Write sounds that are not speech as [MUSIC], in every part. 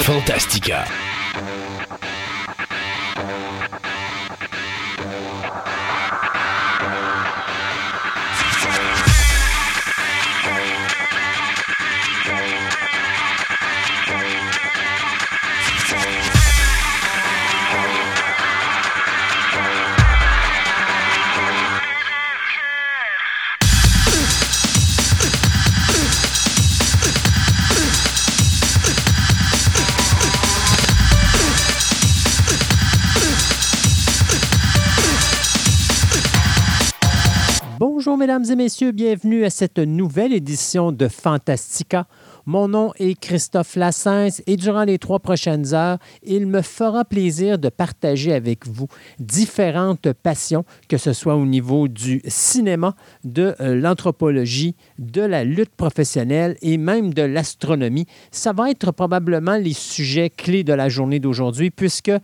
Fantastica. Mesdames et messieurs, bienvenue à cette nouvelle édition de Fantastica. Mon nom est Christophe Lassens et durant les trois prochaines heures, il me fera plaisir de partager avec vous différentes passions, que ce soit au niveau du cinéma, de euh, l'anthropologie, de la lutte professionnelle et même de l'astronomie. Ça va être probablement les sujets clés de la journée d'aujourd'hui puisque euh,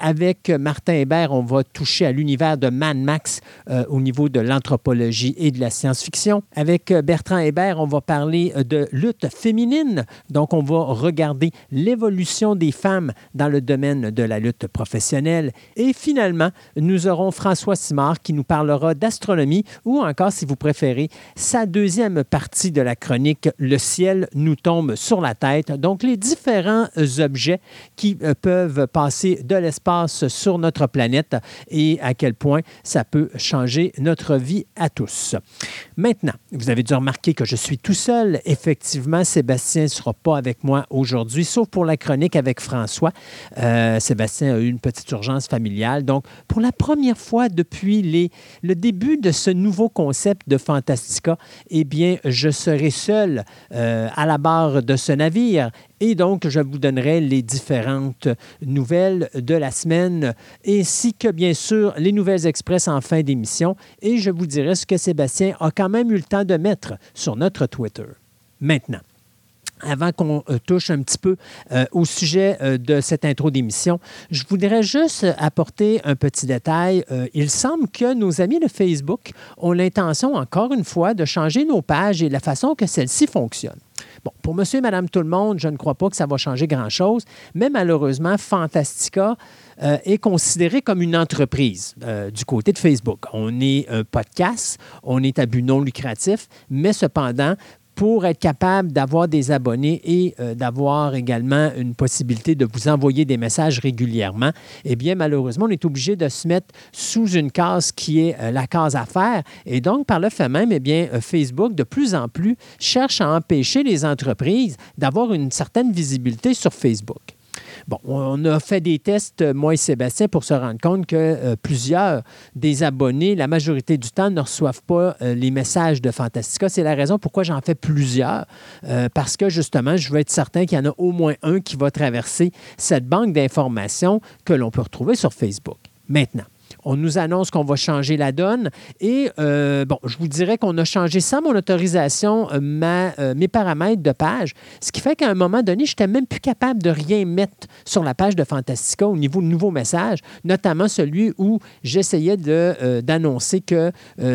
avec Martin Hébert, on va toucher à l'univers de Mad Max euh, au niveau de l'anthropologie et de la science-fiction. Avec Bertrand Hébert, on va parler de lutte féminine donc, on va regarder l'évolution des femmes dans le domaine de la lutte professionnelle. Et finalement, nous aurons François Simard qui nous parlera d'astronomie ou encore, si vous préférez, sa deuxième partie de la chronique, Le ciel nous tombe sur la tête. Donc, les différents objets qui euh, peuvent passer de l'espace sur notre planète et à quel point ça peut changer notre vie à tous. Maintenant, vous avez dû remarquer que je suis tout seul. Effectivement, Sébastien ne sera pas avec moi aujourd'hui, sauf pour la chronique avec François. Euh, Sébastien a eu une petite urgence familiale. Donc, pour la première fois depuis le début de ce nouveau concept de Fantastica, eh bien, je serai seul euh, à la barre de ce navire. Et donc, je vous donnerai les différentes nouvelles de la semaine, ainsi que, bien sûr, les nouvelles express en fin d'émission. Et je vous dirai ce que Sébastien a quand même eu le temps de mettre sur notre Twitter. Maintenant, avant qu'on euh, touche un petit peu euh, au sujet euh, de cette intro d'émission, je voudrais juste apporter un petit détail. il semble que nos amis de Facebook ont l'intention, encore une fois, de changer nos pages et la façon que celles-ci fonctionnent. Bon, pour monsieur et madame tout le monde, je ne crois pas que ça va changer grand-chose, mais malheureusement, Fantastica est considéré comme une entreprise du côté de Facebook. On est un podcast, on est à but non lucratif, mais cependant, pour être capable d'avoir des abonnés et euh, d'avoir également une possibilité de vous envoyer des messages régulièrement, eh bien, malheureusement, on est obligé de se mettre sous une case qui est euh, la case affaires. Et donc, par le fait même, eh bien, euh, Facebook, de plus en plus, cherche à empêcher les entreprises d'avoir une certaine visibilité sur Facebook. Bon, on a fait des tests, moi et Sébastien, pour se rendre compte que euh, plusieurs des abonnés, la majorité du temps, ne reçoivent pas euh, les messages de Fantastica. C'est la raison pourquoi j'en fais plusieurs, euh, parce que justement, je veux être certain qu'il y en a au moins un qui va traverser cette banque d'informations que l'on peut retrouver sur Facebook. Maintenant, on nous annonce qu'on va changer la donne. Et euh, bon, je vous dirais qu'on a changé sans mon autorisation euh, ma, euh, mes paramètres de page, ce qui fait qu'à un moment donné, je n'étais même plus capable de rien mettre sur la page de Fantastica au niveau de nouveaux messages, notamment celui où j'essayais d'annoncer que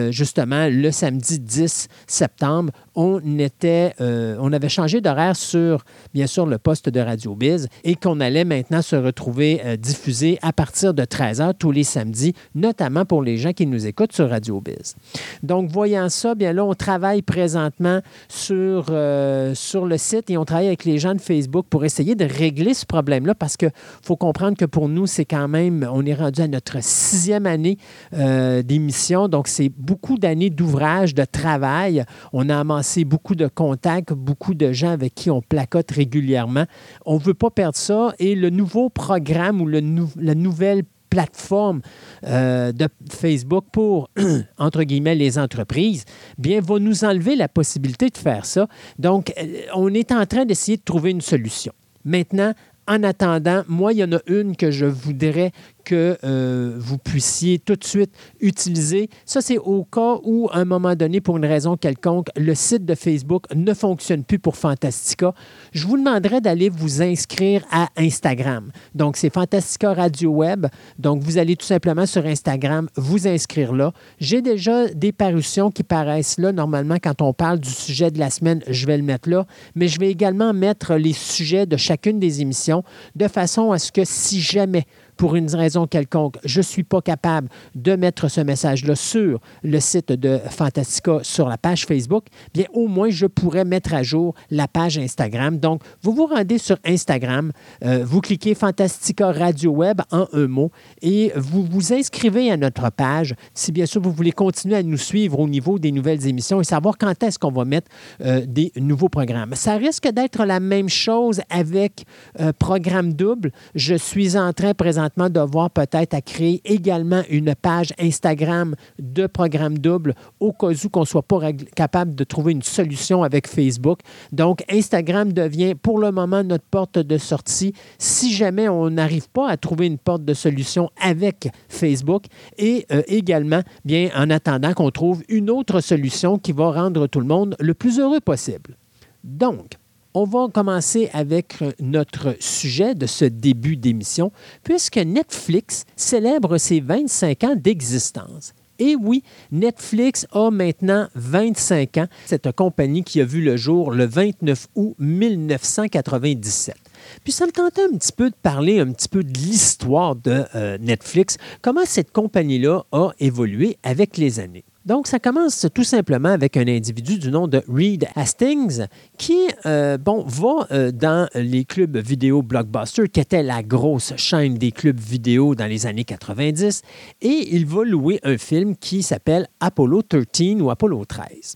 justement le samedi 10 septembre, on, était, on avait changé d'horaire sur, bien sûr, le poste de Radio Biz et qu'on allait maintenant se retrouver diffusé à partir de 13 h tous les samedis notamment pour les gens qui nous écoutent sur Radio Biz. Donc, voyant ça, bien là, on travaille présentement sur, euh, sur le site et on travaille avec les gens de Facebook pour essayer de régler ce problème-là parce qu'il faut comprendre que pour nous, c'est quand même, on est rendu à notre sixième année euh, d'émission. Donc, c'est beaucoup d'années d'ouvrage, de travail. On a amassé beaucoup de contacts, beaucoup de gens avec qui on placote régulièrement. On ne veut pas perdre ça et le nouveau programme ou la nouvelle plateforme euh, de Facebook pour, [CLEARS THROAT] entre guillemets, les entreprises, bien, va nous enlever la possibilité de faire ça. Donc, euh, on est en train d'essayer de trouver une solution. Maintenant, en attendant, moi, il y en a une que je voudrais que euh, vous puissiez tout de suite utiliser. Ça, c'est au cas où, à un moment donné, pour une raison quelconque, le site de Facebook ne fonctionne plus pour Fantastica. Je vous demanderai d'aller vous inscrire à Instagram. Donc, c'est Fantastica Radio Web. Donc, vous allez tout simplement sur Instagram vous inscrire là. J'ai déjà des parutions qui paraissent là. Normalement, quand on parle du sujet de la semaine, je vais le mettre là. Mais je vais également mettre les sujets de chacune des émissions de façon à ce que si jamais pour une raison quelconque, je ne suis pas capable de mettre ce message-là sur le site de Fantastica sur la page Facebook, bien au moins je pourrais mettre à jour la page Instagram. Donc, vous vous rendez sur Instagram, euh, vous cliquez Fantastica Radio Web en un mot et vous vous inscrivez à notre page si bien sûr vous voulez continuer à nous suivre au niveau des nouvelles émissions et savoir quand est-ce qu'on va mettre euh, des nouveaux programmes. Ça risque d'être la même chose avec euh, Programme Double. Je suis en train présentement de voir peut-être à créer également une page Instagram de programme double au cas où qu'on ne soit pas capable de trouver une solution avec Facebook. Donc, Instagram devient pour le moment notre porte de sortie si jamais on n'arrive pas à trouver une porte de solution avec Facebook et euh, également, bien, en attendant qu'on trouve une autre solution qui va rendre tout le monde le plus heureux possible. Donc, on va commencer avec notre sujet de ce début d'émission, puisque Netflix célèbre ses 25 ans d'existence. Et oui, Netflix a maintenant 25 ans. Cette compagnie qui a vu le jour le 29 août 1997. Puis ça me tentait un petit peu de parler un petit peu de l'histoire de euh, Netflix, comment cette compagnie-là a évolué avec les années? Donc, ça commence tout simplement avec un individu du nom de Reed Hastings qui, euh, va euh, dans les clubs vidéo Blockbuster, qui était la grosse chaîne des clubs vidéo dans les années 90, et il va louer un film qui s'appelle Apollo 13 ou Apollo 13.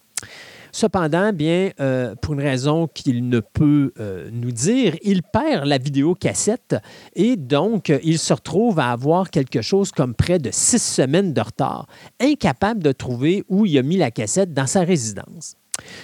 Cependant, bien, euh, pour une raison qu'il ne peut euh, nous dire, il perd la vidéocassette et donc il se retrouve à avoir quelque chose comme près de six semaines de retard, incapable de trouver où il a mis la cassette dans sa résidence.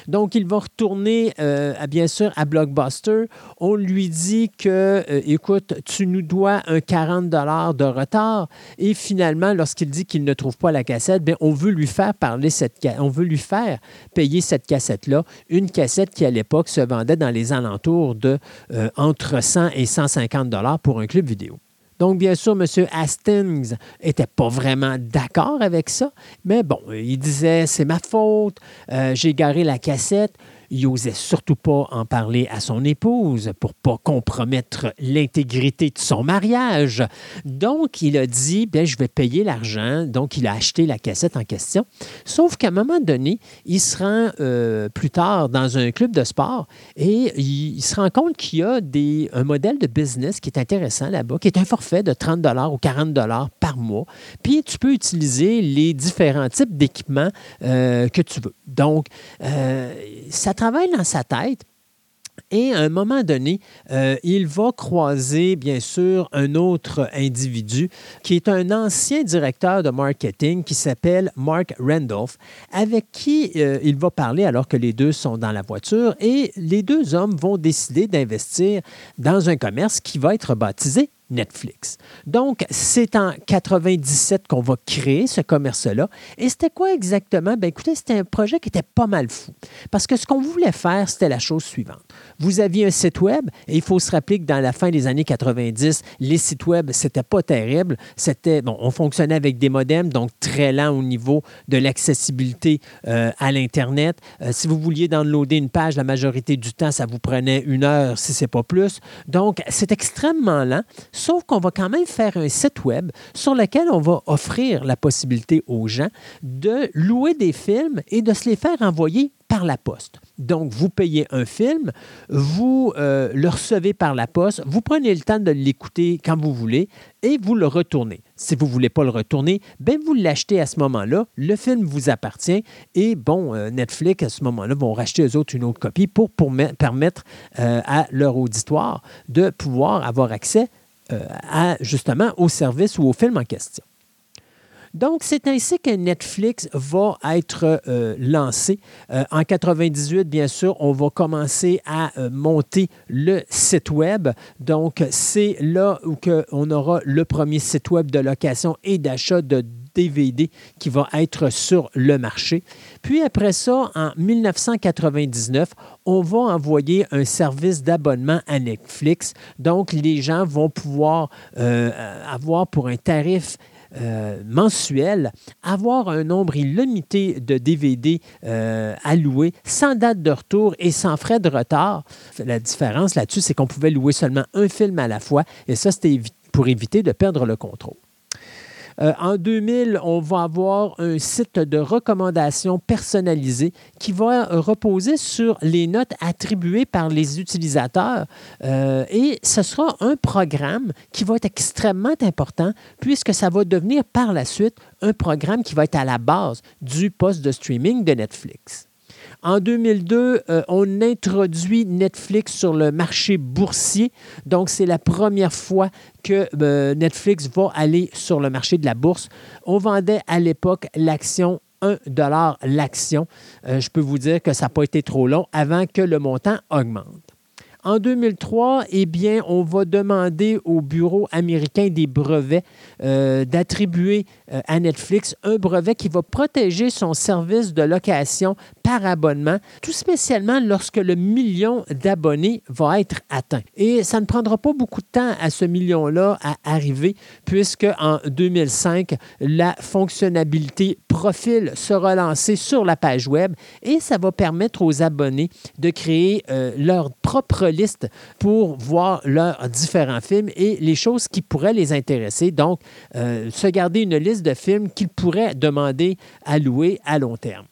Donc, il va retourner, euh, bien sûr, à Blockbuster. On lui dit que, euh, écoute, tu nous dois un 40 de retard. Et finalement, lorsqu'il dit qu'il ne trouve pas la cassette, bien, on veut lui faire parler cette, on veut lui faire payer cette cassette-là, une cassette qui à l'époque se vendait dans les alentours de euh, entre 100 et 150 dollars pour un club vidéo. Donc, bien sûr, M. Hastings n'était pas vraiment d'accord avec ça, mais bon, il disait c'est ma faute, euh, j'ai garé la cassette. Il n'osait surtout pas en parler à son épouse pour pas compromettre l'intégrité de son mariage. Donc, il a dit, bien, je vais payer l'argent. Donc, il a acheté la cassette en question. Sauf qu'à un moment donné, il se rend euh, plus tard dans un club de sport et il, se rend compte qu'il y a des, un modèle de business qui est intéressant là-bas, qui est un forfait de 30 ou 40 par mois. Puis, tu peux utiliser les différents types d'équipements euh, que tu veux. Donc, euh, ça travaille dans sa tête. Et à un moment donné, euh, il va croiser, bien sûr, un autre individu qui est un ancien directeur de marketing qui s'appelle Mark Randolph, avec qui euh, il va parler alors que les deux sont dans la voiture. Et les deux hommes vont décider d'investir dans un commerce qui va être baptisé Netflix. Donc, c'est en 97 qu'on va créer ce commerce-là. Et c'était quoi exactement? Bien, écoutez, c'était un projet qui était pas mal fou. Parce que ce qu'on voulait faire, c'était la chose suivante. Vous aviez un site web, et il faut se rappeler que dans la fin des années 90, les sites web, c'était pas terrible. C'était, bon, on fonctionnait avec des modems, donc très lent au niveau de l'accessibilité euh, à l'Internet. Euh, si vous vouliez downloader une page, la majorité du temps, ça vous prenait une heure, si c'est pas plus. Donc, c'est extrêmement lent sauf qu'on va quand même faire un site web sur lequel on va offrir la possibilité aux gens de louer des films et de se les faire envoyer par la poste. Donc, vous payez un film, vous euh, le recevez par la poste, vous prenez le temps de l'écouter quand vous voulez et vous le retournez. Si vous ne voulez pas le retourner, ben vous l'achetez à ce moment-là, le film vous appartient et bon, euh, Netflix à ce moment-là vont racheter aux autres une autre copie pour, permettre euh, à leur auditoire de pouvoir avoir accès à, justement au service ou au film en question. Donc, c'est ainsi que Netflix va être euh, lancé. Euh, en 98, bien sûr, on va commencer à euh, monter le site web. Donc, c'est là où on aura le premier site web de location et d'achat de DVD qui va être sur le marché. Puis après ça, en 1999, on va envoyer un service d'abonnement à Netflix. Donc, les gens vont pouvoir avoir pour un tarif euh, mensuel, avoir un nombre illimité de DVD euh, à louer sans date de retour et sans frais de retard. La différence là-dessus, c'est qu'on pouvait louer seulement un film à la fois et ça, c'était pour éviter de perdre le contrôle. Euh, en 2000, on va avoir un site de recommandation personnalisé qui va reposer sur les notes attribuées par les utilisateurs. Euh, et ce sera un programme qui va être extrêmement important puisque ça va devenir par la suite un programme qui va être à la base du poste de streaming de Netflix. En 2002, euh, on introduit Netflix sur le marché boursier. Donc, c'est la première fois que euh, Netflix va aller sur le marché de la bourse. On vendait à l'époque l'action 1 l'action. Euh, je peux vous dire que ça n'a pas été trop long avant que le montant augmente. En 2003, eh bien, on va demander au Bureau américain des brevets euh, d'attribuer euh, à Netflix un brevet qui va protéger son service de location par abonnement, tout spécialement lorsque le million d'abonnés va être atteint. Et ça ne prendra pas beaucoup de temps à ce million-là à arriver, puisque en 2005, la fonctionnalité profil sera lancée sur la page web et ça va permettre aux abonnés de créer euh, leur propre liste pour voir leurs différents films et les choses qui pourraient les intéresser. Donc, euh, se garder une liste de films qu'ils pourraient demander à louer à long terme.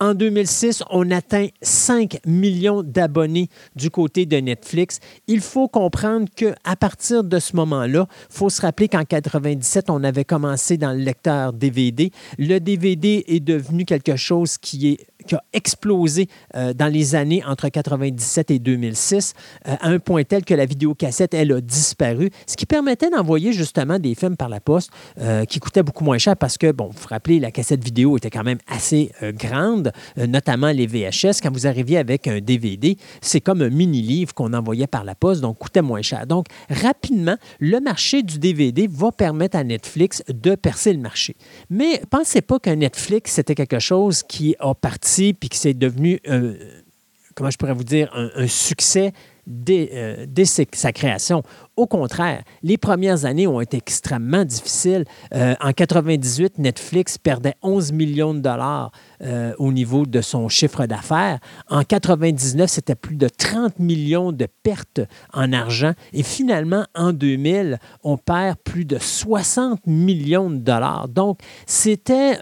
En 2006, on atteint 5 millions d'abonnés du côté de Netflix. Il faut comprendre qu'à partir de ce moment-là, il faut se rappeler qu'en 97, on avait commencé dans le lecteur DVD. Le DVD est devenu quelque chose qui a explosé euh, dans les années entre 97 et 2006, euh, à un point tel que la vidéocassette, elle, a disparu, ce qui permettait d'envoyer justement des films par la poste euh, qui coûtaient beaucoup moins cher parce que, bon, vous vous rappelez, la cassette vidéo était quand même assez grande, notamment les VHS. Quand vous arriviez avec un DVD, c'est comme un mini-livre qu'on envoyait par la poste, donc coûtait moins cher. Donc, rapidement, le marché du DVD va permettre à Netflix de percer le marché. Mais pensez pas que Netflix, c'était quelque chose qui a parti puis que c'est devenu, comment je pourrais vous dire, un, succès dès, euh, dès, sa création. Au contraire, les premières années ont été extrêmement difficiles. Euh, en 98, Netflix perdait 11 millions de dollars euh, au niveau de son chiffre d'affaires. En 99, c'était plus de 30 millions de pertes en argent. Et finalement, en 2000, on perd plus de 60 millions de dollars. Donc, c'était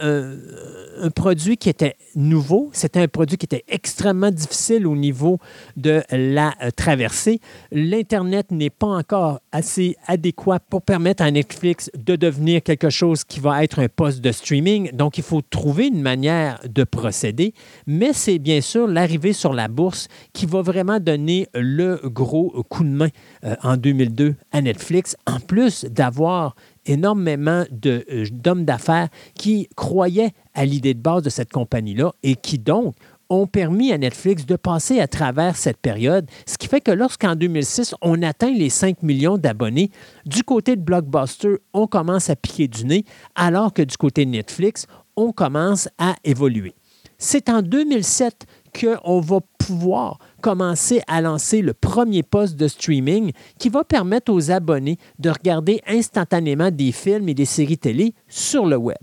un produit qui était nouveau. C'était un produit qui était extrêmement difficile au niveau de la euh, traversée. L'Internet n'est pas encore assez adéquat pour permettre à Netflix de devenir quelque chose qui va être un poste de streaming. Donc, il faut trouver une manière de procéder. Mais c'est bien sûr l'arrivée sur la bourse qui va vraiment donner le gros coup de main euh, en 2002 à Netflix, en plus d'avoir énormément euh, d'hommes d'affaires qui croyaient à l'idée de base de cette compagnie-là et qui donc ont permis à Netflix de passer à travers cette période, ce qui fait que lorsqu'en 2006, on atteint les 5 millions d'abonnés, du côté de Blockbuster, on commence à piquer du nez, alors que du côté de Netflix, on commence à évoluer. C'est en 2007 qu'on va pouvoir commencer à lancer le premier poste de streaming qui va permettre aux abonnés de regarder instantanément des films et des séries télé sur le web.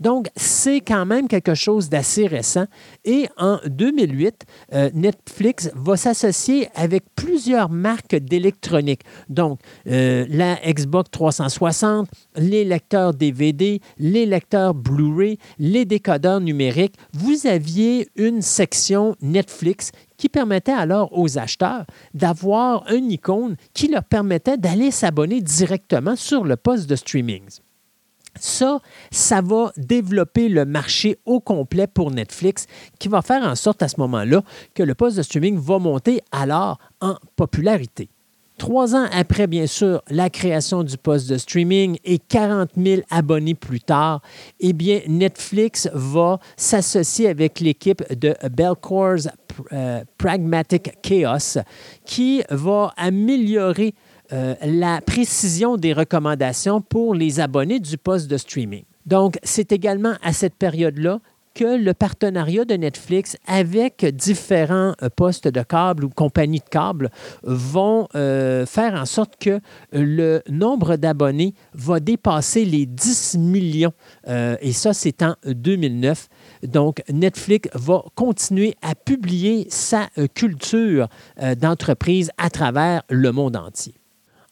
Donc, c'est quand même quelque chose d'assez récent. Et en 2008, euh, Netflix va s'associer avec plusieurs marques d'électronique. Donc, euh, la Xbox 360, les lecteurs DVD, les lecteurs Blu-ray, les décodeurs numériques. Vous aviez une section Netflix qui permettait alors aux acheteurs d'avoir un icône qui leur permettait d'aller s'abonner directement sur le poste de streaming. Ça, ça va développer le marché au complet pour Netflix, qui va faire en sorte à ce moment-là que le poste de streaming va monter alors en popularité. Trois ans après, bien sûr, la création du poste de streaming et 40 000 abonnés plus tard, eh bien, Netflix va s'associer avec l'équipe de Belcore's euh, Pragmatic Chaos qui va améliorer euh, la précision des recommandations pour les abonnés du poste de streaming. Donc, c'est également à cette période-là que le partenariat de Netflix avec différents euh, postes de câble ou compagnies de câble vont euh, faire en sorte que le nombre d'abonnés va dépasser les 10 millions. Et ça, c'est en 2009. Donc, Netflix va continuer à publier sa culture d'entreprise à travers le monde entier.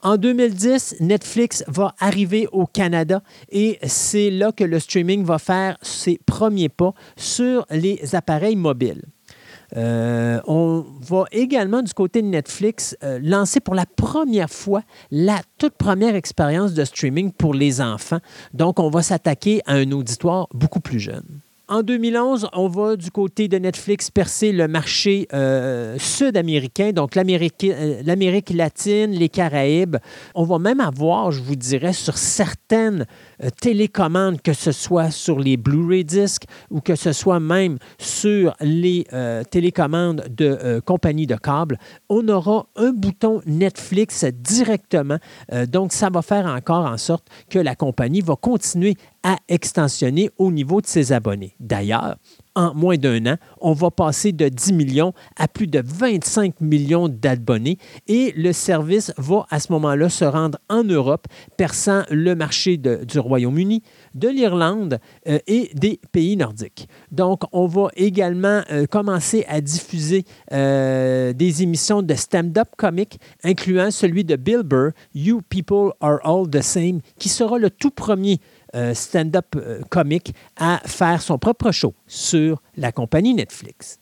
En 2010, Netflix va arriver au Canada et c'est là que le streaming va faire ses premiers pas sur les appareils mobiles. Euh, on va également du côté de Netflix euh, lancer pour la première fois la toute première expérience de streaming pour les enfants. Donc, on va s'attaquer à un auditoire beaucoup plus jeune. En 2011, on va du côté de Netflix percer le marché euh, sud-américain, donc euh, l'Amérique latine, les Caraïbes. On va même avoir, je vous dirais, sur certaines euh, télécommandes, que ce soit sur les Blu-ray discs ou que ce soit même sur les télécommandes de compagnies de câble, on aura un bouton Netflix directement. donc, ça va faire encore en sorte que la compagnie va continuer à extensionner au niveau de ses abonnés. D'ailleurs, en moins d'un an, on va passer de 10 millions à plus de 25 millions d'abonnés et le service va à ce moment-là se rendre en Europe, perçant le marché du Royaume-Uni, de l'Irlande euh, et des pays nordiques. Donc, on va également euh, commencer à diffuser euh, des émissions de stand-up comique, incluant celui de Bill Burr, You People Are All the Same, qui sera le tout premier stand-up euh, comique à faire son propre show sur la compagnie Netflix.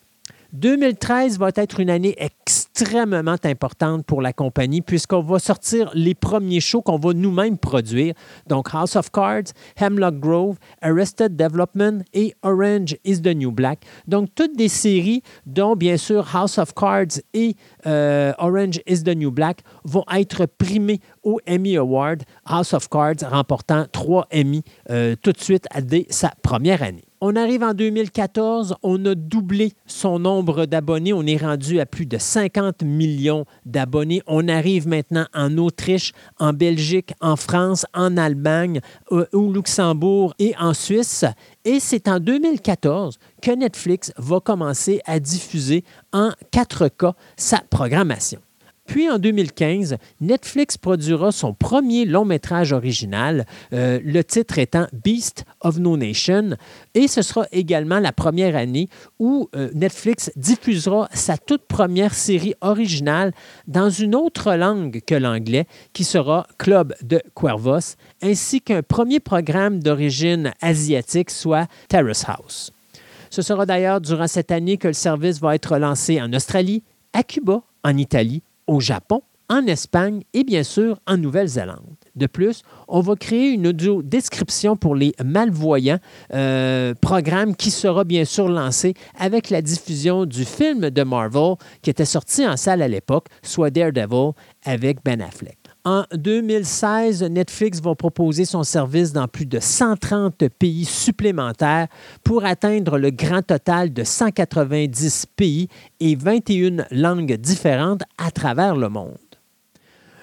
2013 va être une année extrêmement importante pour la compagnie puisqu'on va sortir les premiers shows qu'on va nous-mêmes produire. Donc House of Cards, Hemlock Grove, Arrested Development et Orange is the New Black. Donc toutes des séries dont bien sûr House of Cards et euh, Orange is the New Black vont être primés au Emmy Award. House of Cards remportant trois Emmy euh, tout de suite dès sa première année. On arrive en 2014, on a doublé son nombre d'abonnés. On est rendu à plus de 50 millions d'abonnés. On arrive maintenant en Autriche, en Belgique, en France, en Allemagne, euh, au Luxembourg et en Suisse. Et c'est en 2014 que Netflix va commencer à diffuser en 4K sa programmation. Puis en 2015, Netflix produira son premier long métrage original, euh, le titre étant Beast of No Nation, et ce sera également la première année où euh, Netflix diffusera sa toute première série originale dans une autre langue que l'anglais, qui sera Club de Cuervos, ainsi qu'un premier programme d'origine asiatique, soit Terrace House. Ce sera d'ailleurs durant cette année que le service va être lancé en Australie, à Cuba, en Italie, au Japon, en Espagne et bien sûr en Nouvelle-Zélande. De plus, on va créer une audio description pour les malvoyants, euh, programme qui sera bien sûr lancé avec la diffusion du film de Marvel qui était sorti en salle à l'époque, soit Daredevil avec Ben Affleck. En 2016, Netflix va proposer son service dans plus de 130 pays supplémentaires pour atteindre le grand total de 190 pays et 21 langues différentes à travers le monde.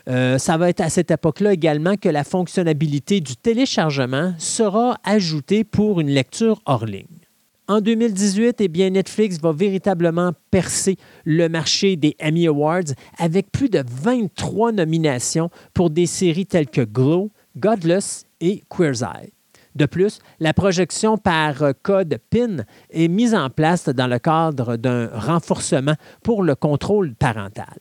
Euh, ça va être à cette époque-là également que la fonctionnalité du téléchargement sera ajoutée pour une lecture hors ligne. En 2018, eh bien, Netflix va véritablement percer le marché des Emmy Awards avec plus de 23 nominations pour des séries telles que Glow, Godless et Queer's Eye. De plus, la projection par code PIN est mise en place dans le cadre d'un renforcement pour le contrôle parental.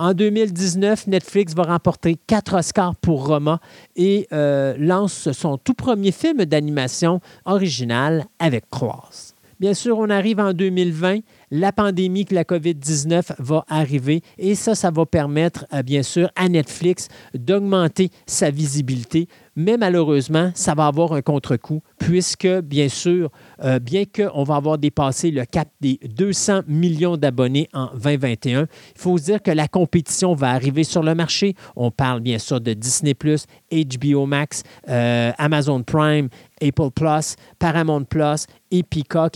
En 2019, Netflix va remporter quatre Oscars pour Roma et euh, lance son tout premier film d'animation original avec Cross. Bien sûr, on arrive en 2020. La pandémie de la COVID-19 va arriver et ça, ça va permettre, euh, bien sûr, à Netflix d'augmenter sa visibilité, mais malheureusement, ça va avoir un contre-coup puisque, bien sûr, euh, bien qu'on va avoir dépassé le cap des 200 millions d'abonnés en 2021, il faut se dire que la compétition va arriver sur le marché. On parle bien sûr de Disney ⁇ HBO Max, euh, Amazon Prime, Apple Plus, Paramount Plus et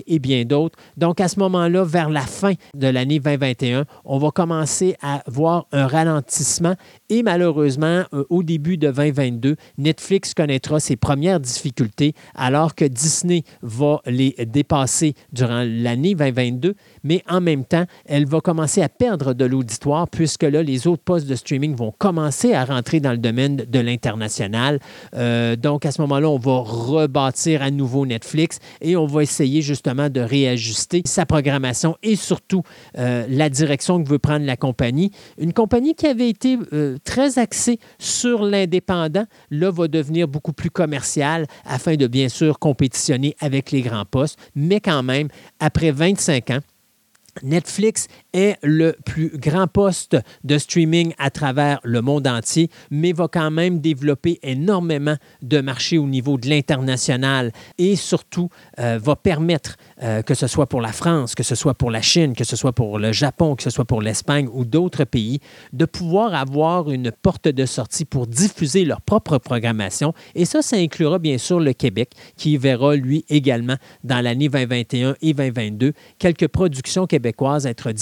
et bien d'autres. Donc, à ce moment-là, vers la fin de l'année 2021, on va commencer à voir un ralentissement et malheureusement, euh, au début de 2022, Netflix connaîtra ses premières difficultés alors que Disney va les dépasser durant l'année 2022, mais en même temps, elle va commencer à perdre de l'auditoire puisque là, les autres postes de streaming vont commencer à rentrer dans le domaine de l'international. Euh, donc, à ce moment-là, on va rebâtir à nouveau Netflix et on va essayer justement de réajuster sa programmation et surtout euh, la direction que veut prendre la compagnie. Une compagnie qui avait été euh, très axée sur l'indépendant, là, va devenir beaucoup plus commerciale afin de bien sûr compétitionner avec les grands postes, mais quand même, après 25 ans, Netflix est le plus grand poste de streaming à travers le monde entier, mais va quand même développer énormément de marchés au niveau de l'international et surtout euh, va permettre, euh, que ce soit pour la France, que ce soit pour la Chine, que ce soit pour le Japon, que ce soit pour l'Espagne ou d'autres pays, de pouvoir avoir une porte de sortie pour diffuser leur propre programmation. Et ça, ça inclura bien sûr le Québec, qui verra, lui, également, dans l'année 2021 et 2022, quelques productions québécoises québécoise être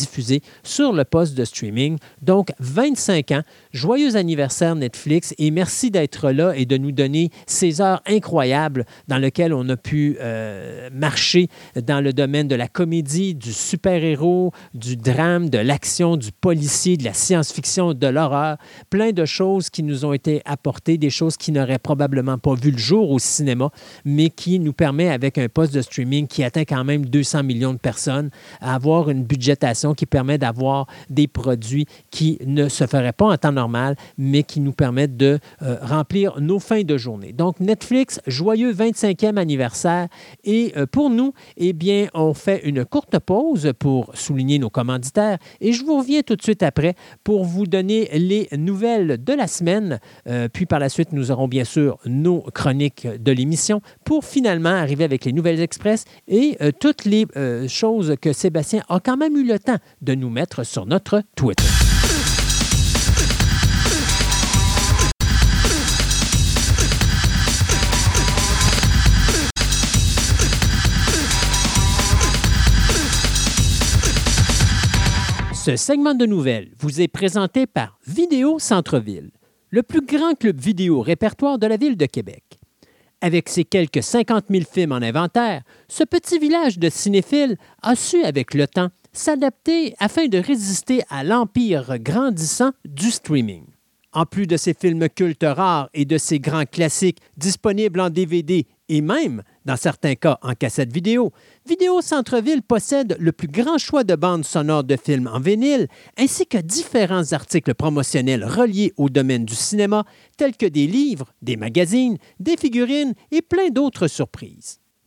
sur le poste de streaming. Donc, 25 ans. Joyeux anniversaire Netflix et merci d'être là et de nous donner ces heures incroyables dans lesquelles on a pu euh, marcher dans le domaine de la comédie, du super-héros, du drame, de l'action, du policier, de la science-fiction, de l'horreur. Plein de choses qui nous ont été apportées, des choses qui n'auraient probablement pas vu le jour au cinéma, mais qui nous permet, avec un poste de streaming qui atteint quand même 200 millions de personnes, à avoir une budgétation qui permet d'avoir des produits qui ne se feraient pas en temps normal, mais qui nous permettent de euh, remplir nos fins de journée. Donc, Netflix, joyeux 25e anniversaire. Et euh, pour nous, eh bien, on fait une courte pause pour souligner nos commanditaires et je vous reviens tout de suite après pour vous donner les nouvelles de la semaine. Euh, puis par la suite, nous aurons bien sûr nos chroniques de l'émission pour finalement arriver avec les nouvelles express et toutes les choses que Sébastien a quand même eu le temps de nous mettre sur notre Twitter. Ce segment de nouvelles vous est présenté par Vidéo Centre-Ville, le plus grand club vidéo répertoire de la ville de Québec. Avec ses quelques 50 000 films en inventaire, ce petit village de cinéphiles a su, avec le temps, s'adapter afin de résister à l'empire grandissant du streaming. En plus de ses films cultes rares et de ses grands classiques disponibles en DVD et même, dans certains cas, en cassette vidéo, Vidéo Centre-Ville possède le plus grand choix de bandes sonores de films en vinyle, ainsi que différents articles promotionnels reliés au domaine du cinéma, tels que des livres, des magazines, des figurines et plein d'autres surprises.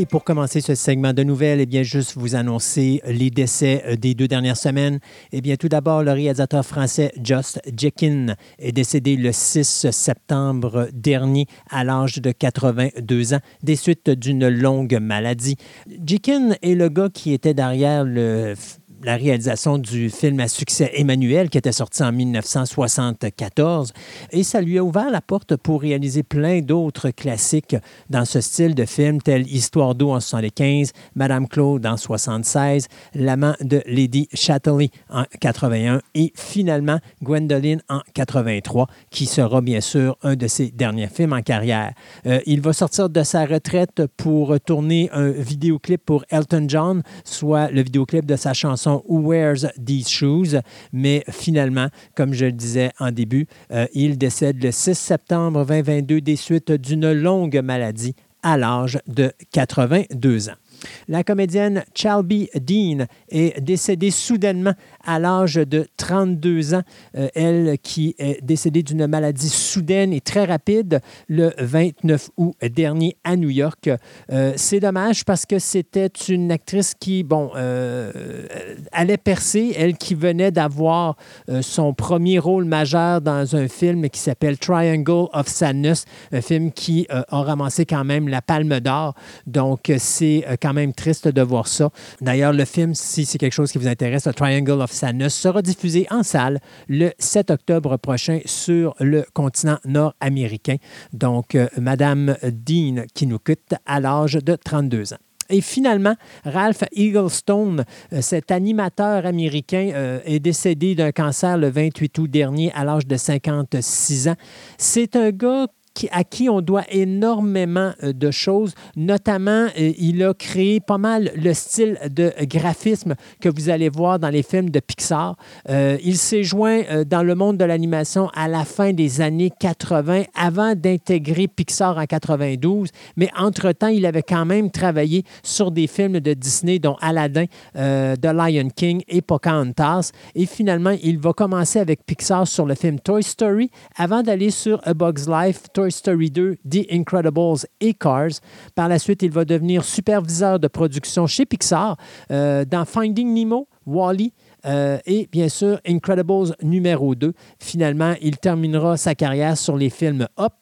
Et pour commencer ce segment de nouvelles, eh bien, juste vous annoncer les décès euh, des deux dernières semaines. Eh bien, tout d'abord, le réalisateur français Just Jekin est décédé le 6 septembre dernier à l'âge de 82 ans des suites d'une longue maladie. Jekin est le gars qui était derrière le la réalisation du film à succès Emmanuel, qui était sorti en 1974. Et ça lui a ouvert la porte pour réaliser plein d'autres classiques dans ce style de film, tels Histoire d'eau en 75, Madame Claude en 76, L'amant de Lady Chatterley en 81 et finalement Gwendoline en 83, qui sera bien sûr un de ses derniers films en carrière. Euh, il va sortir de sa retraite pour tourner un vidéoclip pour Elton John, soit le vidéoclip de sa chanson Who Wears These Shoes. Mais finalement, comme je le disais en début, euh, il décède le 6 septembre 2022 des suites d'une longue maladie à l'âge de 82 ans. La comédienne Chalby Dean est décédée soudainement à l'âge de 32 ans. Euh, elle qui est décédée d'une maladie soudaine et très rapide le 29 août dernier à New York. Euh, c'est dommage parce que c'était une actrice qui, bon, euh, allait percer. Elle qui venait d'avoir son premier rôle majeur dans un film qui s'appelle Triangle of Sadness, un film qui a ramassé quand même la Palme d'Or. Donc, c'est quand même triste de voir ça. D'ailleurs, le film, si c'est quelque chose qui vous intéresse, Triangle of Sadness, sera diffusé en salle le 7 octobre prochain sur le continent nord-américain. Donc, euh, Madame Dean qui nous quitte à l'âge de 32 ans. Et finalement, Ralph Eaglestone, euh, cet animateur américain, euh, est décédé d'un cancer le 28 août dernier à l'âge de 56 ans. C'est un gars à qui on doit énormément euh, de choses. Notamment, euh, il a créé pas mal le style de graphisme que vous allez voir dans les films de Pixar. Euh, il s'est joint dans le monde de l'animation à la fin des années 80, avant d'intégrer Pixar en 92. Mais entre-temps, il avait quand même travaillé sur des films de Disney, dont Aladdin, The Lion King et Pocahontas. Et finalement, il va commencer avec Pixar sur le film Toy Story avant d'aller sur A Bug's Life, Toy Story 2, The Incredibles et Cars. Par la suite, il va devenir superviseur de production chez Pixar euh, dans Finding Nemo, Wally. Euh, et bien sûr, Incredibles numéro 2. Finalement, il terminera sa carrière sur les films Up,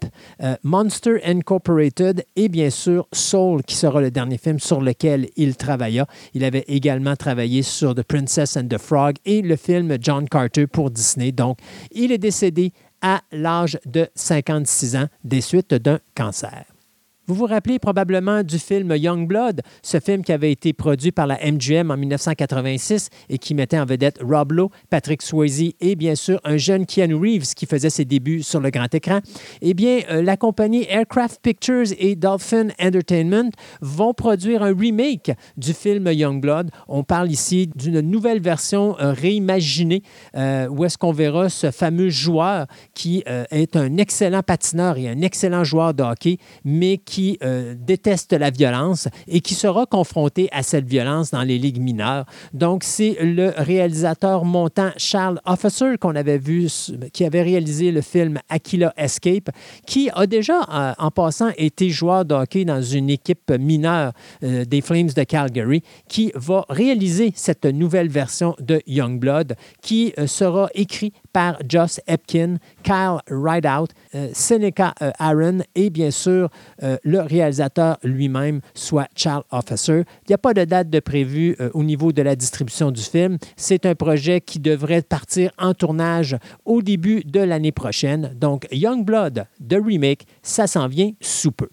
euh, Monster Incorporated et bien sûr Soul, qui sera le dernier film sur lequel il travailla. Il avait également travaillé sur The Princess and the Frog et le film John Carter pour Disney. Donc, il est décédé à l'âge de 56 ans des suites d'un cancer. Vous vous rappelez probablement du film Young Blood, ce film qui avait été produit par la MGM en 1986 et qui mettait en vedette Rob Lowe, Patrick Swayze et bien sûr un jeune Keanu Reeves qui faisait ses débuts sur le grand écran. Eh bien, euh, la compagnie Aircraft Pictures et Dolphin Entertainment vont produire un remake du film Young Blood. On parle ici d'une nouvelle version euh, réimaginée euh, où est-ce qu'on verra ce fameux joueur qui est un excellent patineur et un excellent joueur de hockey, mais qui qui euh, déteste la violence et qui sera confronté à cette violence dans les ligues mineures. Donc, c'est le réalisateur montant Charles Officer qu'on avait vu, qui avait réalisé le film Aquila Escape, qui a déjà, euh, en passant, été joueur de dans une équipe mineure euh, des Flames de Calgary, qui va réaliser cette nouvelle version de Youngblood, qui sera écrit par Joss Epkin, Kyle Rideout, Seneca Aaron et bien sûr le réalisateur lui-même soit Charles Officer. Il n'y a pas de date de prévue euh, au niveau de la distribution du film. C'est un projet qui devrait partir en tournage au début de l'année prochaine. Donc, Youngblood, The Remake, ça s'en vient sous peu.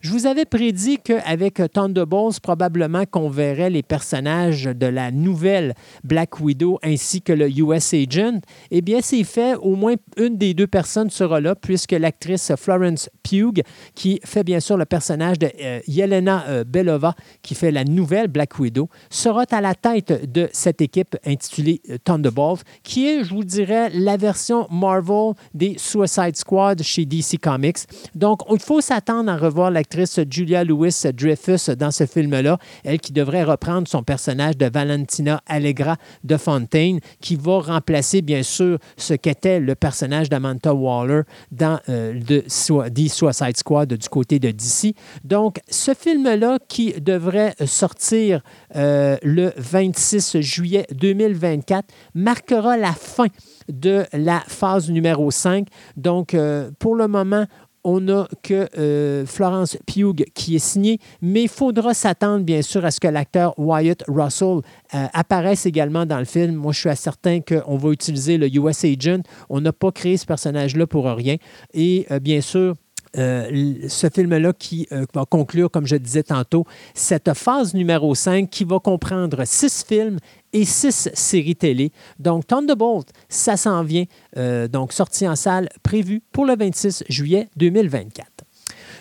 Je vous avais prédit qu'avec Thunderbolts, probablement qu'on verrait les personnages de la nouvelle Black Widow ainsi que le US Agent. Eh bien, c'est fait. Au moins une des deux personnes sera là, puisque l'actrice Florence Pugh, qui fait bien sûr le personnage de euh, Yelena euh, Belova, qui fait la nouvelle Black Widow, sera à la tête de cette équipe intitulée euh, Thunderbolts, qui est, je vous dirais, la version Marvel des Suicide Squad chez DC Comics. Donc, il faut s'attendre à revoir la Julia Louis Dreyfus dans ce film-là, elle qui devrait reprendre son personnage de Valentina Allegra de Fontaine, qui va remplacer bien sûr ce qu'était le personnage d'Amanda Waller dans euh, The Suicide Squad du côté de DC. Donc, ce film-là qui devrait sortir euh, le 26 juillet 2024 marquera la fin de la phase numéro 5. Donc, euh, pour le moment, on n'a que euh, Florence Pugh qui est signée, mais il faudra s'attendre, bien sûr, à ce que l'acteur Wyatt Russell euh, apparaisse également dans le film. Moi, je suis certain qu'on va utiliser le US Agent. On n'a pas créé ce personnage-là pour rien. Et euh, bien sûr, ce film-là qui va conclure, comme je disais tantôt, cette phase numéro 5 qui va comprendre six films et six séries télé. Donc, Thunderbolt, ça s'en vient. Euh, donc, sortie en salle prévue pour le 26 juillet 2024.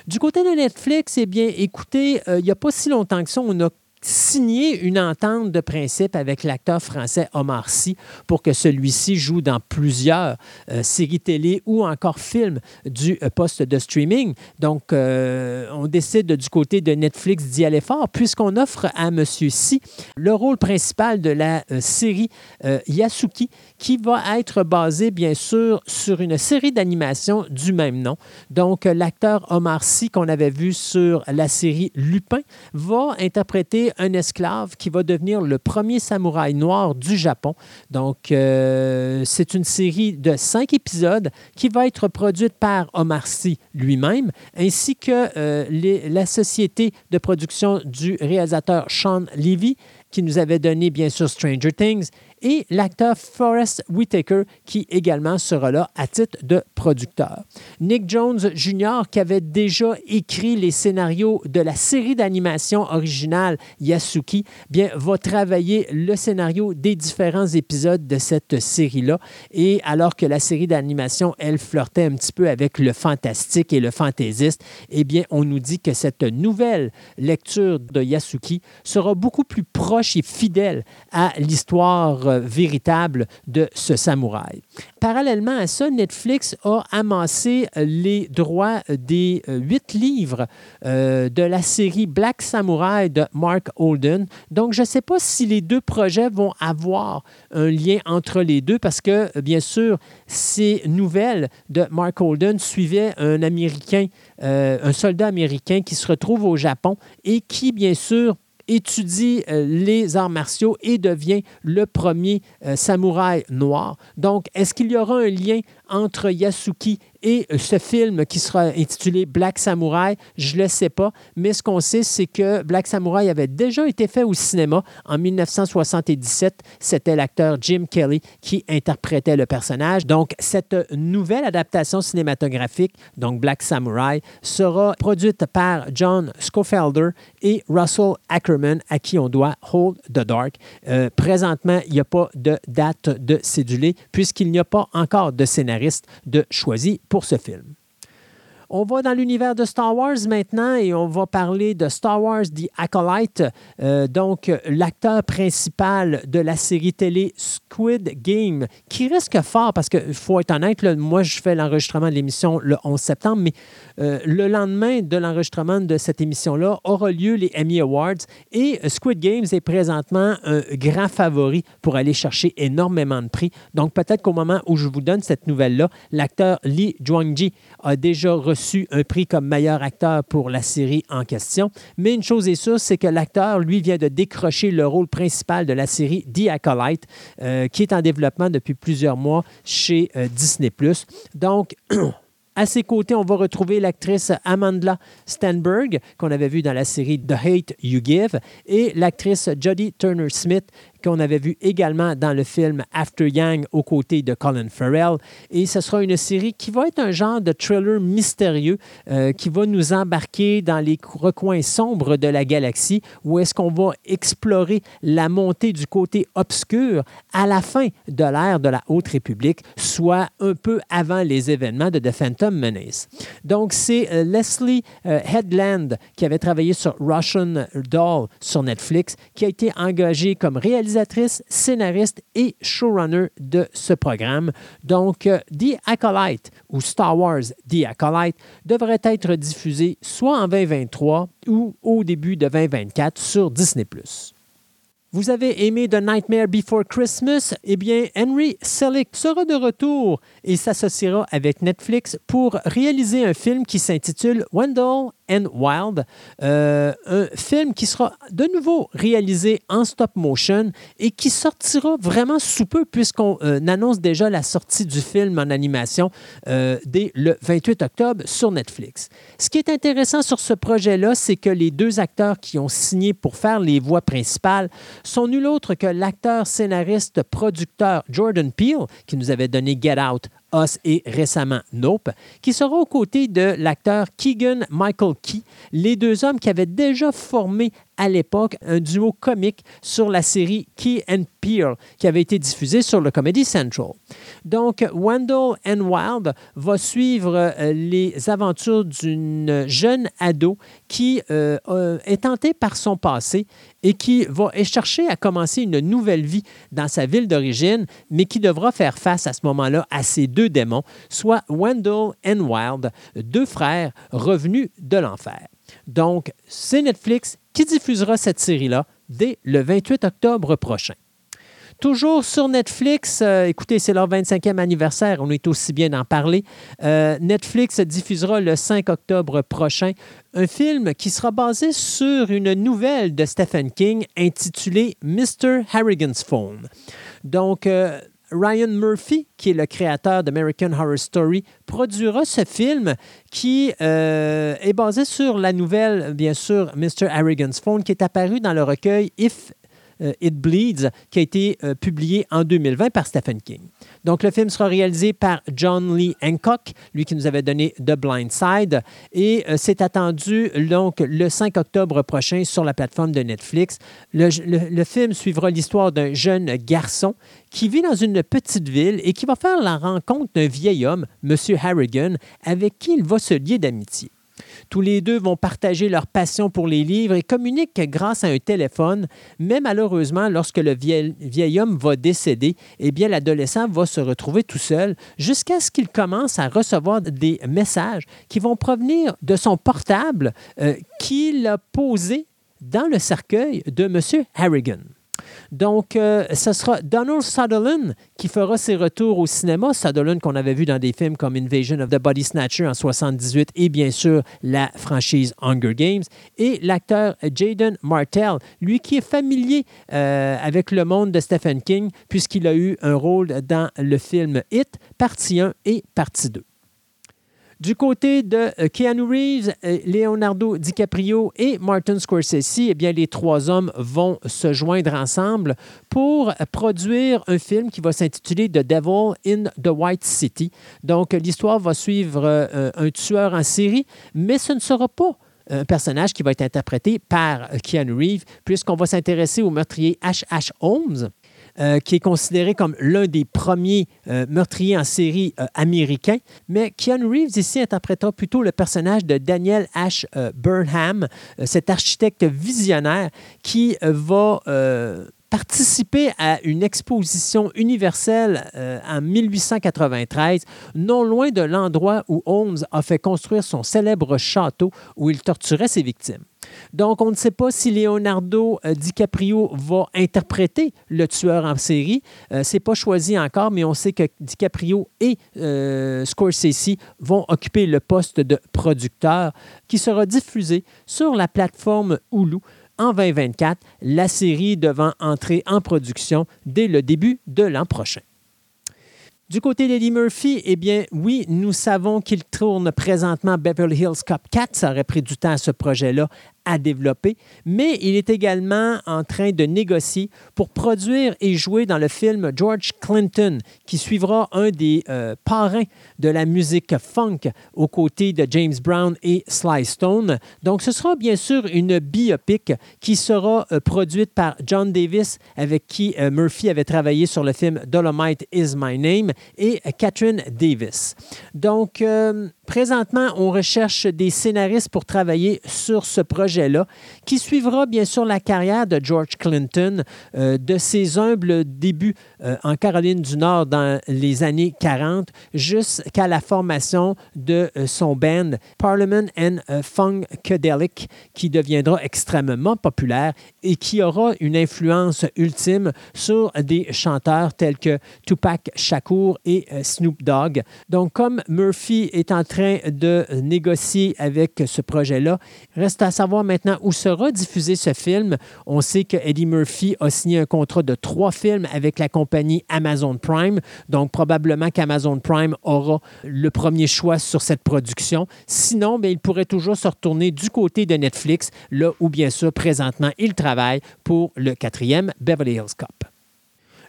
Du côté de Netflix, eh bien, écoutez, euh, il n'y a pas si longtemps que ça, on a signé une entente de principe avec l'acteur français Omar Sy pour que celui-ci joue dans plusieurs euh, séries télé ou encore films du euh, poste de streaming. Donc, euh, on décide du côté de Netflix d'y aller fort puisqu'on offre à M. Sy le rôle principal de la série Yasuki qui va être basée, bien sûr, sur une série d'animation du même nom. Donc, l'acteur Omar Sy qu'on avait vu sur la série Lupin va interpréter un esclave qui va devenir le premier samouraï noir du Japon. Donc, euh, c'est une série de cinq épisodes qui va être produite par Omar Sy lui-même, ainsi que euh, la société de production du réalisateur Sean Levy, qui nous avait donné bien sûr Stranger Things, et l'acteur Forrest Whitaker, qui également sera là à titre de producteur. Nick Jones Jr., qui avait déjà écrit les scénarios de la série d'animation originale Yasuki, bien, va travailler le scénario des différents épisodes de cette série-là. Et alors que la série d'animation, elle, flirtait un petit peu avec le fantastique et le fantaisiste, eh bien, on nous dit que cette nouvelle lecture de Yasuki sera beaucoup plus proche et fidèle à l'histoire euh, véritable de ce samouraï. Parallèlement à ça, Netflix a amassé les droits des euh, huit livres euh, de la série Black Samurai de Mark Holden. Donc, je ne sais pas si les deux projets vont avoir un lien entre les deux parce que, bien sûr, ces nouvelles de Mark Holden suivaient un Américain, un soldat américain qui se retrouve au Japon et qui, bien sûr, étudie euh, les arts martiaux et devient le premier euh, samouraï noir. Donc, est-ce qu'il y aura un lien entre Yasuki et ce film qui sera intitulé Black Samurai, je ne le sais pas, mais ce qu'on sait, c'est que Black Samurai avait déjà été fait au cinéma en 1977. C'était l'acteur Jim Kelly qui interprétait le personnage. Donc, cette nouvelle adaptation cinématographique, donc Black Samurai, sera produite par John Schofelder et Russell Ackerman, à qui on doit Hold the Dark. Euh, présentement, il n'y a pas de date de cédulé puisqu'il n'y a pas encore de scénario de choisi ce film. On va dans l'univers de Star Wars maintenant et on va parler de Star Wars The Acolyte, euh, donc l'acteur principal de la série télé Squid Game, qui risque fort parce qu'il faut être honnête, moi je fais l'enregistrement de l'émission le 11 septembre, mais euh, le lendemain de l'enregistrement de cette émission-là aura lieu les Emmy Awards et Squid Games est présentement un grand favori pour aller chercher énormément de prix. Donc peut-être qu'au moment où je vous donne cette nouvelle-là, l'acteur Lee Juang-ji a déjà reçu un prix comme meilleur acteur pour la série en question. Mais une chose est sûre, c'est que l'acteur, lui, vient de décrocher le rôle principal de la série The Acolyte, euh, qui est en développement depuis plusieurs mois chez euh, Disney ⁇ Donc, [CLEARS THROAT] À ses côtés, on va retrouver l'actrice Amanda Stenberg, qu'on avait vue dans la série The Hate You Give, et l'actrice Jodie Turner-Smith, qu'on avait vu également dans le film After Yang aux côtés de Colin Farrell. Et ce sera une série qui va être un genre de thriller mystérieux euh, qui va nous embarquer dans les recoins sombres de la galaxie où est-ce qu'on va explorer la montée du côté obscur à la fin de l'ère de la Haute République, soit un peu avant les événements de The Phantom Menace. Donc, c'est euh, Leslie euh, Headland qui avait travaillé sur Russian Doll sur Netflix, qui a été engagée comme réalisatrice scénariste et showrunner de ce programme. Donc, euh, The Acolyte ou Star Wars The Acolyte devrait être diffusé soit en 2023 ou au début de 2024 sur Disney ⁇ vous avez aimé The Nightmare Before Christmas? Eh bien, Henry Selick sera de retour et s'associera avec Netflix pour réaliser un film qui s'intitule Wendell and Wild, euh, un film qui sera de nouveau réalisé en stop motion et qui sortira vraiment sous peu puisqu'on euh, annonce déjà la sortie du film en animation euh, dès le 28 octobre sur Netflix. Ce qui est intéressant sur ce projet-là, c'est que les deux acteurs qui ont signé pour faire les voix principales sont nul autre que l'acteur, scénariste, producteur Jordan Peele, qui nous avait donné Get Out, Et récemment Nope, qui sera aux côtés de l'acteur Keegan Michael Key, les deux hommes qui avaient déjà formé à l'époque un duo comique sur la série Key and Peele qui avait été diffusée sur le Comedy Central. Donc, Wendell and Wild va suivre euh, les aventures d'une jeune ado qui euh, est tentée par son passé et qui va chercher à commencer une nouvelle vie dans sa ville d'origine, mais qui devra faire face à ce moment-là à ces deux démons, soit Wendell and Wild, deux frères revenus de l'enfer. Donc, c'est Netflix qui diffusera cette série-là dès le 28 octobre prochain. Toujours sur Netflix, euh, écoutez, c'est leur 25e anniversaire, on est aussi bien d'en parler. Euh, Netflix diffusera le 5 octobre prochain un film qui sera basé sur une nouvelle de Stephen King intitulée Mr. Harrigan's Phone. Donc, euh, Ryan Murphy, qui est le créateur d'American Horror Story, produira ce film qui euh, est basé sur la nouvelle, bien sûr, Mr. Harrigan's Phone, qui est apparu dans le recueil If It Bleeds, qui a été euh, publié en 2020 par Stephen King. Donc, le film sera réalisé par John Lee Hancock, lui qui nous avait donné The Blind Side, et euh, c'est attendu donc le 5 octobre prochain sur la plateforme de Netflix. Le, le film suivra l'histoire d'un jeune garçon qui vit dans une petite ville et qui va faire la rencontre d'un vieil homme, M. Harrigan, avec qui il va se lier d'amitié. Tous les deux vont partager leur passion pour les livres et communiquent grâce à un téléphone, mais malheureusement, lorsque le vieil, homme va décéder, eh bien, l'adolescent va se retrouver tout seul jusqu'à ce qu'il commence à recevoir des messages qui vont provenir de son portable euh, qu'il a posé dans le cercueil de M. Harrigan. Donc, euh, ce sera Donald Sutherland qui fera ses retours au cinéma. Sutherland qu'on avait vu dans des films comme Invasion of the Body Snatcher en 78 et bien sûr la franchise Hunger Games. Et l'acteur Jaden Martell, lui qui est familier euh, avec le monde de Stephen King puisqu'il a eu un rôle dans le film It, partie 1 et partie 2. Du côté de euh, Keanu Reeves, euh, Leonardo DiCaprio et Martin Scorsese, eh bien, les trois hommes vont se joindre ensemble pour produire un film qui va s'intituler The Devil in the White City. Donc, l'histoire va suivre euh, un tueur en série, mais ce ne sera pas un personnage qui va être interprété par Keanu Reeves, puisqu'on va s'intéresser au meurtrier H.H. Holmes, euh, qui est considéré comme l'un des premiers euh, meurtriers en série euh, américains. Mais Keanu Reeves ici interprétera plutôt le personnage de Daniel H. Burnham, cet architecte visionnaire qui va participer à une exposition universelle en 1893, non loin de l'endroit où Holmes a fait construire son célèbre château où il torturait ses victimes. Donc, on ne sait pas si Leonardo euh, DiCaprio va interpréter le tueur en série. Euh, Ce n'est pas choisi encore, mais on sait que DiCaprio et euh, Scorsese vont occuper le poste de producteur qui sera diffusé sur la plateforme Hulu en 2024, la série devant entrer en production dès le début de l'an prochain. Du côté d'Eddie Murphy, eh bien, oui, nous savons qu'il tourne présentement Beverly Hills Cop 4. Ça aurait pris du temps à ce projet-là à développer, mais il est également en train de négocier pour produire et jouer dans le film George Clinton, qui suivra un des euh, parrains de la musique funk aux côtés de James Brown et Sly Stone. Donc, ce sera bien sûr une biopic qui sera euh, produite par John Davis, avec qui euh, Murphy avait travaillé sur le film Dolomite is My Name, et Catherine Davis. Donc, présentement, on recherche des scénaristes pour travailler sur ce projet là qui suivra bien sûr la carrière de George Clinton, euh, de ses humbles débuts euh, en Caroline du Nord dans les années 40 jusqu'à la formation de euh, son band Parliament and Funkadelic, qui deviendra extrêmement populaire et qui aura une influence ultime sur des chanteurs tels que Tupac Shakur et Snoop Dogg. Donc, comme Murphy est de négocier avec ce projet-là. Reste à savoir maintenant où sera diffusé ce film. On sait que Eddie Murphy a signé un contrat de trois films avec la compagnie Amazon Prime. Donc, probablement qu'Amazon Prime aura le premier choix sur cette production. Sinon, bien, il pourrait toujours se retourner du côté de Netflix, là où, bien sûr, présentement, il travaille pour le quatrième Beverly Hills Cop.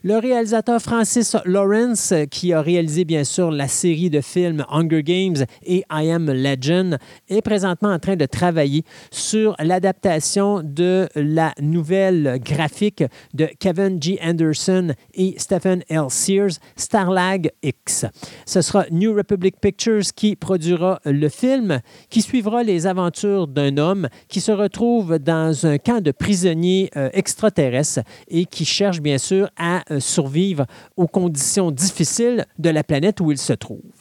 Le réalisateur Francis Lawrence, qui a réalisé bien sûr la série de films Hunger Games et I Am Legend, est présentement en train de travailler sur l'adaptation de la nouvelle graphique de Kevin G. Anderson et Stephen L. Sears, Starlag X. Ce sera New Republic Pictures qui produira le film, qui suivra les aventures d'un homme qui se retrouve dans un camp de prisonniers euh, extraterrestres et qui cherche bien sûr à euh, survivre aux conditions difficiles de la planète où il se trouve.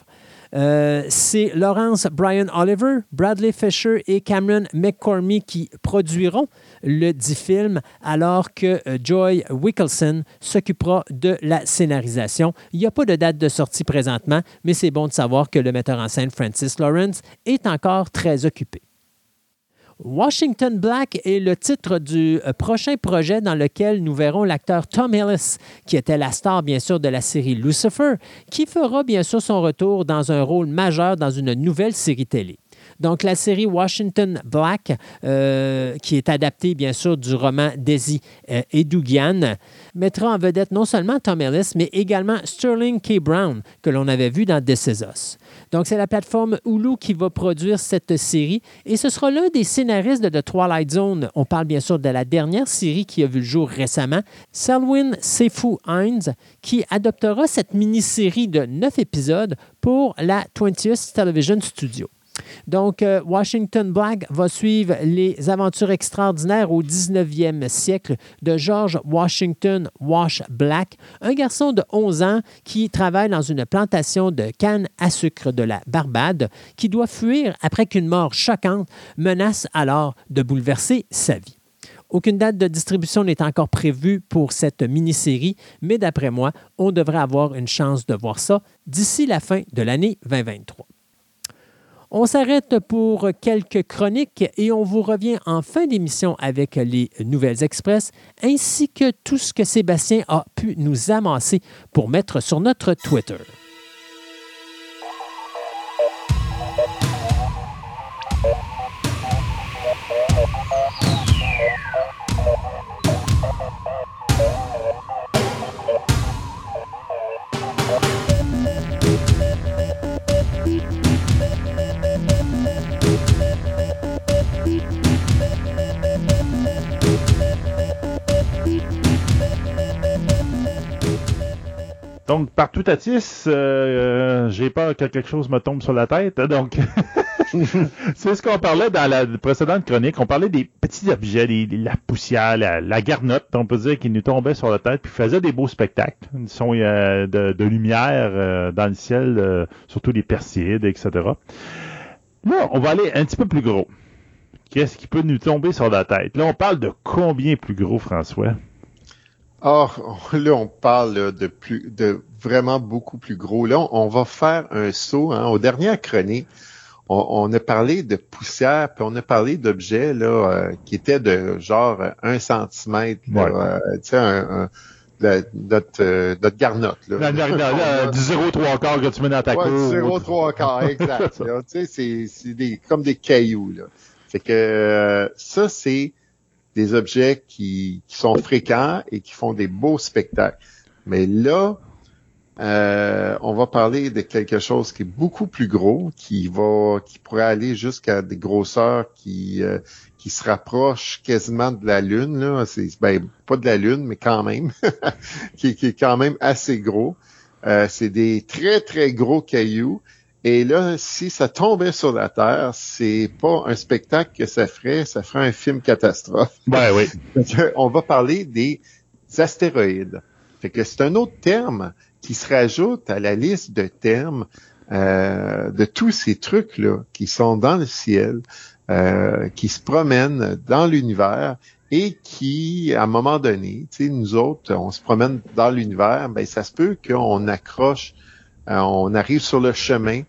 Euh, c'est Lawrence Brian Oliver, Bradley Fisher et Cameron McCormick qui produiront le dit film, alors que euh, Joy Wickelson s'occupera de la scénarisation. Il n'y a pas de date de sortie présentement, mais c'est bon de savoir que le metteur en scène Francis Lawrence est encore très occupé. Washington Black est le titre du euh, prochain projet dans lequel nous verrons l'acteur Tom Ellis, qui était la star bien sûr de la série Lucifer, qui fera bien sûr son retour dans un rôle majeur dans une nouvelle série télé. Donc, la série Washington Black, euh, qui est adaptée bien sûr du roman Daisy euh, Edougian, mettra en vedette non seulement Tom Ellis, mais également Sterling K. Brown, que l'on avait vu dans This. Donc, c'est la plateforme Hulu qui va produire cette série et ce sera l'un des scénaristes de The Twilight Zone. On parle bien sûr de la dernière série qui a vu le jour récemment, Selwyn Sefu Hines, qui adoptera cette mini-série de neuf épisodes pour la 20th Television Studio. Donc, euh, Washington Black va suivre les aventures extraordinaires au 19e siècle de George Washington Wash Black, un garçon de 11 ans qui travaille dans une plantation de canne à sucre de la Barbade, qui doit fuir après qu'une mort choquante menace alors de bouleverser sa vie. Aucune date de distribution n'est encore prévue pour cette mini-série, mais d'après moi, on devrait avoir une chance de voir ça d'ici la fin de l'année 2023. On s'arrête pour quelques chroniques et on vous revient en fin d'émission avec les Nouvelles Express ainsi que tout ce que Sébastien a pu nous amasser pour mettre sur notre Twitter. Donc, partout à Tis, euh, j'ai peur que quelque chose me tombe sur la tête. Donc, [LAUGHS] c'est ce qu'on parlait dans la précédente chronique. On parlait des petits objets, la poussière, la, garnotte, on peut dire, qui nous tombait sur la tête, puis faisait des beaux spectacles. Une son euh, de, lumière euh, dans le ciel, surtout les persides, etc. Là, on va aller un petit peu plus gros. Qu'est-ce qui peut nous tomber sur la tête? Là, on parle de combien plus gros, François? Or, [LAUGHS] là, on parle de plus, de vraiment beaucoup plus gros. Là, on, va faire un saut. Hein. Aux dernières chroniques, on, a parlé de poussière, puis on a parlé d'objets là euh, qui étaient de genre un centimètre, euh, tu sais, un, notre, euh, notre garnotte. Là. La, la, [LAUGHS] du 0,3 quart que tu mets dans ta ouais, Du 0,3 quart, exact. [LAUGHS] tu sais, c'est des, comme des cailloux. Là. Fait que ça, c'est des objets qui, sont fréquents et qui font des beaux spectacles. Mais là, euh, on va parler de quelque chose qui est beaucoup plus gros, qui va, qui pourrait aller jusqu'à des grosseurs qui euh, qui se rapprochent quasiment de la Lune. Là, c'est ben, pas de la Lune, mais quand même, [LAUGHS] qui, qui, est quand même assez gros. Euh, c'est des très très gros cailloux et là, si ça tombait sur la Terre, c'est pas un spectacle que ça ferait, ça ferait un film catastrophe. Ben oui. [LAUGHS] On va parler des astéroïdes. Fait que c'est un autre terme qui se rajoute à la liste de termes euh, de tous ces trucs-là qui sont dans le ciel, euh, qui se promènent dans l'univers et qui, à un moment donné, tu sais, nous autres, on se promène dans l'univers, ben ça se peut qu'on accroche euh, on arrive sur le chemin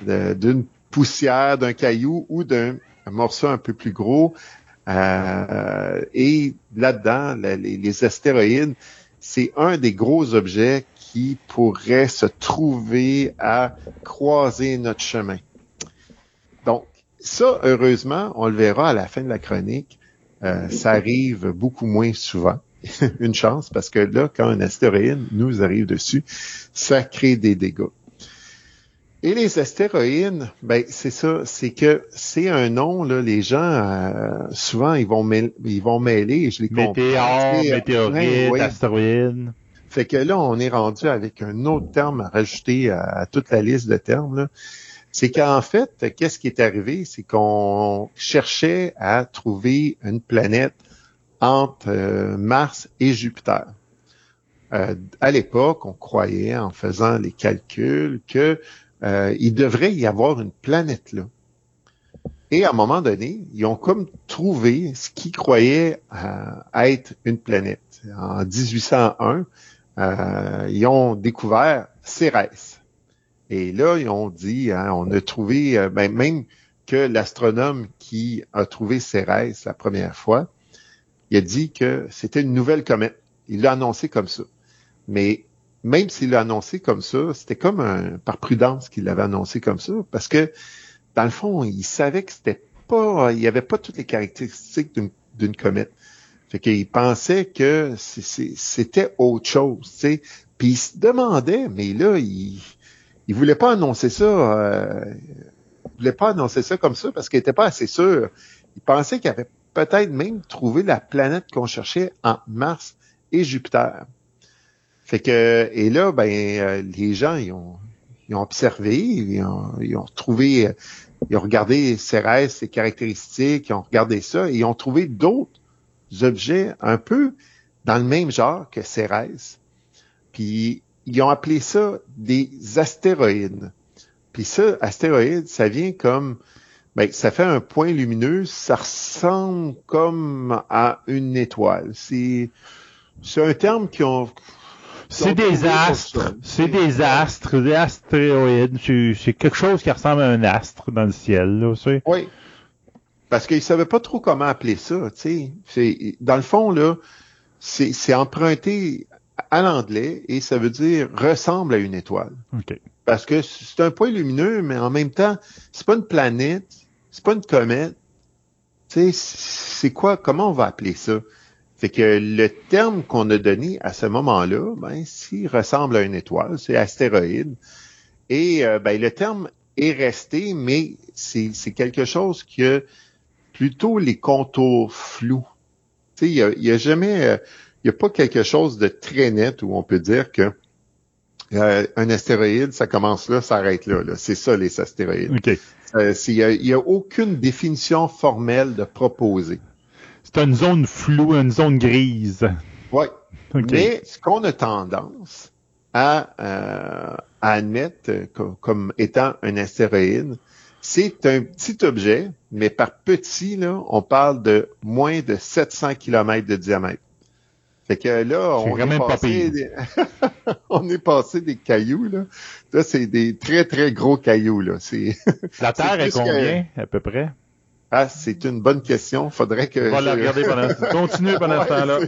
d'une poussière d'un caillou ou d'un morceau un peu plus gros. Euh, et là-dedans, les, les, astéroïdes, c'est un des gros objets qui pourrait se trouver à croiser notre chemin. Donc, ça, heureusement, on le verra à la fin de la chronique, euh, ça arrive beaucoup moins souvent. [LAUGHS] Une chance, parce que là, quand un astéroïde nous arrive dessus, ça crée des dégâts. Et les astéroïdes, ben c'est ça, c'est que c'est un nom là, les gens euh, souvent ils vont mêler, ils vont mêler, je les comprends. météorite, astéroïde. Fait que là on est rendu avec un autre terme à rajouter à, toute la liste de termes C'est qu'en fait, qu'est-ce qui est arrivé, c'est qu'on cherchait à trouver une planète entre euh, Mars et Jupiter. Euh, à l'époque, on croyait en faisant les calculs que euh, il devrait y avoir une planète là. Et à un moment donné, ils ont comme trouvé ce qu'ils croyaient être une planète. En 1801, euh, ils ont découvert Cérès. Et là, ils ont dit, hein, on a trouvé, ben, même que l'astronome qui a trouvé Cérès la première fois, il a dit que c'était une nouvelle comète. Il l'a annoncé comme ça. Mais même s'il l'a annoncé comme ça, c'était comme un, par prudence qu'il l'avait annoncé comme ça, parce que dans le fond, il savait que c'était pas, il n'y avait pas toutes les caractéristiques d'une comète. Fait qu'il pensait que c'était autre chose, tu sais. Puis il se demandait, mais là, il, il voulait pas annoncer ça, euh, il voulait pas annoncer ça comme ça parce qu'il était pas assez sûr. Il pensait qu'il avait peut-être même trouvé la planète qu'on cherchait en Mars et Jupiter. Fait que et là, ben euh, les gens ils ont, observé, ils ont, ils trouvé, euh, ils ont regardé Cérès, ses caractéristiques, ils ont regardé ça et ils ont trouvé d'autres objets un peu dans le même genre que Cérès. Puis ils ont appelé ça des astéroïdes. Puis ça, astéroïde, ça vient comme ben, ça fait un point lumineux, ça ressemble comme à une étoile. C'est c'est un terme qui ont c'est des astres. C'est des astres, des astéroïdes. C'est quelque chose qui ressemble à un astre dans le ciel, là, aussi. Oui. Parce qu'ils savaient pas trop comment appeler ça, tu sais. Dans le fond, là, c'est emprunté à l'anglais et ça veut dire ressemble à une étoile. OK. Parce que c'est un point lumineux, mais en même temps, c'est pas une planète, c'est pas une comète. Tu sais, c'est quoi, comment on va appeler ça? C'est que le terme qu'on a donné à ce moment-là, ben, s'il ressemble à une étoile, c'est astéroïde. Et euh, ben, le terme est resté, mais c'est quelque chose qui plutôt les contours flous. Il n'y a, y a jamais, il euh, y a pas quelque chose de très net où on peut dire que euh, un astéroïde, ça commence là, ça arrête là. C'est ça les astéroïdes. Il n'y a, a, aucune définition formelle de proposer c'est une zone floue, une zone grise. Oui. Mais ce qu'on a tendance à, euh, admettre comme, étant un astéroïde, c'est un petit objet, mais par petit, là, on parle de moins de 700 km de diamètre. Fait que là, on est, passé des... [LAUGHS] on est passé des cailloux, là. Là, c'est des très, très gros cailloux, là. C'est... La [LAUGHS] Terre est combien, à peu près? Ah, c'est une bonne question. Faudrait que. On va la regarder pendant. [LAUGHS] Continue pendant ce temps-là.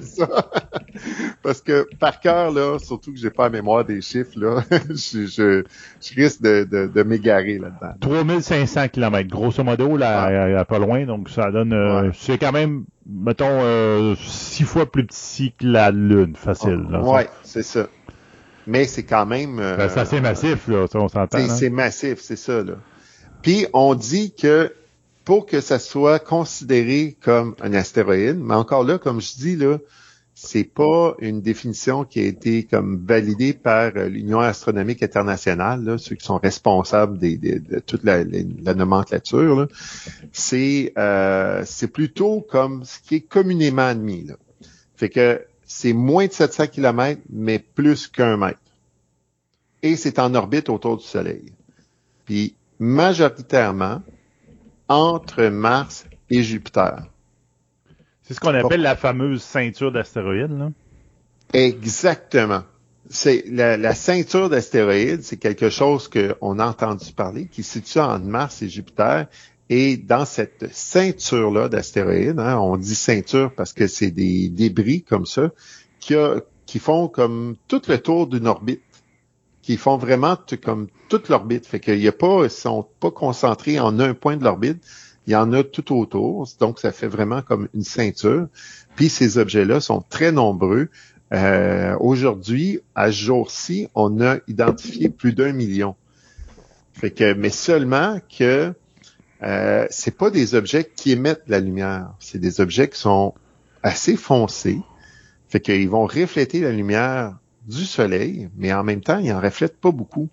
Parce que par cœur, là, surtout que j'ai pas la mémoire des chiffres, là, [LAUGHS] je, je, je, risque de, de, de m'égarer là-dedans. 3500 km, grosso modo, là, pas loin. Donc ça donne. Euh, c'est quand même, mettons, euh, six fois plus petit que la Lune, facile. Oui, c'est ça. Mais c'est quand même. Euh, ben, c'est assez massif, là, on s'entend. C'est massif, c'est ça, là. Puis on dit que pour que ça soit considéré comme un astéroïde. Mais encore là, comme je dis, là, c'est pas une définition qui a été comme validée par euh, l'Union astronomique internationale, là, ceux qui sont responsables de toute la, nomenclature. C'est euh, plutôt comme ce qui est communément admis. Là. Fait que c'est moins de 700 km, mais plus qu'un mètre. Et c'est en orbite autour du Soleil. Puis majoritairement, entre Mars et Jupiter. C'est ce qu'on appelle la fameuse ceinture d'astéroïdes, là? Exactement. c'est la, la ceinture d'astéroïdes, c'est quelque chose qu'on a entendu parler, qui se situe entre Mars et Jupiter. Et dans cette ceinture-là d'astéroïdes, hein, on dit ceinture parce que c'est des débris comme ça, qui, a, qui font comme tout le tour d'une orbite, qui font vraiment comme toute l'orbite. Fait qu'il y a pas, ils sont pas concentrés en un point de l'orbite, il y en a tout autour, donc ça fait vraiment comme une ceinture. Puis ces objets-là sont très nombreux. Euh, Aujourd'hui, à jour-ci, on a identifié plus d'un million. Fait que, mais seulement que euh, c'est pas des objets qui émettent la lumière, c'est des objets qui sont assez foncés. Fait qu'ils vont refléter la lumière du soleil, mais en même temps, ils en reflètent pas beaucoup.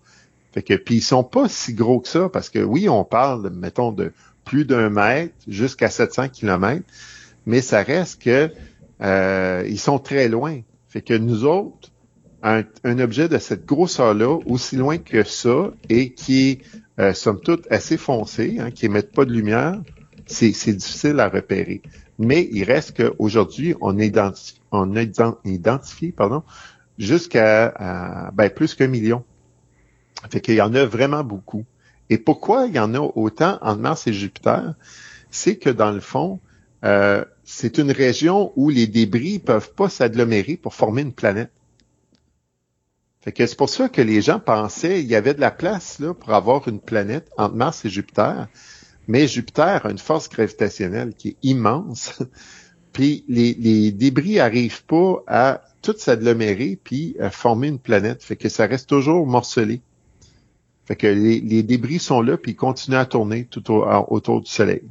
Fait que, puis ils sont pas si gros que ça, parce que oui, on parle, mettons, de plus d'un mètre jusqu'à 700 kilomètres, mais ça reste que euh, ils sont très loin. Fait que nous autres, un, objet de cette grosseur-là, aussi loin que ça, et qui est, euh, assez foncé, hein, qui émet pas de lumière, c'est difficile à repérer. Mais il reste qu'aujourd'hui, on, on a identifié pardon, jusqu'à ben, plus qu'un million. Fait qu'il y en a vraiment beaucoup. Et pourquoi il y en a autant en Mars et Jupiter? C'est que dans le fond, euh, c'est une région où les débris peuvent pas s'agglomérer pour former une planète. Fait que c'est pour ça que les gens pensaient qu'il y avait de la place là, pour avoir une planète entre Mars et Jupiter. Mais Jupiter a une force gravitationnelle qui est immense. [LAUGHS] puis les, les débris arrivent pas à tout s'agglomérer puis à former une planète. Fait que ça reste toujours morcelé. Fait que les, débris sont là puis ils continuent à tourner tout autour du Soleil.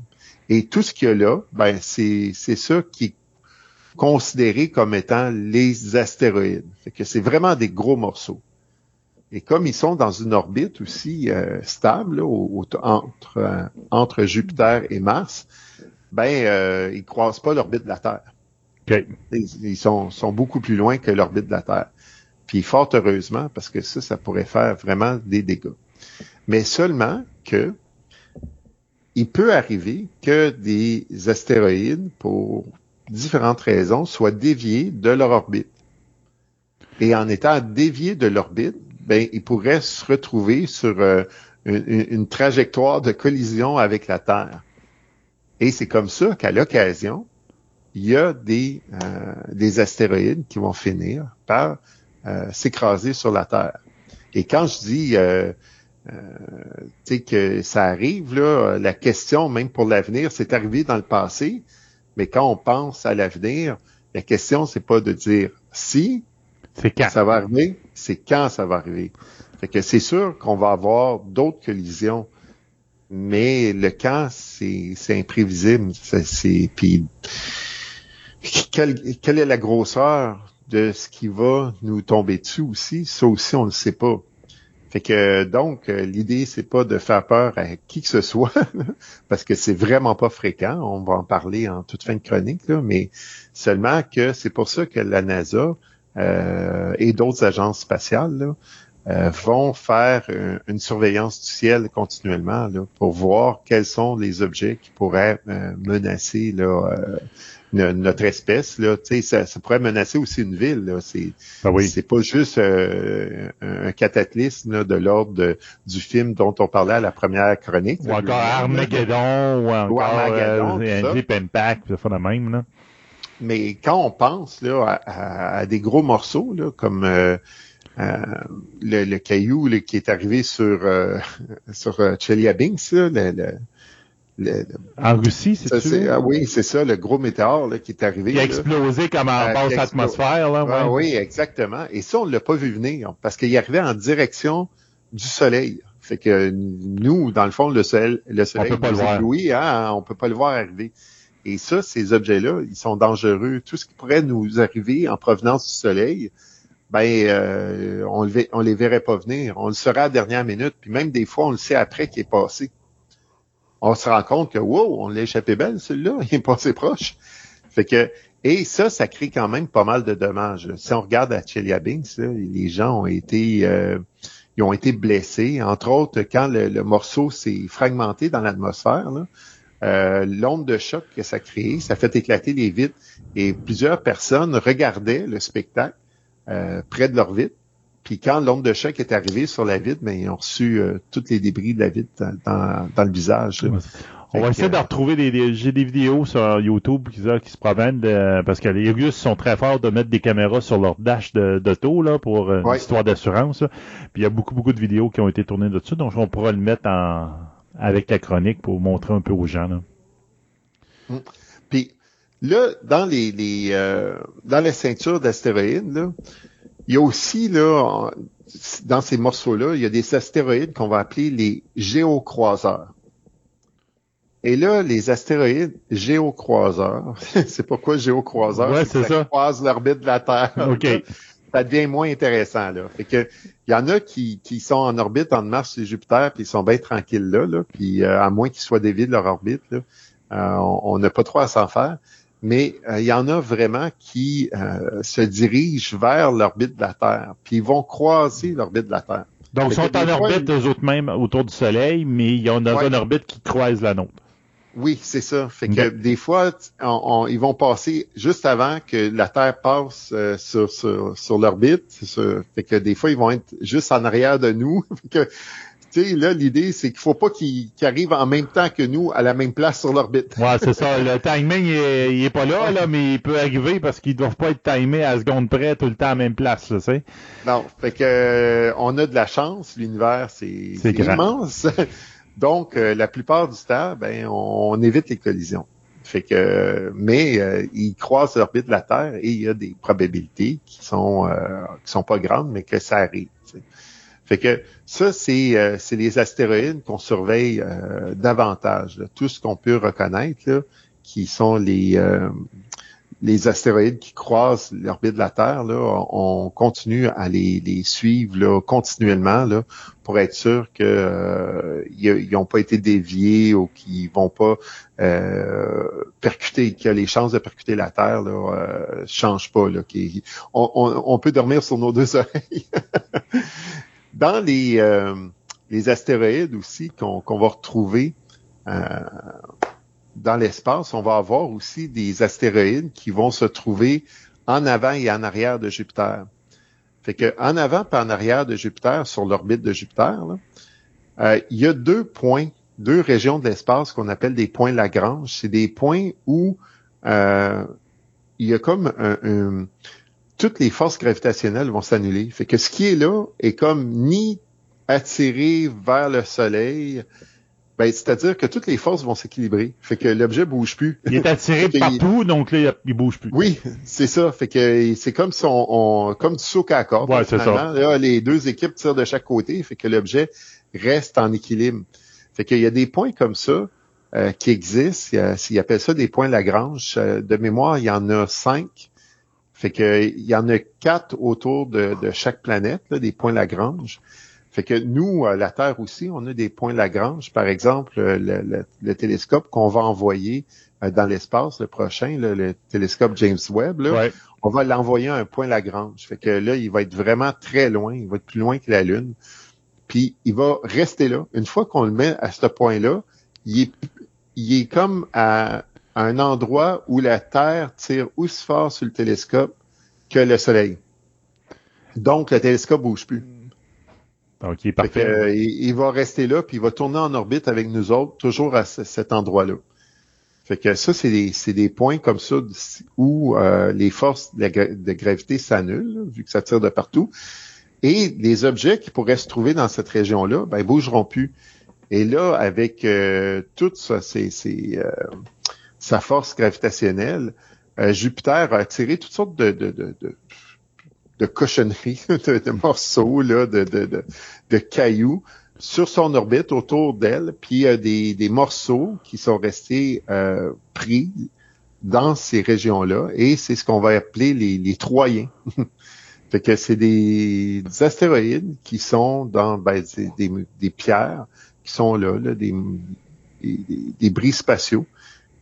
Et tout ce qu'il y a là, ben c'est ça qui est considéré comme étant les astéroïdes. Fait que c'est vraiment des gros morceaux. Et comme ils sont dans une orbite aussi euh, stable entre, euh, entre Jupiter et Mars, ben euh, ils croisent pas l'orbite de la Terre. Ils, sont, beaucoup plus loin que l'orbite de la Terre. Puis fort heureusement, parce que ça, ça pourrait faire vraiment des dégâts. Mais seulement que il peut arriver que des astéroïdes, pour différentes raisons, soient déviés de leur orbite. Et en étant déviés de l'orbite, ben, ils pourraient se retrouver sur euh, une, trajectoire de collision avec la Terre. Et c'est comme ça qu'à l'occasion, il y a des, euh, des astéroïdes qui vont finir par euh, s'écraser sur la Terre. Et quand je dis euh, que ça arrive, là, la question, même pour l'avenir, c'est arrivé dans le passé, mais quand on pense à l'avenir, la question, c'est pas de dire si c'est quand ça va arriver, c'est quand ça va arriver. Fait que c'est sûr qu'on va avoir d'autres collisions, mais le quand, c'est, c'est imprévisible. C'est, puis quelle, quelle est la grosseur de ce qui va nous tomber dessus aussi? Ça aussi, on ne le sait pas. Fait que donc euh, l'idée c'est pas de faire peur à qui que ce soit [LAUGHS] parce que c'est vraiment pas fréquent. On va en parler en toute fin de chronique là, mais seulement que c'est pour ça que la NASA euh, et d'autres agences spatiales euh, vont faire une surveillance du ciel continuellement là, pour voir quels sont les objets qui pourraient menacer là, notre espèce, là, ça, ça pourrait menacer aussi une ville. Là. C'est, ah oui. c'est pas juste euh, un cataclysme de l'ordre du film dont on parlait à la première chronique. Ou encore Armageddon, ou encore Armageddon, euh, Impact, ça fait même. Là. Mais quand on pense là, à, des gros morceaux, là, comme euh, euh, le, le, caillou là, qui est arrivé sur, euh, [LAUGHS] sur Chelyabinsk, là, le, en Russie, c'est ça? Ah oui, c'est ça, le gros météore là, qui est arrivé. Qui a explosé comme en euh, basse atmosphère. Là, ah, oui, exactement. Et ça, on ne l'a pas vu venir parce qu'il arrivait en direction du soleil. Fait que nous, dans le fond, le soleil, le soleil on peut pas le voir. Oui, hein, on peut pas le voir arriver. Et ça, ces objets-là, ils sont dangereux. Tout ce qui pourrait nous arriver en provenance du soleil, ben, euh, on, le, on les verrait pas venir. On le saura à la dernière minute. Puis même des fois, on le sait après qu'il est passé on se rend compte que wow, on l'a échappé belle, celui-là, [LAUGHS] il est passé proche. Fait que et ça, ça crée quand même pas mal de dommages. Si on regarde à Chelyabinsk, les gens ont été euh, ils ont été blessés. Entre autres, quand le, morceau s'est fragmenté dans l'atmosphère, euh, l'onde de choc que ça crée, ça fait éclater les vitres et plusieurs personnes regardaient le spectacle euh, près de leur vitre Puis quand l'onde de choc est arrivée sur la vitre, ben, ils ont reçu euh, tous les débris de la vitre dans, dans, le visage. On va essayer de retrouver des, j'ai des vidéos sur YouTube qui, qui se promènent parce que les Russ sont très forts de mettre des caméras sur leur dash d'auto là pour euh, une histoire d'assurance. Puis il y a beaucoup beaucoup de vidéos qui ont été tournées de-dessus, donc on pourra le mettre en avec la chronique pour montrer un peu aux gens. Là. Mm. Puis là, dans les, les euh, dans les ceintures d'astéroïdes, là, il y a aussi là dans ces morceaux-là, il y a des astéroïdes qu'on va appeler les géocroiseurs. Et là, les astéroïdes géocroiseurs, [LAUGHS] c'est pourquoi géocroiseurs, ouais, c'est ça, croisent l'orbite de la Terre. [LAUGHS] OK. ça devient moins intéressant là. Fait que il y en a qui, qui sont en orbite entre Mars et Jupiter, puis ils sont bien tranquilles là, là puis euh, à moins qu'ils soient déviés de leur orbite, là, euh, on n'a pas trop à s'en faire. Mais euh, il y en a vraiment qui se dirigent vers l'orbite de la Terre, puis ils vont croiser l'orbite de la Terre. Donc, ils sont en orbite eux autres mêmes autour du Soleil, mais ils ont dans une orbite qui croise la nôtre. Oui, c'est ça. Fait que des fois, ils vont passer juste avant que la Terre passe euh, sur, sur, sur l'orbite. Fait que des fois, ils vont être juste en arrière de nous. [LAUGHS] que, sais, là, l'idée, c'est qu'il faut pas qu'ils arrivent en même temps que nous à la même place sur l'orbite. Ouais, c'est ça. Le timing, il est, pas là, là, mais il peut arriver parce qu'ils doivent pas être timés à seconde près tout le temps à la même place, tu sais. Non, fait que euh, on a de la chance. L'univers, c'est immense. [LAUGHS] Donc, euh, la plupart du temps, ben, on, évite les collisions. Fait que, mais euh, ils croisent l'orbite de la Terre et il y a des probabilités qui sont euh, qui sont pas grandes, mais que ça arrive. Fait que ça, c'est c'est les astéroïdes qu'on surveille davantage. Tout ce qu'on peut reconnaître, là, qui sont les les astéroïdes qui croisent l'orbite de la Terre, là, on continue à les, les suivre là, continuellement là, pour être sûr qu'ils euh, n'ont pas été déviés ou qu'ils vont pas euh, percuter, que les chances de percuter la Terre là, euh, changent pas. Là, on, on, peut dormir sur nos deux oreilles. [LAUGHS] Dans les, euh, les astéroïdes aussi qu'on va retrouver, euh, dans l'espace, on va avoir aussi des astéroïdes qui vont se trouver en avant et en arrière de Jupiter. Fait que en avant et en arrière de Jupiter, sur l'orbite de Jupiter, euh, il y a deux points, deux régions de l'espace qu'on appelle des points Lagrange. C'est des points où euh, il y a comme un, toutes les forces gravitationnelles vont s'annuler. Fait que ce qui est là est comme ni attiré vers le Soleil, ben, c'est-à-dire que toutes les forces vont s'équilibrer. Fait que l'objet bouge plus. Il est attiré [LAUGHS] partout, donc là, il bouge plus. Oui, c'est ça. Fait que c'est comme si on, comme du saut à corde. Ouais, c'est ça. Là, les deux équipes tirent de chaque côté, fait que l'objet reste en équilibre. Fait qu'il y a des points comme ça euh, qui existent. S'ils appellent ça des points Lagrange, euh, de mémoire, il y en a cinq. Fait que il y en a quatre autour de, de chaque planète, là, des points Lagrange. Fait que nous, la Terre aussi, on a des points Lagrange. Par exemple, le, télescope qu'on va envoyer euh, dans l'espace, le prochain, le télescope James Webb, on va l'envoyer à un point Lagrange. Fait que là, il va être vraiment très loin. Il va être plus loin que la Lune. Puis il va rester là. Une fois qu'on le met à ce point-là, il est, il est comme à un endroit où la Terre tire aussi fort sur le télescope que le Soleil. Donc, le télescope bouge plus. Donc, il est parfait. Euh, il, va rester là, puis il va tourner en orbite avec nous autres, toujours à cet endroit-là. Fait que ça, c'est des, des, points comme ça où euh, les forces de, gravité s'annulent, vu que ça tire de partout. Et les objets qui pourraient se trouver dans cette région-là, ben, ils bougeront plus. Et là, avec euh, ça, sa force gravitationnelle, Jupiter a attiré toutes sortes de, de, de, de cochonneries, [LAUGHS] de, morceaux, là, de, de, de, cailloux sur son orbite autour d'elle, puis il y a des, des morceaux qui sont restés euh, pris dans ces régions-là, et c'est ce qu'on va appeler les, les Troyens. [LAUGHS] fait que c'est des, astéroïdes qui sont dans ben, des, des, pierres qui sont là, là des, des bris spatiaux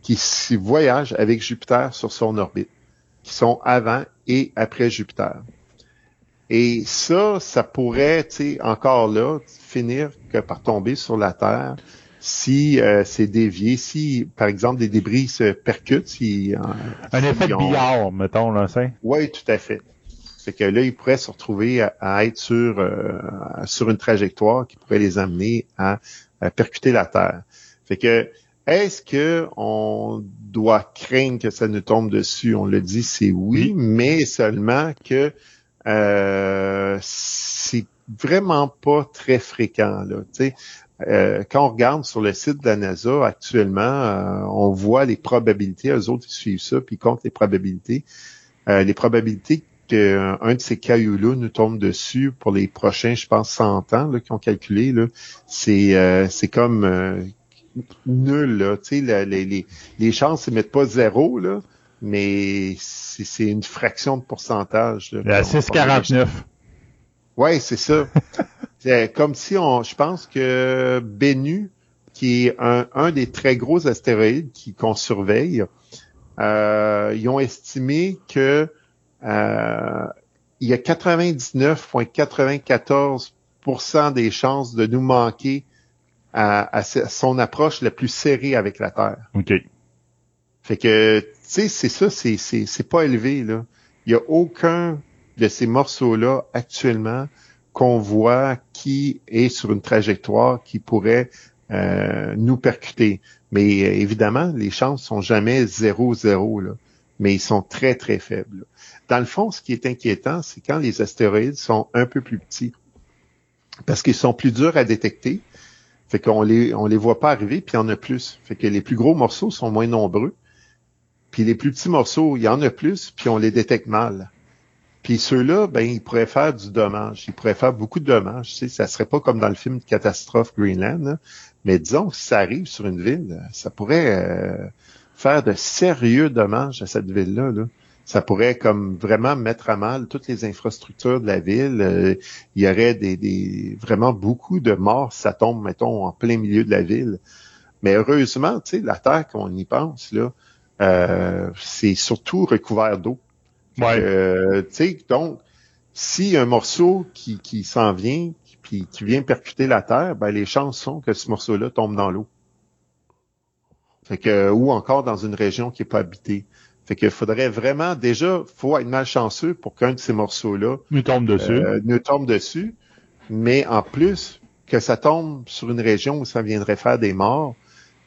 qui voyagent avec Jupiter sur son orbite, qui sont avant et après Jupiter. Et ça, ça pourrait, tu sais, encore là, finir que par tomber sur la Terre si euh, c'est dévié, si, par exemple, des débris se percutent. Si, Un effet de billard, mettons, là, c'est? Oui, tout à fait. Fait que là, ils pourraient se retrouver à, être sur, euh, sur une trajectoire qui pourrait les amener à, percuter la Terre. Fait que est-ce que on doit craindre que ça nous tombe dessus? On le dit, c'est oui, mais seulement que euh, c'est vraiment pas très fréquent. Là. Euh, quand on regarde sur le site de la NASA actuellement, euh, on voit les probabilités. Eux autres, ils suivent ça, puis ils comptent les probabilités. Euh, les probabilités qu'un de ces cailloux-là nous tombe dessus pour les prochains, je pense, 100 ans, qui ont calculé, c'est c'est comme nul. Là, les, les, les chances ne mettent pas zéro, là, mais c'est une fraction de pourcentage. Là, 6,49. Ouais, c'est ça. [LAUGHS] c'est comme si on, je pense que Bennu, qui est un, un des très gros astéroïdes qu'on surveille, euh, ils ont estimé que euh, il y a 99,94% des chances de nous manquer à, à, son approche la plus serrée avec la Terre. OK. Fait que, tu sais, c'est ça, c'est, c'est, c'est pas élevé, là. Il y a aucun de ces morceaux-là actuellement qu'on voit qui est sur une trajectoire qui pourrait euh, nous percuter. Mais euh, évidemment, les chances sont jamais 0-0, mais ils sont très, très faibles. Dans le fond, ce qui est inquiétant, c'est quand les astéroïdes sont un peu plus petits. Parce qu'ils sont plus durs à détecter. Fait qu'on les, on les voit pas arriver, puis il y en a plus. Fait que les plus gros morceaux sont moins nombreux. Puis les plus petits morceaux, il y en a plus, puis on les détecte mal. Puis ceux-là, ben, ils pourraient faire du dommage. Ils pourraient faire beaucoup de dommages. Tu sais, ça serait pas comme dans le film de catastrophe Greenland. Mais disons si ça arrive sur une ville, ça pourrait euh, faire de sérieux dommages à cette ville-là. Ça pourrait comme vraiment mettre à mal toutes les infrastructures de la ville. Euh, il y aurait des, des, vraiment beaucoup de morts ça tombe, mettons, en plein milieu de la ville. Mais heureusement, tu sais, la Terre, qu'on y pense, là, euh, c'est surtout recouvert d'eau. Ouais. Euh, donc, si un morceau qui, qui s'en vient, puis qui vient percuter la terre, ben les chances sont que ce morceau-là tombe dans l'eau. Fait que, ou encore dans une région qui n'est pas habitée. Fait qu'il faudrait vraiment, déjà, faut être malchanceux pour qu'un de ces morceaux-là nous tombe dessus. Euh, nous tombe dessus. Mais en plus, que ça tombe sur une région où ça viendrait faire des morts,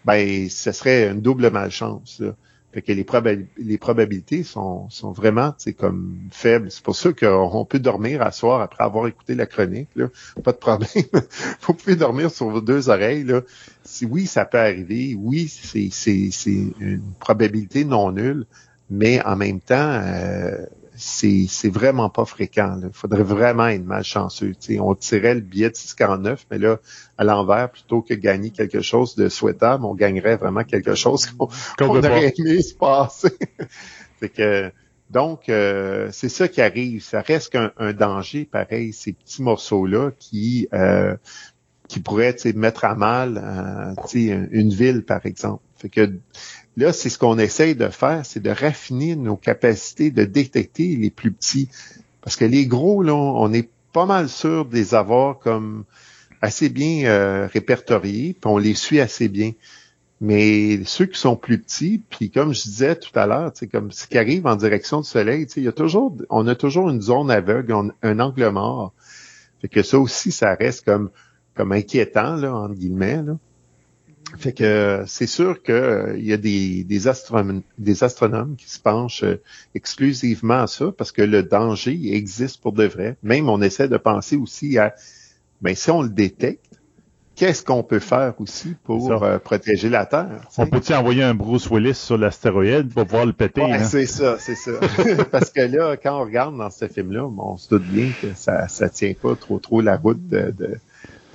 ben, ce serait une double malchance. Là. Fait que les, probabilités sont, sont vraiment comme faibles. C'est pour ça qu'on peut dormir à soir après avoir écouté la chronique. Là. Pas de problème. [LAUGHS] Vous pouvez dormir sur vos deux oreilles. Là. Si, oui, ça peut arriver. Oui, c'est une probabilité non nulle. Mais en même temps, euh, c'est, c'est vraiment pas fréquent. Il faudrait vraiment être malchanceux. sais, On tirait le billet de 6,49, mais là, à l'envers, plutôt que gagner quelque chose de souhaitable, on gagnerait vraiment quelque chose qu'on, aurait aimé se passer. [LAUGHS] fait que, donc, euh, c'est ça qui arrive. Ça reste qu'un un danger, pareil, ces petits morceaux-là qui euh, qui pourraient mettre à mal euh, une ville, par exemple. Fait que Là, c'est ce qu'on essaye de faire, c'est de raffiner nos capacités de détecter les plus petits. Parce que les gros, là, on est pas mal sûr de les avoir comme assez bien euh, répertoriés, puis on les suit assez bien. Mais ceux qui sont plus petits, puis comme je disais tout à l'heure, c'est comme ce qui arrive en direction du soleil, il y a toujours, on a toujours une zone aveugle, un angle mort. Fait que ça aussi, ça reste comme, comme inquiétant, là, entre guillemets. Là. Fait que c'est sûr qu'il euh, y a des, des, astronomes, des astronomes qui se penchent euh, exclusivement à ça parce que le danger existe pour de vrai. Même on essaie de penser aussi à, ben si on le détecte, qu'est-ce qu'on peut faire aussi pour euh, protéger la Terre? On peut-il envoyer un Bruce Willis sur l'astéroïde pour pouvoir le péter? hein? C'est ça, c'est ça. [LAUGHS] Parce que là, quand on regarde dans ce film-là, on se doute bien que ça ça tient pas trop trop la route de, de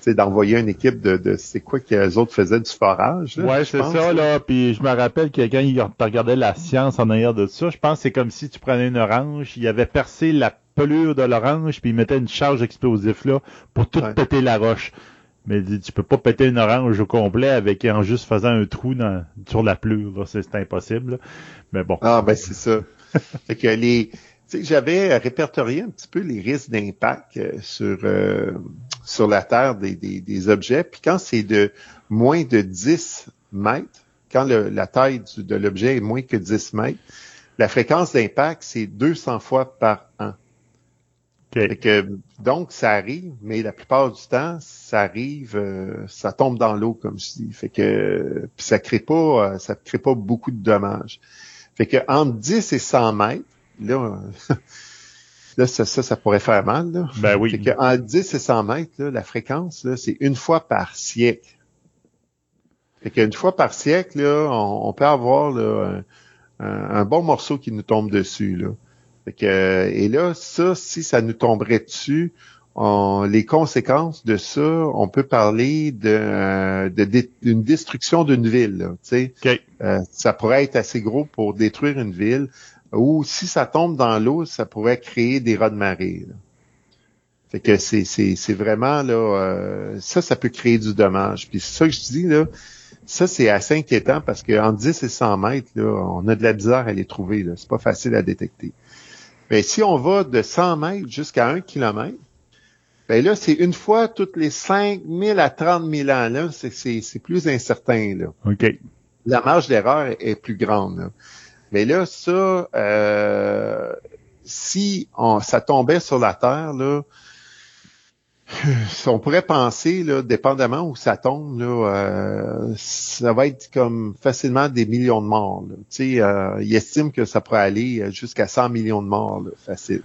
d'envoyer une équipe de, de c'est quoi que les autres faisaient du forage. Là, ouais, c'est ça, là. Puis je me rappelle que quand il regardait la science en arrière de ça, je pense que c'est comme si tu prenais une orange, il avait percé la pelure de l'orange, puis il mettait une charge explosive là pour tout péter la roche. Mais tu peux pas péter une orange au complet avec en juste faisant un trou dans, sur la pelure, c'est impossible. Mais bon. Ah ben c'est ça. [LAUGHS] fait que les j'avais répertorié un petit peu les risques d'impact euh, sur euh, sur la Terre des, des, objets. Puis quand c'est de moins de 10 mètres, quand la taille de l'objet est moins que 10 mètres, la fréquence d'impact, c'est 200 fois par an. Fait que, donc, ça arrive, mais la plupart du temps, ça arrive, euh, ça tombe dans l'eau, comme je dis. Fait que puis ça crée pas, ça crée pas beaucoup de dommages. Fait que entre 10 et 100 mètres, là, [LAUGHS] là ça, ça, pourrait faire mal. Là. Ben oui. Entre 10 et 100 mètres, là, la fréquence, là, c'est une fois par siècle. Fait qu'une fois par siècle, là, on, peut avoir là, un, un, bon morceau qui nous tombe dessus. Là. Fait que, et là, ça, si ça nous tomberait dessus, les conséquences de ça, on peut parler de, d'une destruction d'une ville. Euh, ça pourrait être assez gros pour détruire une ville. Ou si ça tombe dans l'eau, ça pourrait créer des rats de marée. Fait que c'est, c'est, vraiment là, euh, ça, ça peut créer du dommage. Puis ça que je dis là, ça c'est assez inquiétant parce qu'en 10 et 100 mètres, là, on a de la bizarre à les trouver. Là. C'est pas facile à détecter. Mais si on va de 100 mètres jusqu'à 1 kilomètre, ben là, c'est une fois toutes les 5 000 à 30 000 ans. Là, c'est plus incertain. Là. OK. La marge d'erreur est plus grande. Mais là, ça, euh, si on, ça tombait sur la Terre, là, [SIGHS] on pourrait penser, là, dépendamment où ça tombe, là, euh, ça va être comme facilement des millions de morts. Tu sais, euh, il estime que ça pourrait aller jusqu'à 100 millions de morts, là, facile.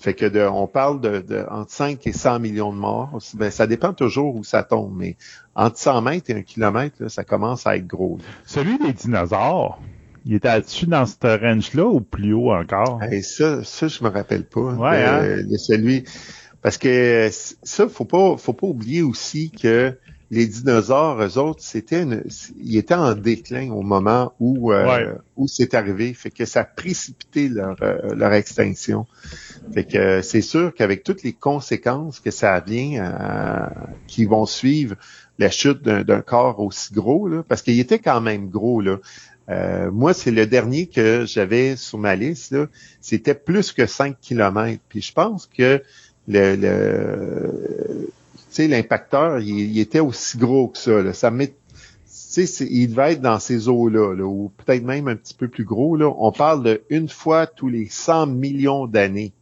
Fait que de, on parle de, de, entre 5 et 100 millions de morts. Ben, ça dépend toujours où ça tombe, mais entre 100 mètres et 1 kilomètre, ça commence à être gros. Celui des dinosaures, il était dessus dans ce range-là ou plus haut encore? ça, ça, je me rappelle pas. Ouais, hein? celui. Parce que ça, faut pas, faut pas oublier aussi que les dinosaures, eux autres, c'était ils étaient en déclin au moment où euh, où c'est arrivé, fait que ça a précipité leur euh, leur extinction. Fait que euh, c'est sûr qu'avec toutes les conséquences que ça vient, qui vont suivre la chute d'un corps aussi gros, là, parce qu'il était quand même gros là. Moi, c'est le dernier que j'avais sur ma liste. C'était plus que 5 km. Puis je pense que le, le sais, l'impacteur, il, était aussi gros que ça. Là. Ça met, il devait être dans ces eaux-là, là, ou peut-être même un petit peu plus gros. Là. On parle de une fois tous les 100 millions d'années.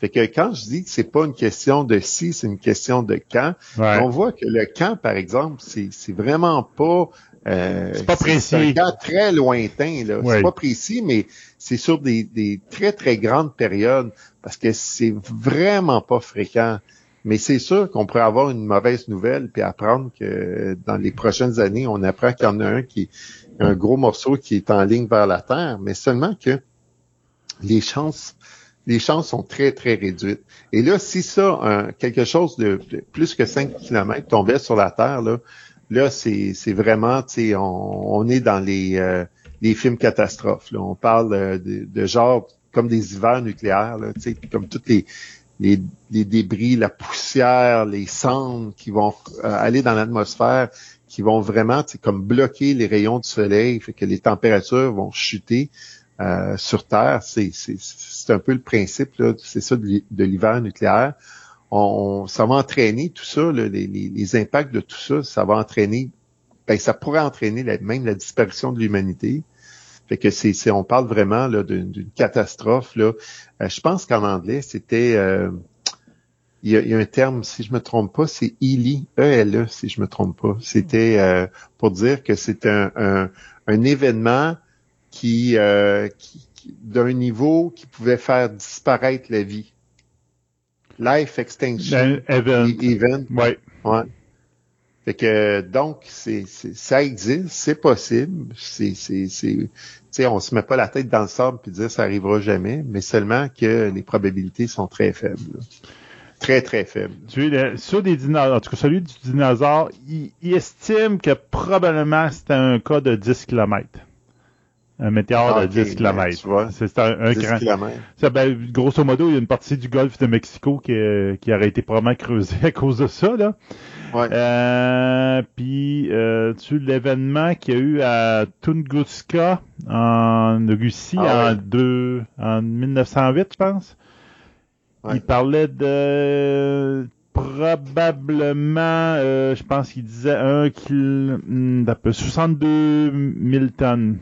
Fait que quand je dis que c'est pas une question de si, c'est une question de quand, on voit que le quand, par exemple, c'est vraiment pas euh, c'est pas précis. C'est un cas très lointain, là. C'est pas précis, mais c'est sur des, des très, très grandes périodes parce que c'est vraiment pas fréquent. Mais c'est sûr qu'on pourrait avoir une mauvaise nouvelle puis apprendre que dans les prochaines années, on apprend qu'il y en a un qui un gros morceau qui est en ligne vers la Terre, mais seulement que les chances les chances sont très, très réduites. Et là, si ça, quelque chose de, plus que 5 km tombait sur la Terre, là, là c'est, vraiment, tu on, on est dans les, euh, les films catastrophes. Là. On parle euh, de, de, genre comme des hivers nucléaires, là, comme toutes les, les, débris, la poussière, les cendres qui vont euh, aller dans l'atmosphère, qui vont vraiment comme bloquer les rayons du soleil, fait que les températures vont chuter euh, sur Terre. C'est, un peu le principe, c'est ça de, l'hiver nucléaire. On, ça va entraîner tout ça, les, impacts de tout ça, ça va entraîner, ben, ça pourrait entraîner même la disparition de l'humanité. Fait que c'est, on parle vraiment d'une, catastrophe. Là. Euh, je pense qu'en anglais, c'était euh, il, y a, un terme, si je me trompe pas, c'est ELE, E-L-E, si je me trompe pas. C'était euh, pour dire que un, un, événement qui, d'un niveau qui pouvait faire disparaître la vie. Life extinction event. Ouais. ouais. Fait que donc c'est, ça existe, c'est possible, c'est c'est c'est on se met pas la tête dans le sable puis dire ça arrivera jamais, mais seulement que les probabilités sont très faibles. Très très faibles. Tu sur des dinosaures, en tout cas celui du dinosaure, il, estime que probablement c'était un cas de 10 km. Un météore de 10 km. c'est un, un 10 grand. ben, grosso modo, il y a une partie du golfe de Mexico qui, qui aurait été probablement creusée [LAUGHS] à cause de ça. Là. Ouais. Euh, puis, euh, tu l'événement qu'il y a eu à Tunguska en Russie ah en, deux, en 1908, je pense. Il parlait de probablement, euh, je pense qu'il disait un kilo, 62 000 tonnes.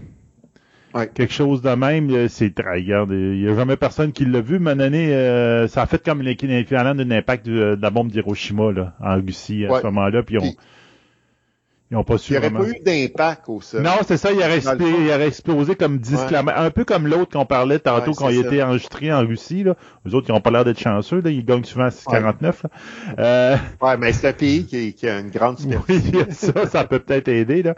Quelque chose de même, c'est très, regarde, il n'y a jamais personne qui l'a vu, mais année, euh, ça a fait comme l'équivalent d'un impact de, la bombe d'Hiroshima, là, en Russie, à ce moment-là, puis on, ils n'ont pas su. Il n'y aurait pas eu d'impact au sol. Non, c'est ça, il aurait, aurait, explosé comme 10 km. Un peu comme l'autre qu'on parlait tantôt quand il était enregistré en Russie. Là. Les autres, ils n'ont pas l'air d'être chanceux. Là. Ils gagnent souvent à 6,49. Ouais. Euh... ouais, mais c'est un pays qui, qui, a une grande [LAUGHS] superficie. Oui, ça, ça peut peut-être aider. Là.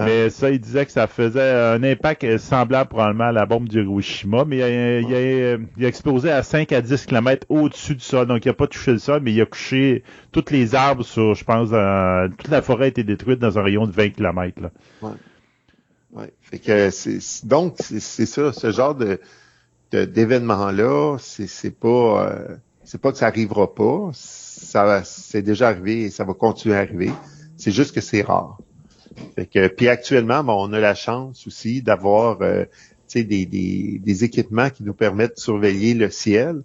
Ah. Mais ça, il disait que ça faisait un impact semblable probablement à la bombe d'Hiroshima, mais il a, il, a, explosé à 5 à 10 km au-dessus du sol. Donc, il n'a pas touché le sol, mais il a couché toutes les arbres sur, je pense, euh, toute la forêt a été détruite dans un rayon de 20 km. Là. Ouais. ouais. Fait que c'est, donc, c'est ça, ce genre de, d'événement-là, c'est pas, euh, c'est pas que ça arrivera pas. Ça, c'est déjà arrivé et ça va continuer à arriver. C'est juste que c'est rare. Fait que, puis actuellement, on a la chance aussi d'avoir euh, des, des, des, équipements qui nous permettent de surveiller le ciel.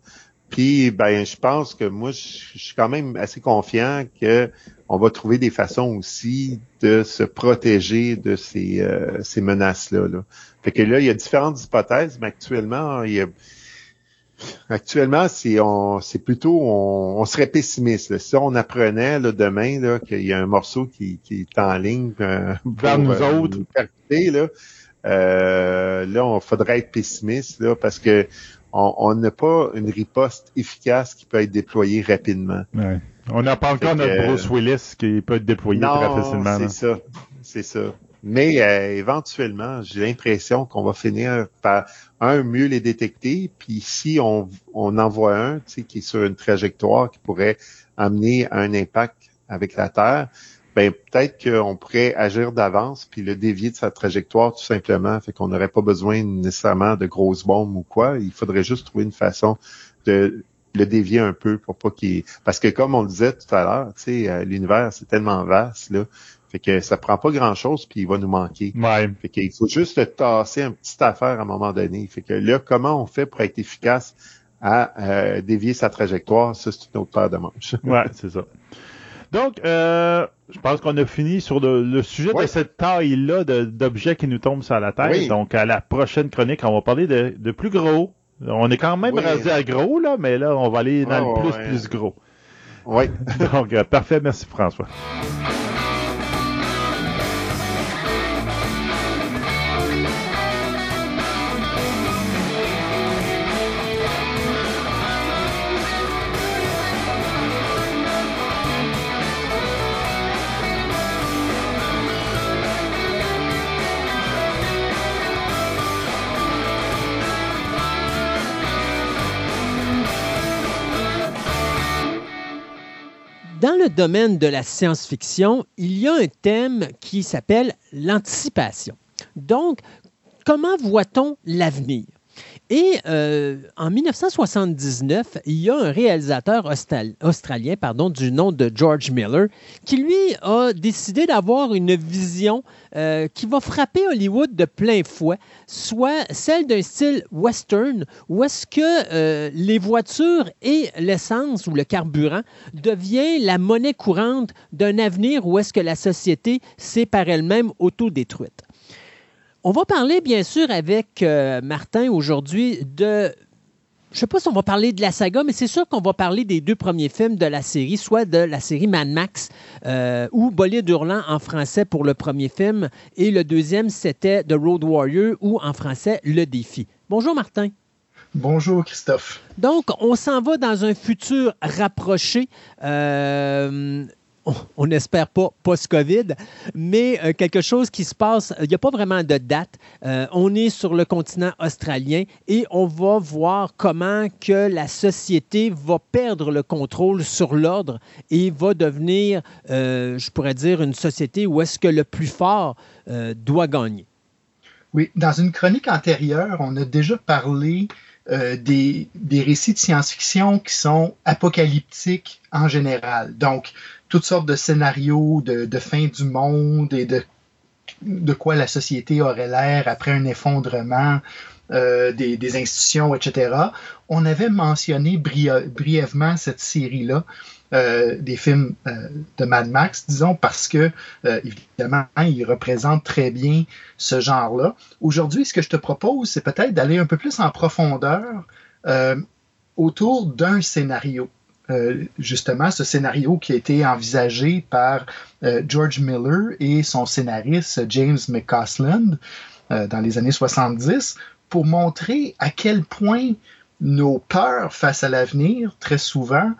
Puis, ben, je pense que moi, je, suis quand même assez confiant que on va trouver des façons aussi de se protéger de ces, euh, ces menaces-là. Là. Fait que là, il y a différentes hypothèses, mais actuellement, il y a Actuellement, c'est on, c'est plutôt on, serait pessimiste. Si on apprenait là, demain qu'il y a un morceau qui, qui est en ligne euh, vers nous euh, autres, là, euh, là, on faudrait être pessimiste là, parce que on n'a pas une riposte efficace qui peut être déployée rapidement. On n'a pas encore notre Bruce Willis qui peut être déployé très facilement. C'est ça, c'est ça. Mais euh, éventuellement, j'ai l'impression qu'on va finir par un mieux les détecter, puis si on, on envoie un, tu sais, qui est sur une trajectoire qui pourrait amener un impact avec la Terre, ben peut-être qu'on pourrait agir d'avance puis le dévier de sa trajectoire tout simplement, fait qu'on n'aurait pas besoin nécessairement de grosses bombes ou quoi. Il faudrait juste trouver une façon de le dévier un peu pour pas qu'il parce que comme on le disait tout à l'heure, tu sais, euh, l'univers c'est tellement vaste là fait que ça prend pas grand chose puis il va nous manquer. Ouais. Fait qu'il faut juste tasser une petite affaire à un moment donné. Fait que là, comment on fait pour être efficace à euh, dévier sa trajectoire, ça c'est une autre paire de manches. [LAUGHS] ouais, c'est ça. Donc, euh, je pense qu'on a fini sur le, sujet de cette taille-là d'objets qui nous tombent sur la tête. Donc, à la prochaine chronique, on va parler de, plus gros. On est quand même rendu à gros, là, mais là, on va aller dans le plus, plus gros. Oui. [LAUGHS] Donc, euh, parfait. Merci, François. Dans le domaine de la science-fiction, il y a un thème qui s'appelle l'anticipation. Donc, comment voit-on l'avenir? Et euh, en 1979, il y a un réalisateur australien pardon, du nom de George Miller qui, lui, a décidé d'avoir une vision euh, qui va frapper Hollywood de plein fouet, soit celle d'un style western, où est-ce que euh, les voitures et l'essence ou le carburant devient la monnaie courante d'un avenir où est-ce que la société s'est par elle-même autodétruite. On va parler, bien sûr, avec euh, Martin aujourd'hui de. Je ne sais pas si on va parler de la saga, mais c'est sûr qu'on va parler des deux premiers films de la série, soit de la série Mad Max euh, ou Bolide hurlant en français pour le premier film, et le deuxième, c'était The Road Warrior ou en français Le Défi. Bonjour Martin. Bonjour Christophe. Donc, on s'en va dans un futur rapproché. Euh, on n'espère pas post-COVID, mais euh, quelque chose qui se passe, il n'y a pas vraiment de date. Euh, on est sur le continent australien et on va voir comment que la société va perdre le contrôle sur l'ordre et va devenir, euh, je pourrais dire, une société où est-ce que le plus fort doit gagner. Oui, dans une chronique antérieure, on a déjà parlé des, des récits de science-fiction qui sont apocalyptiques en général. Donc, toutes sortes de scénarios de, fin du monde et de de quoi la société aurait l'air après un effondrement des, institutions, etc. On avait mentionné brièvement cette série-là. des films de Mad Max, disons, parce que, évidemment, il représente très bien ce genre-là. Aujourd'hui, ce que je te propose, c'est peut-être d'aller un peu plus en profondeur autour d'un scénario. Euh, justement, ce scénario qui a été envisagé par euh, George Miller et son scénariste James McCausland euh, dans les années 70 pour montrer à quel point nos peurs face à l'avenir, très souvent,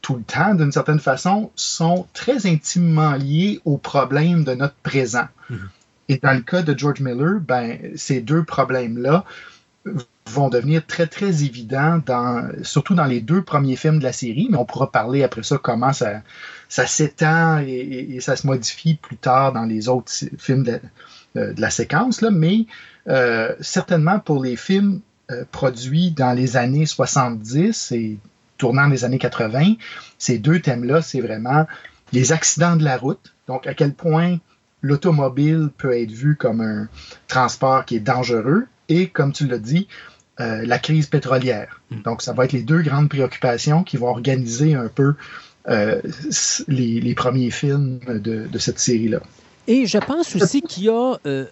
tout le temps d'une certaine façon, sont très intimement liés aux problèmes de notre présent. Mm-hmm. Et dans le cas de George Miller, ben, ces deux problèmes-là vont devenir très, très évidents, dans, surtout dans les deux premiers films de la série, mais on pourra parler après ça comment ça, s'étend et, ça se modifie plus tard dans les autres films de, euh, la séquence. Là, mais euh, certainement pour les films euh, produits dans les années 70 et tournant les années 80, ces deux thèmes-là, c'est vraiment les accidents de la route, donc à quel point l'automobile peut être vu comme un transport qui est dangereux, et comme tu l'as dit, euh, la crise pétrolière. Mm. Donc, ça va être les deux grandes préoccupations qui vont organiser un peu euh, les, premiers films de, cette série-là. Et je pense aussi qu'il y a, euh,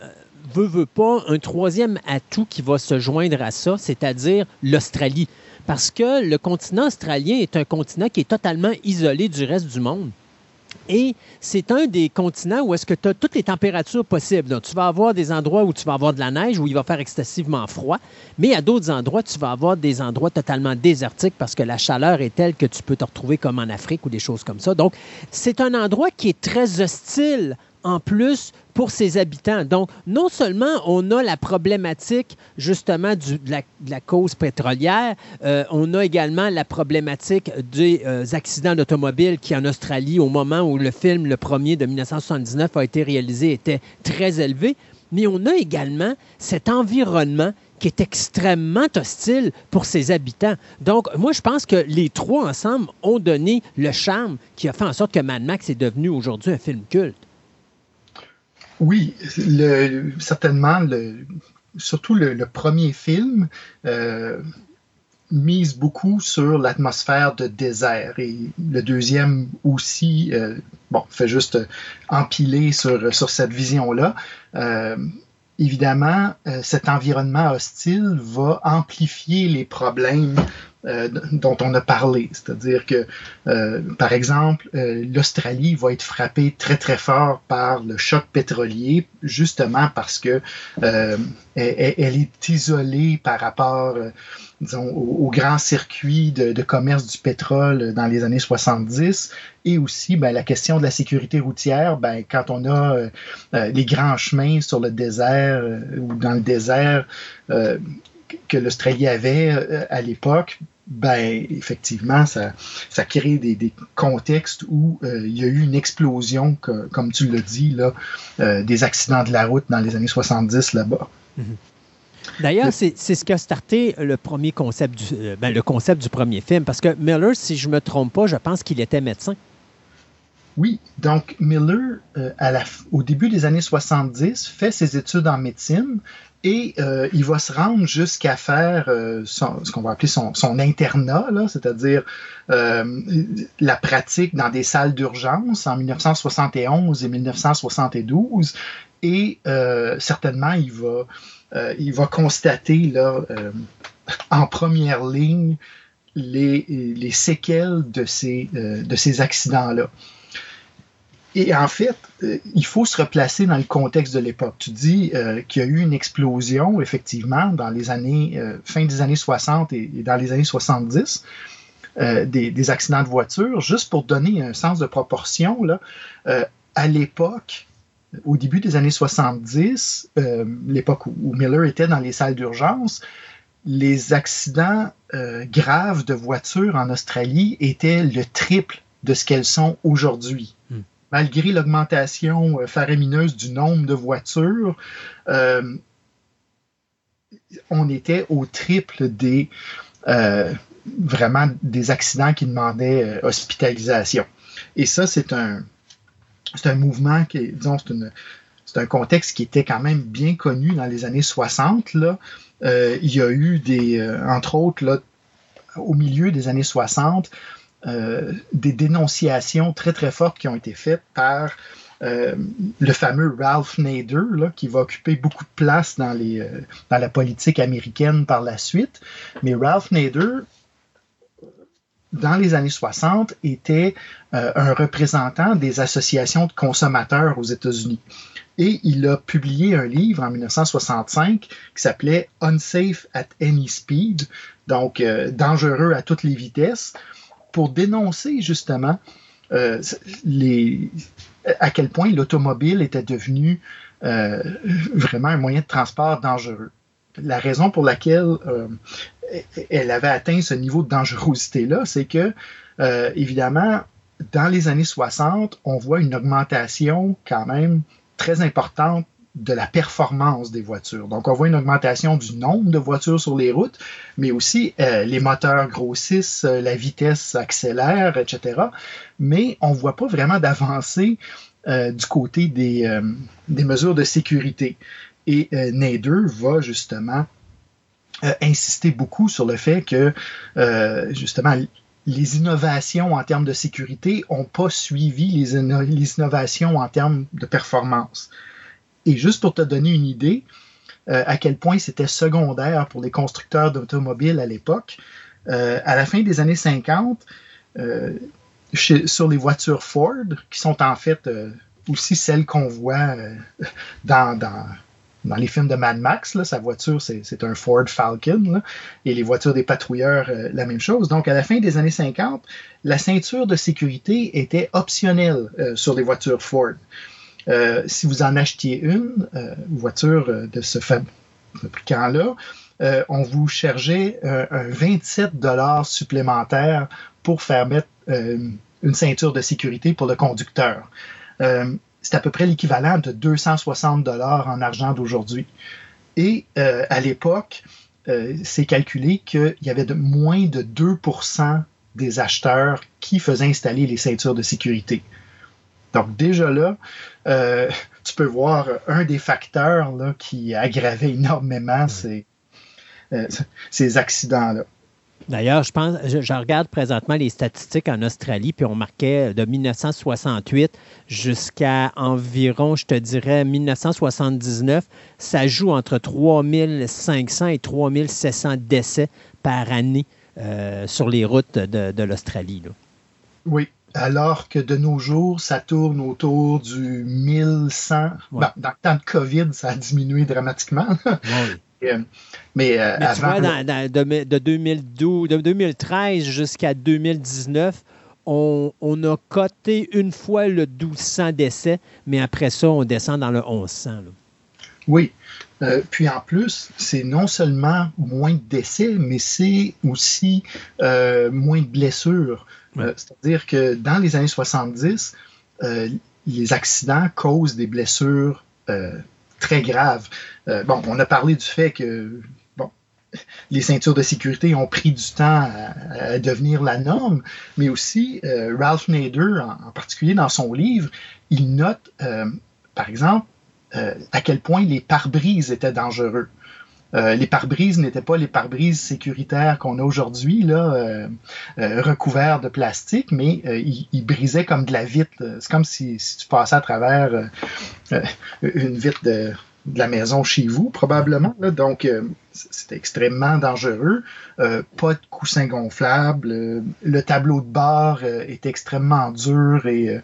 veut, veut pas, un troisième atout qui va se joindre à ça, c'est-à-dire l'Australie. Parce que le continent australien est un continent qui est totalement isolé du reste du monde. Et c'est un des continents où est-ce que tu as toutes les températures possibles. Donc, tu vas avoir des endroits où tu vas avoir de la neige, où il va faire excessivement froid, mais à d'autres endroits, tu vas avoir des endroits totalement désertiques parce que la chaleur est telle que tu peux te retrouver comme en Afrique ou des choses comme ça. Donc, c'est un endroit qui est très hostile en plus pour ses habitants. Donc, non seulement on a la problématique justement de, la, cause pétrolière, euh, on a également la problématique des euh, accidents d'automobile qui en Australie, au moment où le film, le premier de 1979 a été réalisé, était très élevé, mais on a également cet environnement qui est extrêmement hostile pour ses habitants. Donc, moi, je pense que les trois ensemble ont donné le charme qui a fait en sorte que Mad Max est devenu aujourd'hui un film culte. Oui, certainement, surtout le, premier film euh, mise beaucoup sur l'atmosphère de désert et le deuxième aussi, euh, bon, fait juste empiler sur, sur cette vision-là. Euh, évidemment, cet environnement hostile va amplifier les problèmes euh, dont on a parlé. C'est-à-dire que, euh, par exemple, euh, l'Australie va être frappée très très fort par le choc pétrolier, justement parce que elle, est isolée par rapport, disons, au, grand circuit de, commerce du pétrole dans les années 70, et aussi ben, la question de la sécurité routière. Ben, quand on a les grands chemins sur le désert ou dans le désert que l'Australie avait à l'époque, ben effectivement, ça, ça crée des, contextes où euh, il y a eu une explosion, comme tu l'as dit, là, euh, des accidents de la route dans les années 70 là-bas. Mhm. D'ailleurs, c'est ce qui a starté le premier concept du, euh, ben, le concept du premier film, parce que Miller, si je ne me trompe pas, je pense qu'il était médecin. Oui, donc Miller, à la, au début des années 70, fait ses études en médecine, et euh, il va se rendre jusqu'à faire euh, ce qu'on va appeler son, internat, c'est-à-dire euh, la pratique dans des salles d'urgence en 1971 et 1972. Et certainement, il va, il va constater là, en première ligne les, les séquelles de ces, de ces accidents-là. Et en fait, euh, il faut se replacer dans le contexte de l'époque. Tu dis euh, qu'il y a eu une explosion, effectivement, dans les années, euh, fin des années 60 et, dans les années 70, des, accidents de voiture. Juste pour donner un sens de proportion, là, à l'époque, au début des années 70, l'époque où, où, Miller était dans les salles d'urgence, les accidents graves de voiture en Australie étaient le triple de ce qu'elles sont aujourd'hui. Malgré l'augmentation euh, faramineuse du nombre de voitures, euh, on était au triple des euh, vraiment des accidents qui demandaient hospitalisation. Et ça, c'est un, c'est un mouvement qui, disons, c'est un contexte qui était quand même bien connu dans les années 60. Là. Il y a eu des, entre autres, là, au milieu des années 60, euh, des dénonciations très très fortes qui ont été faites par le fameux Ralph Nader, là, qui va occuper beaucoup de place dans, les, dans la politique américaine par la suite. Mais Ralph Nader, dans les années 60, était un représentant des associations de consommateurs aux États-Unis. Et il a publié un livre en 1965 qui s'appelait Unsafe at Any Speed, donc euh, dangereux à toutes les vitesses, pour dénoncer justement euh, à quel point l'automobile était devenu euh, vraiment un moyen de transport dangereux. La raison pour laquelle elle avait atteint ce niveau de dangerosité-là, c'est que, évidemment, dans les années 60, on voit une augmentation quand même très importante de la performance des voitures. Donc, on voit une augmentation du nombre de voitures sur les routes, mais aussi euh, les moteurs grossissent, euh, la vitesse accélère, etc. Mais on ne voit pas vraiment d'avancée euh, du côté des, des, mesures de sécurité. Et Nader va justement insister beaucoup sur le fait que, justement, les innovations en termes de sécurité n'ont pas suivi les, innovations en termes de performance. Et juste pour te donner une idée euh, à quel point c'était secondaire pour les constructeurs d'automobiles à l'époque, euh, à la fin des années 50, euh, sur les voitures Ford, qui sont en fait aussi celles qu'on voit dans, dans les films de Mad Max, sa voiture, c'est un Ford Falcon. et les voitures des patrouilleurs, la même chose. Donc, à la fin des années 50, la ceinture de sécurité était optionnelle sur les voitures Ford. Euh, si vous en achetiez une, voiture de ce fabricant-là, on vous chargeait un 27 dollars supplémentaire pour faire mettre une ceinture de sécurité pour le conducteur c'est à peu près l'équivalent de 260 dollars en argent d'aujourd'hui. Et euh, à l'époque, euh, c'est calculé qu'il y avait de moins de 2% des acheteurs qui faisaient installer les ceintures de sécurité. Donc déjà là, euh, tu peux voir un des facteurs qui aggravait énormément ces accidents-là. D'ailleurs, je pense, je, regarde présentement les statistiques en Australie, puis on marquait de 1968 jusqu'à environ, je te dirais, 1979, ça joue entre 3500 et 3700 décès par année euh, sur les routes de, l'Australie. Oui, alors que de nos jours, ça tourne autour du 1100. dans le temps de COVID, ça a diminué dramatiquement. Oui. Euh, mais, euh, tu vois, de, 2012, de 2013 jusqu'à 2019, on, a coté une fois le 1200 décès, mais après ça, on descend dans le 1100. Oui. Euh, puis en plus, c'est non seulement moins de décès, mais c'est aussi moins de blessures. C'est-à-dire que dans les années 70, les accidents causent des blessures très grave. Euh, bon, on a parlé du fait que les ceintures de sécurité ont pris du temps à, devenir la norme, mais aussi euh, Ralph Nader, en, particulier dans son livre, il note, euh, par exemple, à quel point les pare-brises étaient dangereux. Les pare-brises n'étaient pas les pare-brises sécuritaires qu'on a aujourd'hui, là, recouverts de plastique, mais ils, brisaient comme de la vitre. C'est comme si, si, tu passais à travers une vitre de, de la maison chez vous, probablement. Donc, euh, c'est extrêmement dangereux. Euh, pas de coussin gonflable. Euh, le tableau de bord est extrêmement dur et,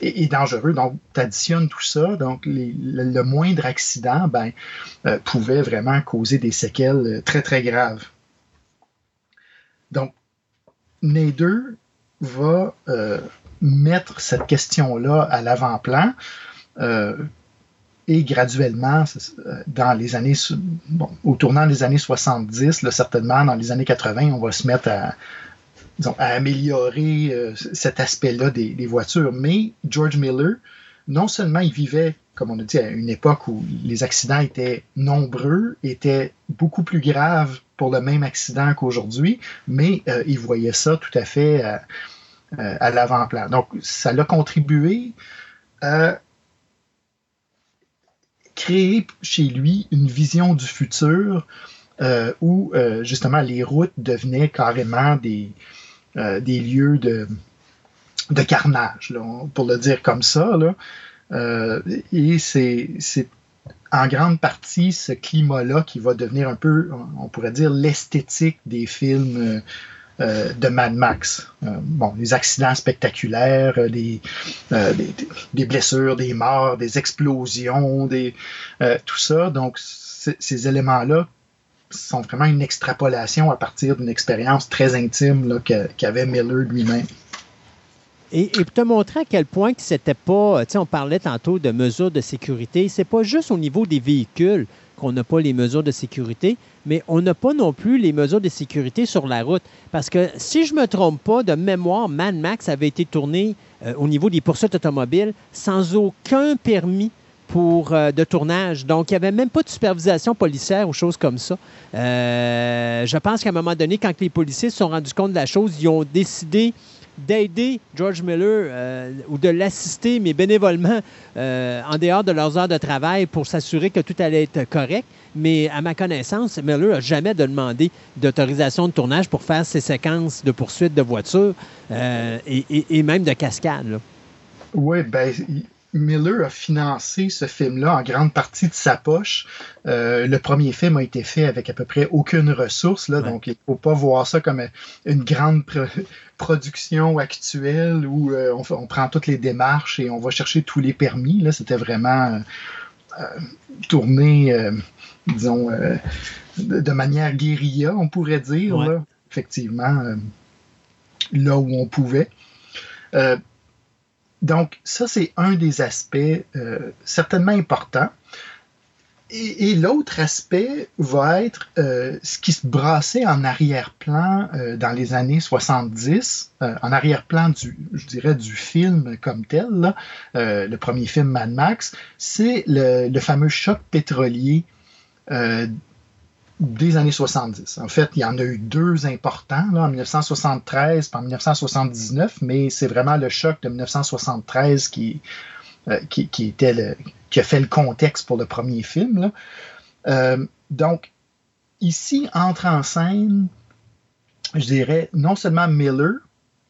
et, dangereux. Donc, tu additionnes tout ça. Donc, le, moindre accident ben, pouvait vraiment causer des séquelles très, très graves. Donc, Nader va mettre cette question-là à l'avant-plan et graduellement, euh, dans les années, bon, au tournant des années 70, là, certainement dans les années 80, on va se mettre à, à améliorer euh, cet aspect-là des, voitures. Mais George Miller, non seulement il vivait, comme on a dit, à une époque où les accidents étaient nombreux, étaient beaucoup plus graves pour le même accident qu'aujourd'hui, mais euh, il voyait ça tout à fait à l'avant-plan. Donc, ça l'a contribué à créer chez lui une vision du futur où justement les routes devenaient carrément des, des lieux de, de carnage, pour le dire comme ça. et c'est en grande partie ce climat-là qui va devenir un peu, on pourrait dire, l'esthétique des films euh, euh, de Mad Max. Euh, bon, les accidents spectaculaires, des, des, blessures, des morts, des explosions, des, tout ça. Donc, ces éléments-là sont vraiment une extrapolation à partir d'une expérience très intime qu'avait Miller lui-même. Et, pour te montrer à quel point c'était pas, tu sais, on parlait tantôt de mesures de sécurité, c'est pas juste au niveau des véhicules qu'on n'a pas les mesures de sécurité, mais on n'a pas non plus les mesures de sécurité sur la route. Parce que si je ne me trompe pas, de mémoire, Mad Max avait été tourné euh, au niveau des poursuites automobiles sans aucun permis pour, euh, de tournage. Donc, il n'y avait même pas de supervision policière ou choses comme ça. Euh, je pense qu'à un moment donné, quand les policiers se sont rendus compte de la chose, ils ont décidé d'aider George Miller euh, ou de l'assister, mais bénévolement, euh, en dehors de leurs heures de travail pour s'assurer que tout allait être correct. Mais à ma connaissance, Miller n'a jamais demandé d'autorisation de tournage pour faire ses séquences de poursuite de voitures euh, et, même de cascade. Oui, ben, Miller a financé ce film-là en grande partie de sa poche. Euh, le premier film a été fait avec à peu près aucune ressource, là, donc il ne faut pas voir ça comme une grande production actuelle où euh, on, prend toutes les démarches et on va chercher tous les permis. Là, c'était vraiment euh, tourné, disons, de, manière guérilla, on pourrait dire, effectivement, là où on pouvait. Donc, ça, c'est un des aspects euh, certainement importants. Et, l'autre aspect va être euh, ce qui se brassait en arrière-plan euh, dans les années 70, en arrière-plan du, je dirais, du film comme tel, le premier film Mad Max, c'est le, le, fameux choc pétrolier des années 70. En fait, il y en a eu deux importants, en 1973 et en 1979, mais c'est vraiment le choc de 1973 qui, euh, qui, était qui a fait le contexte pour le premier film. Euh, donc, ici entre en scène, je dirais, non seulement Miller,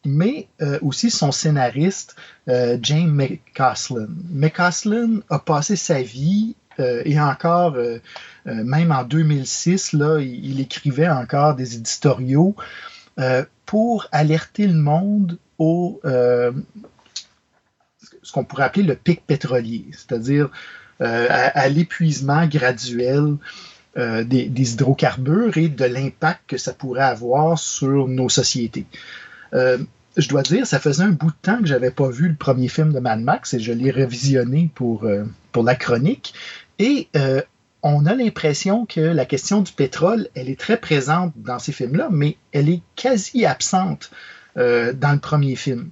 mais euh, aussi son scénariste, James McCaslin. McCaslin a passé sa vie et encore euh, même en 2006, là, il, écrivait encore des éditoriaux euh, pour alerter le monde au euh, ce qu'on pourrait appeler le pic pétrolier, c'est-à-dire à, l'épuisement graduel des, hydrocarbures et de l'impact que ça pourrait avoir sur nos sociétés. je dois dire, ça faisait un bout de temps que j'avais pas vu le premier film de Mad Max et je l'ai revisionné pour, pour la chronique. Et on a l'impression que la question du pétrole, elle est très présente dans ces films-là, mais elle est quasi absente euh, dans le premier film.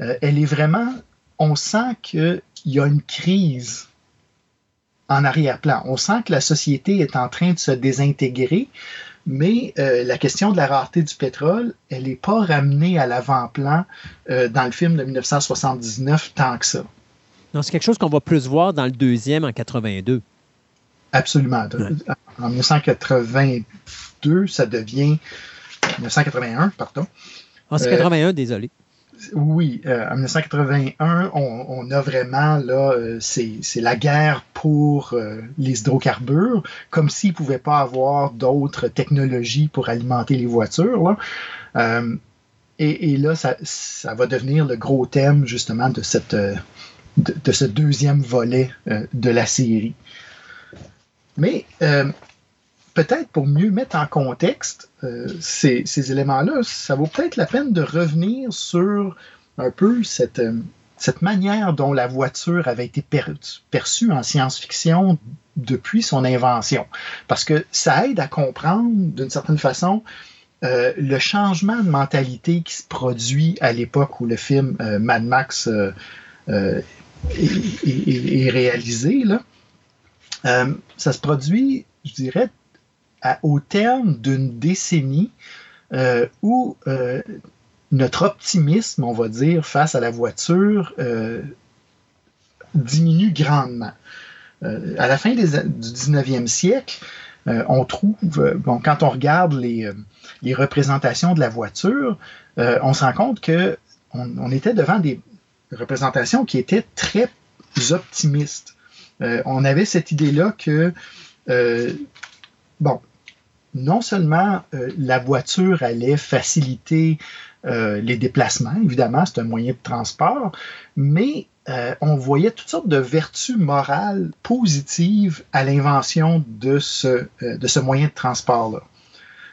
Euh, elle est vraiment, on sent qu'il y a une crise en arrière-plan. On sent que la société est en train de se désintégrer, mais euh, la question de la rareté du pétrole, elle n'est pas ramenée à l'avant-plan dans le film de 1979 tant que ça. C'est quelque chose qu'on va plus voir dans le deuxième en 82. Absolument. En 1982, ça devient 1981, pardon. En 1981, désolé. Oui, euh, en 1981, on, a vraiment, là, euh, c'est la guerre pour euh, les hydrocarbures, comme s'ils ne pouvaient pas avoir d'autres technologies pour alimenter les voitures. Et, là, ça, va devenir le gros thème, justement, de, cette, de ce deuxième volet de la série. Mais euh, peut-être pour mieux mettre en contexte euh, ces, éléments-là, ça vaut peut-être la peine de revenir sur un peu cette, euh, cette manière dont la voiture avait été perçue en science-fiction depuis son invention. Parce que ça aide à comprendre, d'une certaine façon, le changement de mentalité qui se produit à l'époque où le film Mad Max est, réalisé. Là. Euh, ça se produit, je dirais, au terme d'une décennie euh, où euh, notre optimisme, on va dire, face à la voiture diminue grandement. à la fin du 19e siècle, on trouve, bon, quand on regarde les, représentations de la voiture, on se rend compte que on, était devant des représentations qui étaient très optimistes. Euh, on avait cette idée-là que, euh, bon, non seulement euh, la voiture allait faciliter les déplacements, évidemment, c'est un moyen de transport, mais on voyait toutes sortes de vertus morales positives à l'invention de ce, de ce moyen de transport-là.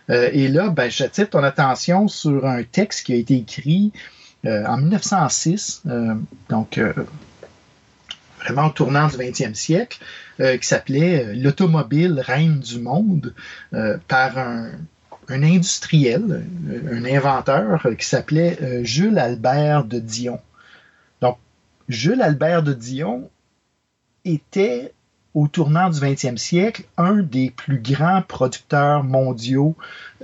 et là, ben, j'attire ton attention sur un texte qui a été écrit en 1906, euh, donc euh, vraiment au tournant du 20e siècle, qui s'appelait L'automobile reine du monde par un, industriel, un inventeur qui s'appelait Jules Albert de Dion. Donc, Jules Albert de Dion était au tournant du 20e siècle, un des plus grands producteurs mondiaux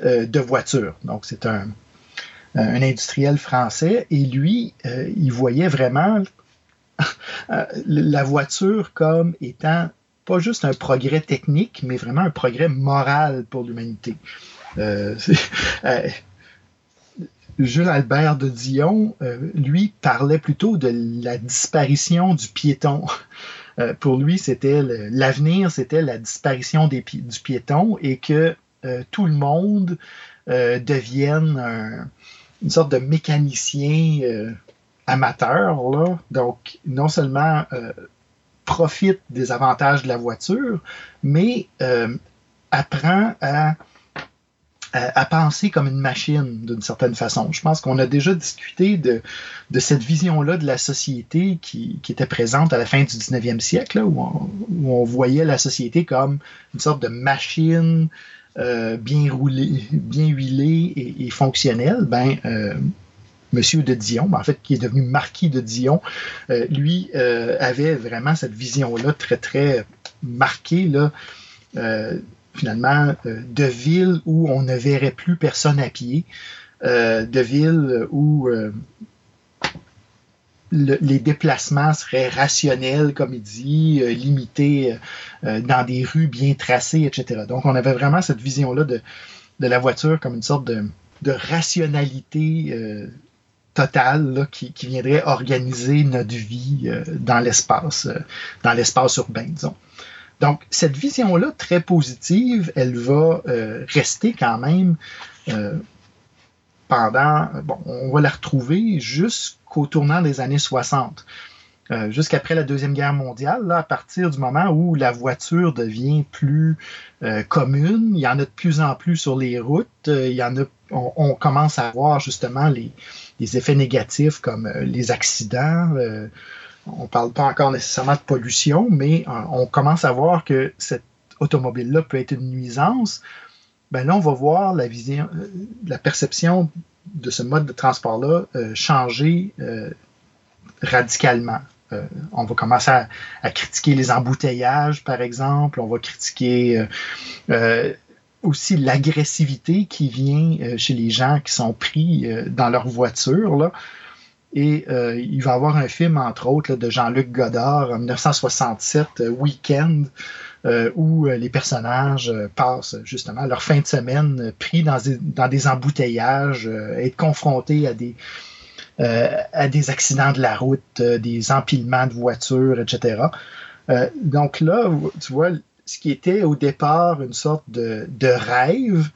de voitures. Donc, c'est un, un industriel français, et lui, euh, il voyait vraiment euh, la voiture comme étant pas juste un progrès technique, mais vraiment un progrès moral pour l'humanité. Euh, [LAUGHS] Jules Albert de Dion, lui, parlait plutôt de la disparition du piéton. [LAUGHS] pour lui, c'était l'avenir, c'était la disparition du piéton et que tout le monde devienne un, une sorte de mécanicien euh, amateur, là. Donc, non seulement euh, profite des avantages de la voiture, mais euh, apprend à, à, penser comme une machine d'une certaine façon. Je pense qu'on a déjà discuté de, de cette vision-là de la société qui, était présente à la fin du 19e siècle, on, où, on, voyait la société comme une sorte de machine euh, bien roulé, bien huilé et, fonctionnel, ben, euh, Monsieur de Dion, ben, en fait, qui est devenu marquis de Dion, euh, lui avait vraiment cette vision-là très, très marquée, finalement, de ville où on ne verrait plus personne à pied, de ville où les déplacements seraient rationnels, comme il dit, euh, limités euh, euh, dans des rues bien tracées, etc. Donc, on avait vraiment cette vision-là de, de, la voiture comme une sorte de, rationalité totale qui, viendrait organiser notre vie dans l'espace, dans l'espace urbain, disons. Donc, cette vision-là, très positive, elle va rester quand même pendant, bon, on va la retrouver jusqu'au tournant des années 60. Euh, jusqu'après la Deuxième Guerre mondiale, à partir du moment où la voiture devient plus euh, commune, il y en a de plus en plus sur les routes, euh, il y en a, on, commence à voir justement les, effets négatifs comme les accidents. on ne parle pas encore nécessairement de pollution, mais on commence à voir que cette automobile-là peut être une nuisance ben là, on va voir la vision, la perception de ce mode de transport-là euh, changer euh, radicalement. on va commencer à, critiquer les embouteillages, par exemple. On va critiquer aussi l'agressivité qui vient chez les gens qui sont pris dans leur voiture. Là. Et il va y avoir un film, entre autres, de Jean-Luc Godard en 1967, Weekend, euh, où euh, les personnages euh, passent justement leur fin de semaine pris dans des, embouteillages, être confrontés à des, accidents de la route, des empilements de voitures, etc. donc là, tu vois, ce qui était au départ une sorte de, de rêve,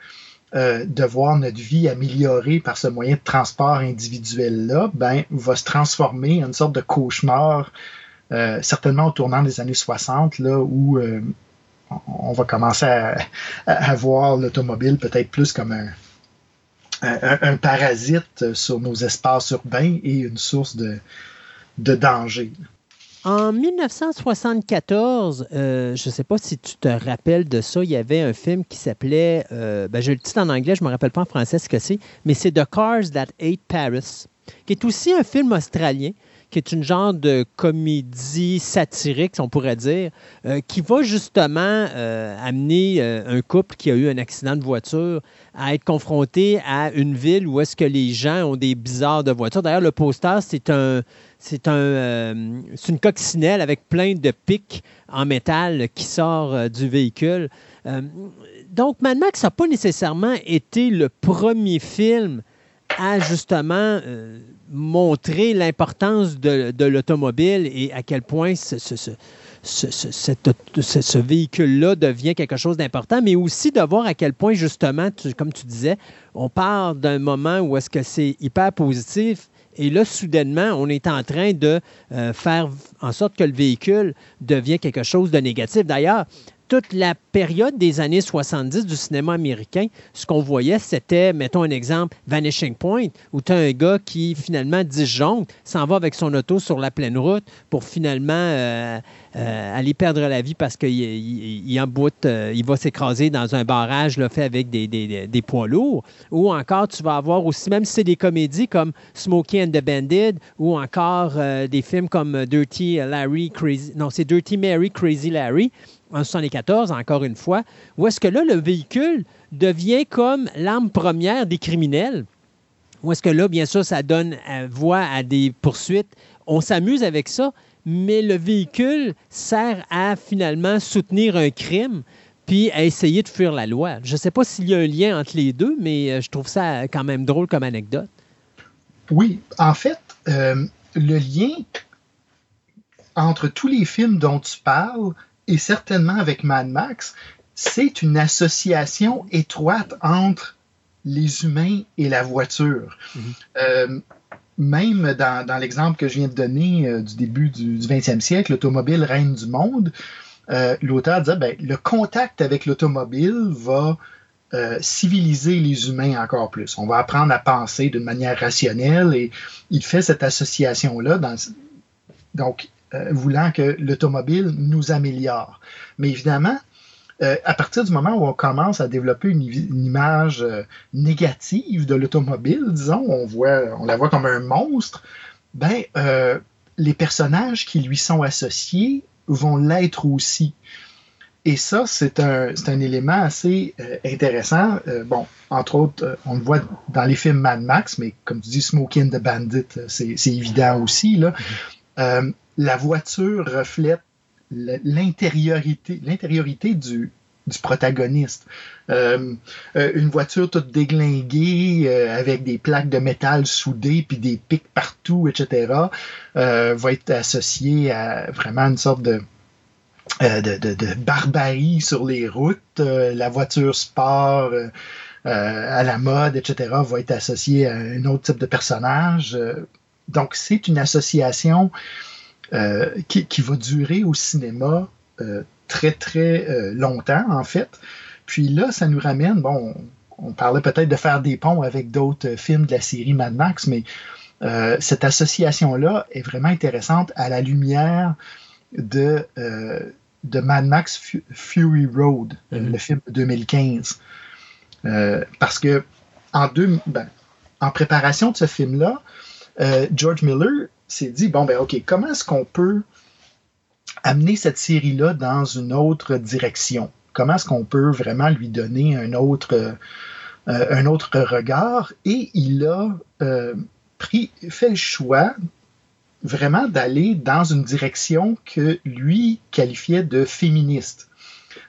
de voir notre vie améliorée par ce moyen de transport individuel-là, ben, va se transformer en une sorte de cauchemar euh, certainement au tournant des années 60, là, où euh, on va commencer à, voir l'automobile peut-être plus comme un, parasite sur nos espaces urbains et une source de, danger. En 1974, euh, je ne sais pas si tu te rappelles de ça, il y avait un film qui s'appelait, ben, je le titre en anglais, je ne me rappelle pas en français ce que c'est, mais c'est The Cars That Ate Paris, qui est aussi un film australien qui est une genre de comédie satirique, on pourrait dire, euh, qui va justement euh, amener un couple qui a eu un accident de voiture à être confronté à une ville où est-ce que les gens ont des bizarres de voitures. D'ailleurs, le poster, c'est un, c'est un, une coccinelle avec plein de pics en métal qui sort du véhicule. donc, Mad Max n'a pas nécessairement été le premier film à justement euh, montrer l'importance de, l'automobile et à quel point ce, véhicule-là devient quelque chose d'important, mais aussi de voir à quel point, justement, comme tu disais, on part d'un moment où est-ce que c'est hyper positif et là, soudainement, on est en train de euh, faire en sorte que le véhicule devient quelque chose de négatif. D'ailleurs, toute la période des années 70 du cinéma américain, ce qu'on voyait, c'était, mettons un exemple, Vanishing Point, où tu as un gars qui finalement disjoncte, s'en va avec son auto sur la pleine route pour finalement euh, euh, aller perdre la vie parce qu'il il, euh, il va s'écraser dans un barrage là, fait avec des, des, poids lourds. Ou encore, tu vas avoir aussi, même si c'est des comédies comme Smokey and the Bandit, ou encore des films comme Dirty Larry Crazy, non, c'est Dirty Mary Crazy Larry, en 74, encore une fois, où est-ce que là, le véhicule devient comme l'arme première des criminels, où est-ce que là, bien sûr, ça donne euh, voix à des poursuites? On s'amuse avec ça, mais le véhicule sert à finalement soutenir un crime puis à essayer de fuir la loi. Je ne sais pas s'il y a un lien entre les deux, mais euh, je trouve ça quand même drôle comme anecdote. Oui, en fait, euh, le lien entre tous les films dont tu parles, et certainement avec Mad Max, c'est une association étroite entre les humains et la voiture. Mhm. Euh, même dans, l'exemple que je viens de donner euh, du début du, 20e siècle, l'automobile règne du monde, euh, l'auteur disait ben, le contact avec l'automobile va civiliser les humains encore plus. On va apprendre à penser d'une manière rationnelle et il fait cette association-là. donc, euh, voulant que l'automobile nous améliore. Mais évidemment, euh, à partir du moment où on commence à développer une, image euh, négative de l'automobile, disons, on, voit, on la voit comme un monstre, ben, les personnages qui lui sont associés vont l'être aussi. Et ça, c'est un, un, élément assez intéressant. bon, entre autres, on le voit dans les films Mad Max, mais comme tu dis, Smoking the Bandit, c'est évident aussi. Là. Mm-hmm la voiture reflète l'intériorité, du, protagoniste. Euh, euh, une voiture toute déglinguée, euh, avec des plaques de métal soudées, puis des pics partout, etc., va être associée à vraiment une sorte de, de, barbarie sur les routes. la voiture sport à la mode, etc., va être associée à un autre type de personnage. donc, c'est une association euh, qui, va durer au cinéma euh, très, très euh, longtemps, en fait. Puis là, ça nous ramène, bon, on, parlait peut-être de faire des ponts avec d'autres films de la série Mad Max, mais cette association-là est vraiment intéressante à la lumière de, de Mad Max Fury Road, mm-hmm. le film de 2015. parce que en, deux, ben, en préparation de ce film-là, George Miller s'est dit, bon, ben OK, comment est-ce qu'on peut amener cette série-là dans une autre direction? Comment est-ce qu'on peut vraiment lui donner un autre, euh, regard? Et il a euh, pris, fait le choix vraiment d'aller dans une direction que lui qualifiait de féministe.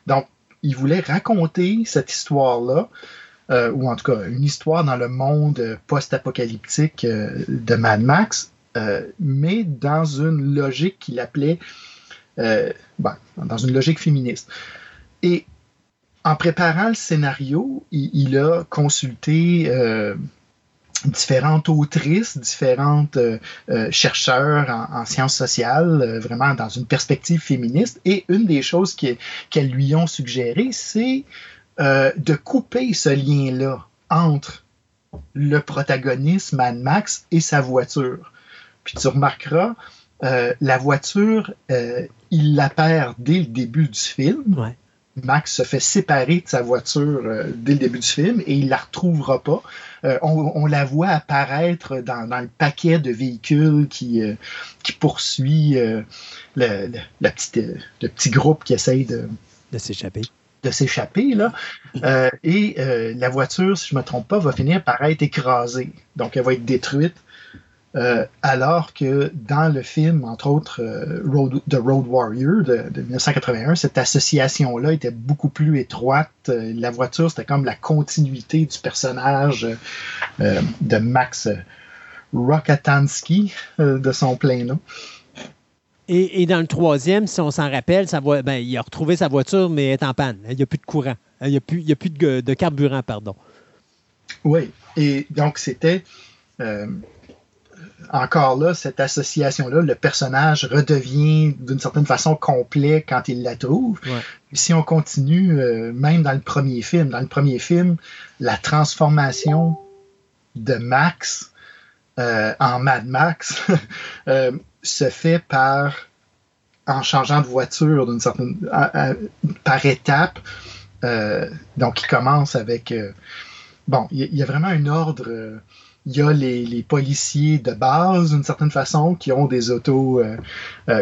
Donc, il voulait raconter cette histoire-là, euh, ou en tout cas une histoire dans le monde post-apocalyptique de Mad Max, euh, mais dans une logique qu'il appelait, euh, dans une logique féministe. Et en préparant le scénario, il, a consulté euh, différentes autrices, différentes chercheurs en, sciences sociales, vraiment dans une perspective féministe. Et une des choses qu'elles lui ont suggéré, c'est de couper ce lien-là entre le protagoniste Mad Max et sa voiture. Puis tu remarqueras, euh, la voiture, euh, il la perd dès le début du film. Max se fait séparer de sa voiture euh, dès le début du film et il la retrouvera pas. on, la voit apparaître dans, le paquet de véhicules qui, qui poursuit le, le, petit, le petit groupe qui essaye de, de s'échapper de s'échapper. Là. [LAUGHS] Et la voiture, si je ne me trompe pas, va finir par être écrasée. Donc, elle va être détruite. Euh, alors que dans le film, entre autres, Road, The Road Warrior de, 1981, cette association-là était beaucoup plus étroite. la voiture, c'était comme la continuité du personnage de Max Rokatansky, de son plein nom. Et, dans le troisième, si on s'en rappelle, ben, il a retrouvé sa voiture, mais elle est en panne. Il n'y a plus de courant. Il n'y a plus, a plus de, carburant, pardon. Oui, et donc c'était euh, encore là, cette association-là, le personnage redevient d'une certaine façon complet quand il la trouve. Si on continue, euh, même dans le premier film, dans le premier film, la transformation de Max euh, en Mad Max [LAUGHS] se fait par en changeant de voiture d'une certaine par étape. Euh, donc, il commence avec euh, bon, il y, a vraiment un ordre. Euh, il y a les, policiers de base, d'une certaine façon, qui ont des autos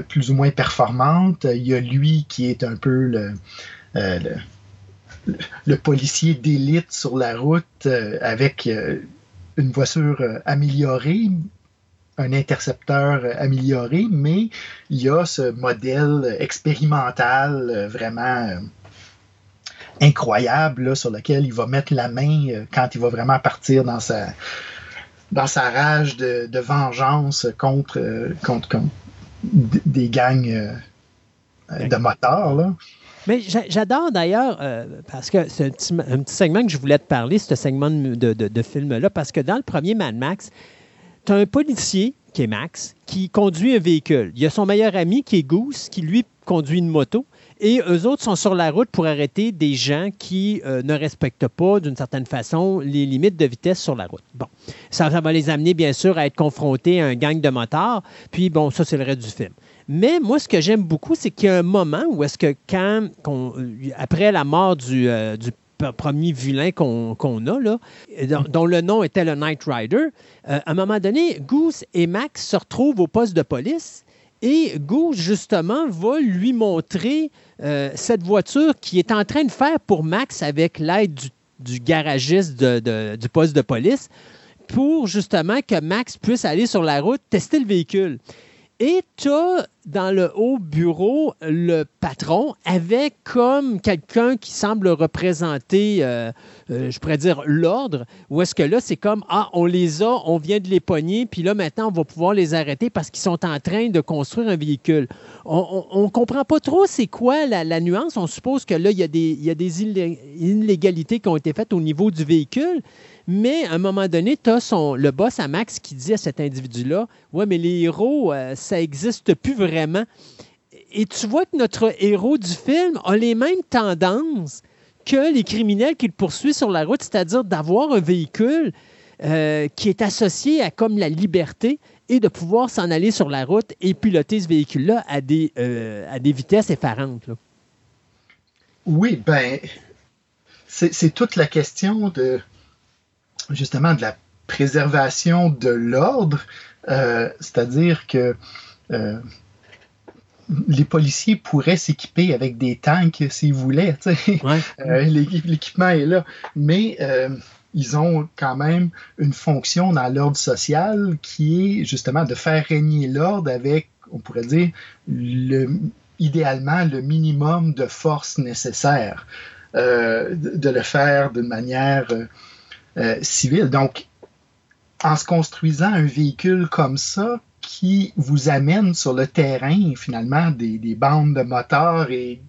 plus ou moins performantes. Il y a lui qui est un peu le, le, policier d'élite sur la route avec une voiture améliorée, un intercepteur amélioré, mais il y a ce modèle expérimental euh, vraiment euh, incroyable sur lequel il va mettre la main euh, quand il va vraiment partir dans sa, dans sa rage de, vengeance contre, contre, des gangs de motards. Mais j'adore d'ailleurs, parce que c'est un petit, segment que je voulais te parler, ce segment de, de film-là, parce que dans le premier Mad Max, tu as un policier, qui est Max, qui conduit un véhicule. Il y a son meilleur ami, qui est Goose, qui lui conduit une moto. Et eux autres sont sur la route pour arrêter des gens qui euh, ne respectent pas, d'une certaine façon, les limites de vitesse sur la route. Bon, ça, va les amener, bien sûr, à être confrontés à un gang de motards. Puis, bon, ça, c'est le reste du film. Mais moi, ce que j'aime beaucoup, c'est qu'il y a un moment où est-ce que quand, après la mort du, euh, premier vilain qu'on a, là, dont, le nom était le Knight Rider, euh, à un moment donné, Goose et Max se retrouvent au poste de police et Goose, justement, va lui montrer euh, cette voiture qui est en train de faire pour Max avec l'aide du, garagiste du poste de police pour justement que Max puisse aller sur la route tester le véhicule. Et tu dans le haut bureau le patron avec comme quelqu'un qui semble représenter, euh, euh, je pourrais dire, l'ordre, ou est-ce que là, c'est comme, ah, on les a, on vient de les pogner, puis là, maintenant, on va pouvoir les arrêter parce qu'ils sont en train de construire un véhicule. On ne comprend pas trop c'est quoi la, nuance. On suppose que là, il y a des, il y a des illégalités qui ont été faites au niveau du véhicule, mais à un moment donné, tu as son, le boss à Max qui dit à cet individu-là Ouais, mais les héros, euh, ça n'existe plus vraiment. Et tu vois que notre héros du film a les mêmes tendances que les criminels qu'il poursuit sur la route, c'est-à-dire d'avoir un véhicule euh, qui est associé à comme la liberté et de pouvoir s'en aller sur la route et piloter ce véhicule-là à, des, euh, à des vitesses effarantes. Oui, ben, c'est toute la question de justement de la préservation de l'ordre, euh, c'est-à-dire que euh, les policiers pourraient s'équiper avec des tanks s'ils voulaient. [LAUGHS] Euh, l'équipement est là. Mais ils ont quand même une fonction dans l'ordre social qui est justement de faire régner l'ordre avec, on pourrait dire, le, idéalement le minimum de force nécessaire. de, le faire d'une manière euh, civil. Donc, en se construisant un véhicule comme ça, qui vous amène sur le terrain, finalement, des, bandes de moteurs et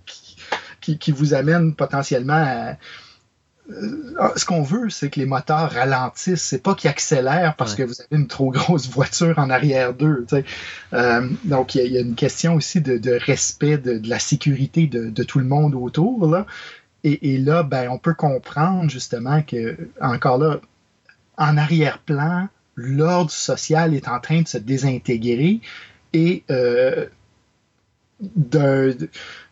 qui, vous amène potentiellement à. Euh, ce qu'on veut, c'est que les moteurs ralentissent. C'est pas qu'ils accélèrent parce que vous avez une trop grosse voiture en arrière d'eux. Euh, donc, il y, a une question aussi de, respect de, la sécurité de, tout le monde autour. Là. Et, là, ben, on peut comprendre justement que, encore là, en arrière-plan, l'ordre social est en train de se désintégrer et euh,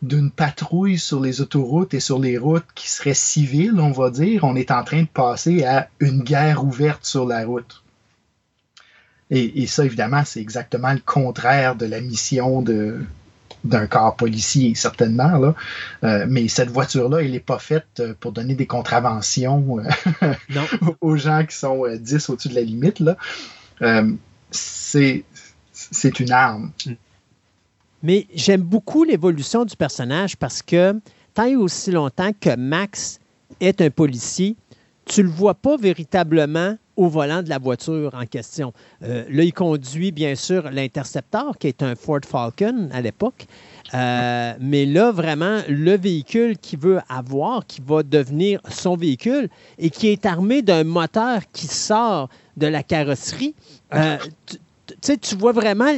d'une patrouille sur les autoroutes et sur les routes qui serait civile, on va dire, on est en train de passer à une guerre ouverte sur la route. Et, ça, évidemment, c'est exactement le contraire de la mission de, d'un corps policier, certainement. Là. Euh, mais cette voiture-là, elle n'est pas faite euh, pour donner des contraventions euh, [LAUGHS] aux gens qui sont 10 au-dessus de la limite. Là. c'est, c'est une arme. Mm. Mais j'aime beaucoup l'évolution du personnage parce que tant et aussi longtemps que Max est un policier, tu ne le vois pas véritablement au volant de la voiture en question. Euh, là, il conduit bien sûr l'Interceptor, qui est un Ford Falcon à l'époque. Euh, mais là, vraiment, le véhicule qu'il veut avoir, qui va devenir son véhicule et qui est armé d'un moteur qui sort de la carrosserie, euh, tu vois vraiment,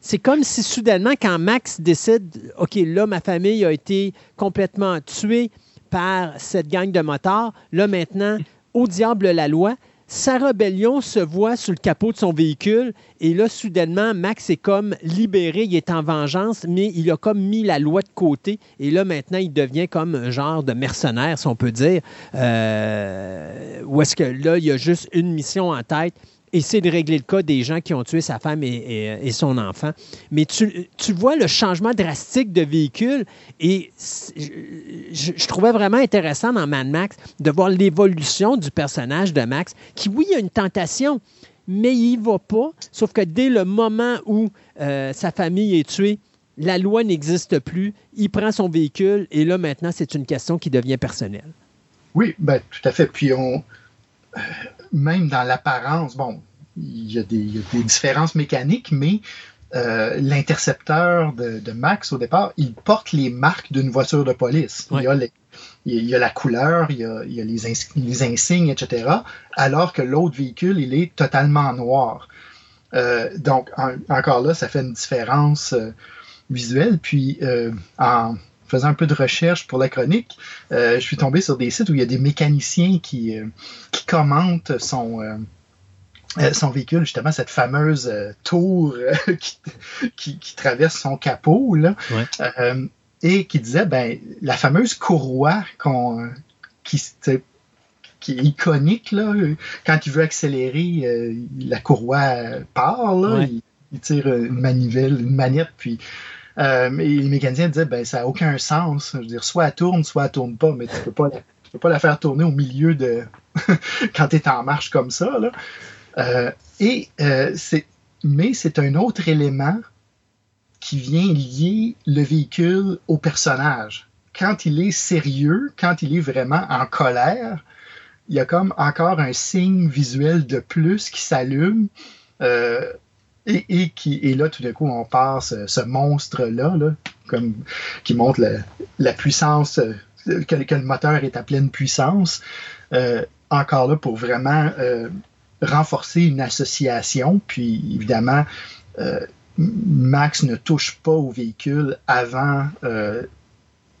c'est comme si soudainement, quand Max décide, OK, là, ma famille a été complètement tuée par cette gang de motards, là, maintenant, au diable la loi, sa rébellion se voit sur le capot de son véhicule et là, soudainement, Max est comme libéré, il est en vengeance, mais il a comme mis la loi de côté et là, maintenant, il devient comme un genre de mercenaire, si on peut dire. Euh, ou est-ce que là, il a juste une mission en tête, essayer de régler le cas des gens qui ont tué sa femme et, son enfant. Mais tu, vois le changement drastique de véhicule et je, trouvais vraiment intéressant dans Mad Max de voir l'évolution du personnage de Max, qui, oui, a une tentation, mais il va pas. Sauf que dès le moment où euh, sa famille est tuée, la loi n'existe plus, il prend son véhicule et là, maintenant, c'est une question qui devient personnelle. Oui, ben, tout à fait. Puis on même dans l'apparence, bon, il y, a des, différences mécaniques, mais euh, l'intercepteur de, Max, au départ, il porte les marques d'une voiture de police. Il, y a la couleur, il y a, les, insignes, etc. Alors que l'autre véhicule, il est totalement noir. Euh, donc, encore là, ça fait une différence euh, visuelle. Puis, en faisant un peu de recherche pour la chronique, euh, je suis tombé sur des sites où il y a des mécaniciens qui, euh, commentent son, euh, son véhicule, justement, cette fameuse tour [LAUGHS] qui, traverse son capot, là, et qui disait, ben, la fameuse courroie qu'on, qui, qui est iconique, là, quand il veut accélérer, la courroie part, là, il, il, tire une manivelle, une manette, puis euh, mais les mécaniciens disaient, ben, ça n'a aucun sens. Je veux dire, soit elle tourne, soit elle tourne pas, mais tu peux pas peux pas la faire tourner au milieu de, [LAUGHS] quand tu es en marche comme ça, là. Euh, et, euh, c'est, mais c'est un autre élément qui vient lier le véhicule au personnage. Quand il est sérieux, quand il est vraiment en colère, il y a comme encore un signe visuel de plus qui s'allume. Euh, et, qui, et là, tout d'un coup, on passe ce, monstre-là, qui montre la, puissance, euh, que, le moteur est à pleine puissance. Euh, encore là, pour vraiment euh, renforcer une association. Puis, évidemment, Max ne touche pas au véhicule avant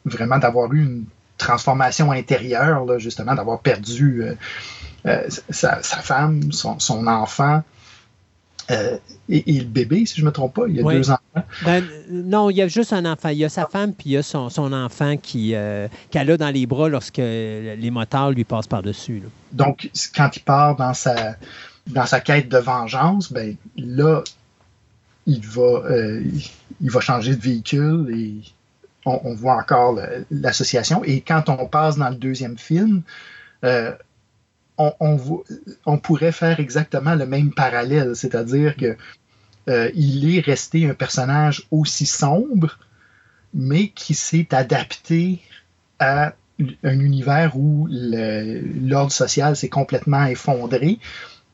vraiment d'avoir eu une transformation intérieure, justement, d'avoir perdu sa, femme, son enfant. Euh, et, le bébé, si je ne me trompe pas, il y a deux enfants. Ben, non, il y a juste un enfant. Il y a sa femme, puis il y a son, enfant qui, euh, qu'elle a dans les bras lorsque les motards lui passent par-dessus. Donc, quand il part dans sa, dans sa quête de vengeance, ben là, il va, euh, il va changer de véhicule et on, voit encore l'association. Et quand on passe dans le deuxième film, on, pourrait faire exactement le même parallèle, c'est-à-dire que euh, il est resté un personnage aussi sombre, mais qui s'est adapté à un univers où l'ordre social s'est complètement effondré,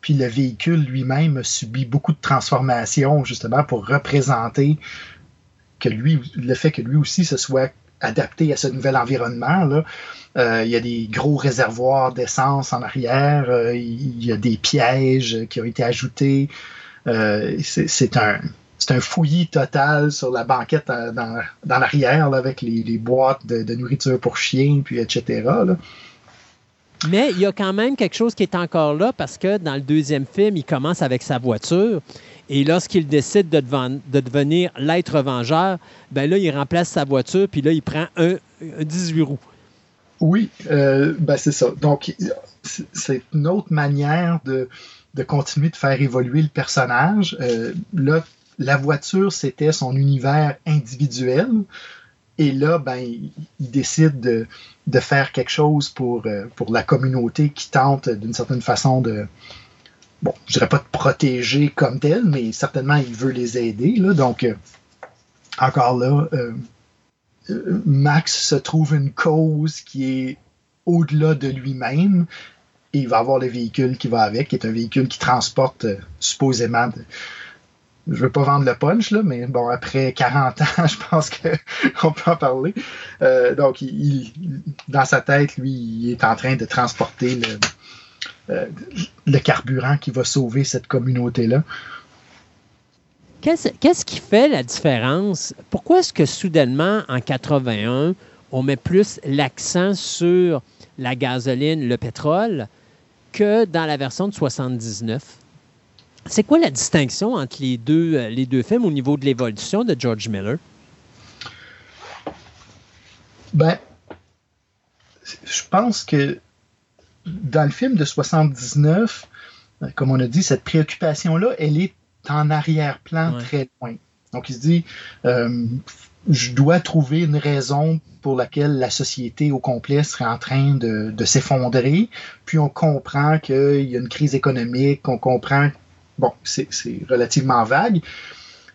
puis le véhicule lui-même a subi beaucoup de transformations justement pour représenter que lui, le fait que lui aussi se soit adapté à ce nouvel environnement. Euh, il y a des gros réservoirs d'essence en arrière. Euh, il y a des pièges qui ont été ajoutés. Euh, c'est un, fouillis total sur la banquette dans, dans l'arrière avec les, boîtes de, nourriture pour chiens, puis etc. Mais il y a quand même quelque chose qui est encore là parce que dans le deuxième film, il commence avec sa voiture Et lorsqu'il décide de, devenir l'être vengeur, ben là, il remplace sa voiture, puis là, il prend un, 18 roues. Oui, euh, ben c'est ça. Donc, c'est une autre manière de, continuer de faire évoluer le personnage. Euh, là, la voiture, c'était son univers individuel. Et là, ben, il, décide de, faire quelque chose pour, euh, pour la communauté qui tente d'une certaine façon de, bon, je dirais pas de protéger comme tel, mais certainement il veut les aider. Donc, euh, encore là, euh, Max se trouve une cause qui est au-delà de lui-même. Et il va avoir le véhicule qui va avec, qui est un véhicule qui transporte supposément je veux pas vendre le punch, là, mais bon, après 40 ans, [LAUGHS] je pense qu'on [LAUGHS] peut en parler. Euh, donc, il, dans sa tête, lui, il est en train de transporter le, euh, le carburant qui va sauver cette communauté-là. Qu'est-ce qui fait la différence? Pourquoi est-ce que soudainement, en 81, on met plus l'accent sur la gasoline, le pétrole, que dans la version de 79? C'est quoi la distinction entre les deux, euh, les deux films au niveau de l'évolution de George Miller? Ben, je pense que dans le film de 79, euh, comme on a dit, cette préoccupation-là, elle est en arrière-plan très loin. Donc, il se dit, euh, je dois trouver une raison pour laquelle la société au complet serait en train de, de s'effondrer. Puis on comprend qu'il y a une crise économique, on comprend Bon, c'est relativement vague,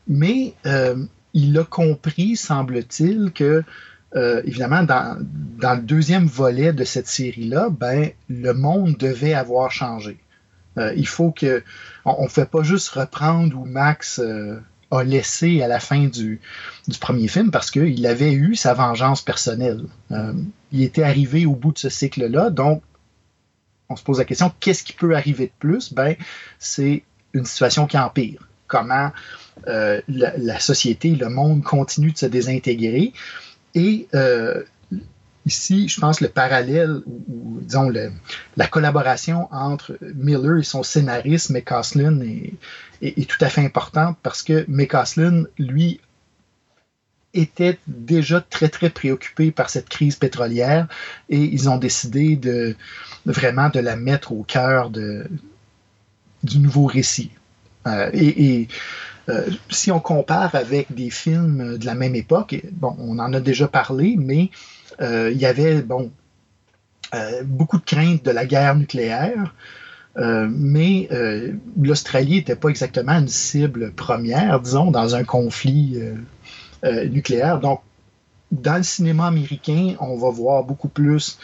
mais euh, il a compris, semble-t-il, que euh, évidemment, dans, le deuxième volet de cette série-là, ben, le monde devait avoir changé. Euh, il faut que. On ne fait pas juste reprendre où Max a laissé à la fin du, du premier film parce qu'il avait eu sa vengeance personnelle. il était arrivé au bout de ce cycle-là, donc on se pose la question qu'est-ce qui peut arriver de plus? Ben, c'est une situation qui empire. Comment euh, la, société, le monde continue de se désintégrer? Et euh, ici, je pense le parallèle, ou, disons la collaboration entre Miller et son scénariste, McCaslin, est, est, tout à fait importante parce que McCaslin, lui, était déjà très, très préoccupé par cette crise pétrolière et ils ont décidé de vraiment de la mettre au cœur du nouveau récit. Euh, et, si on compare avec des films de la même époque, bon, on en a déjà parlé, mais euh, il y avait bon, beaucoup de craintes de la guerre nucléaire. mais l'Australie n'était pas exactement une cible première, disons, dans un conflit nucléaire. Donc, dans le cinéma américain, on va voir beaucoup plus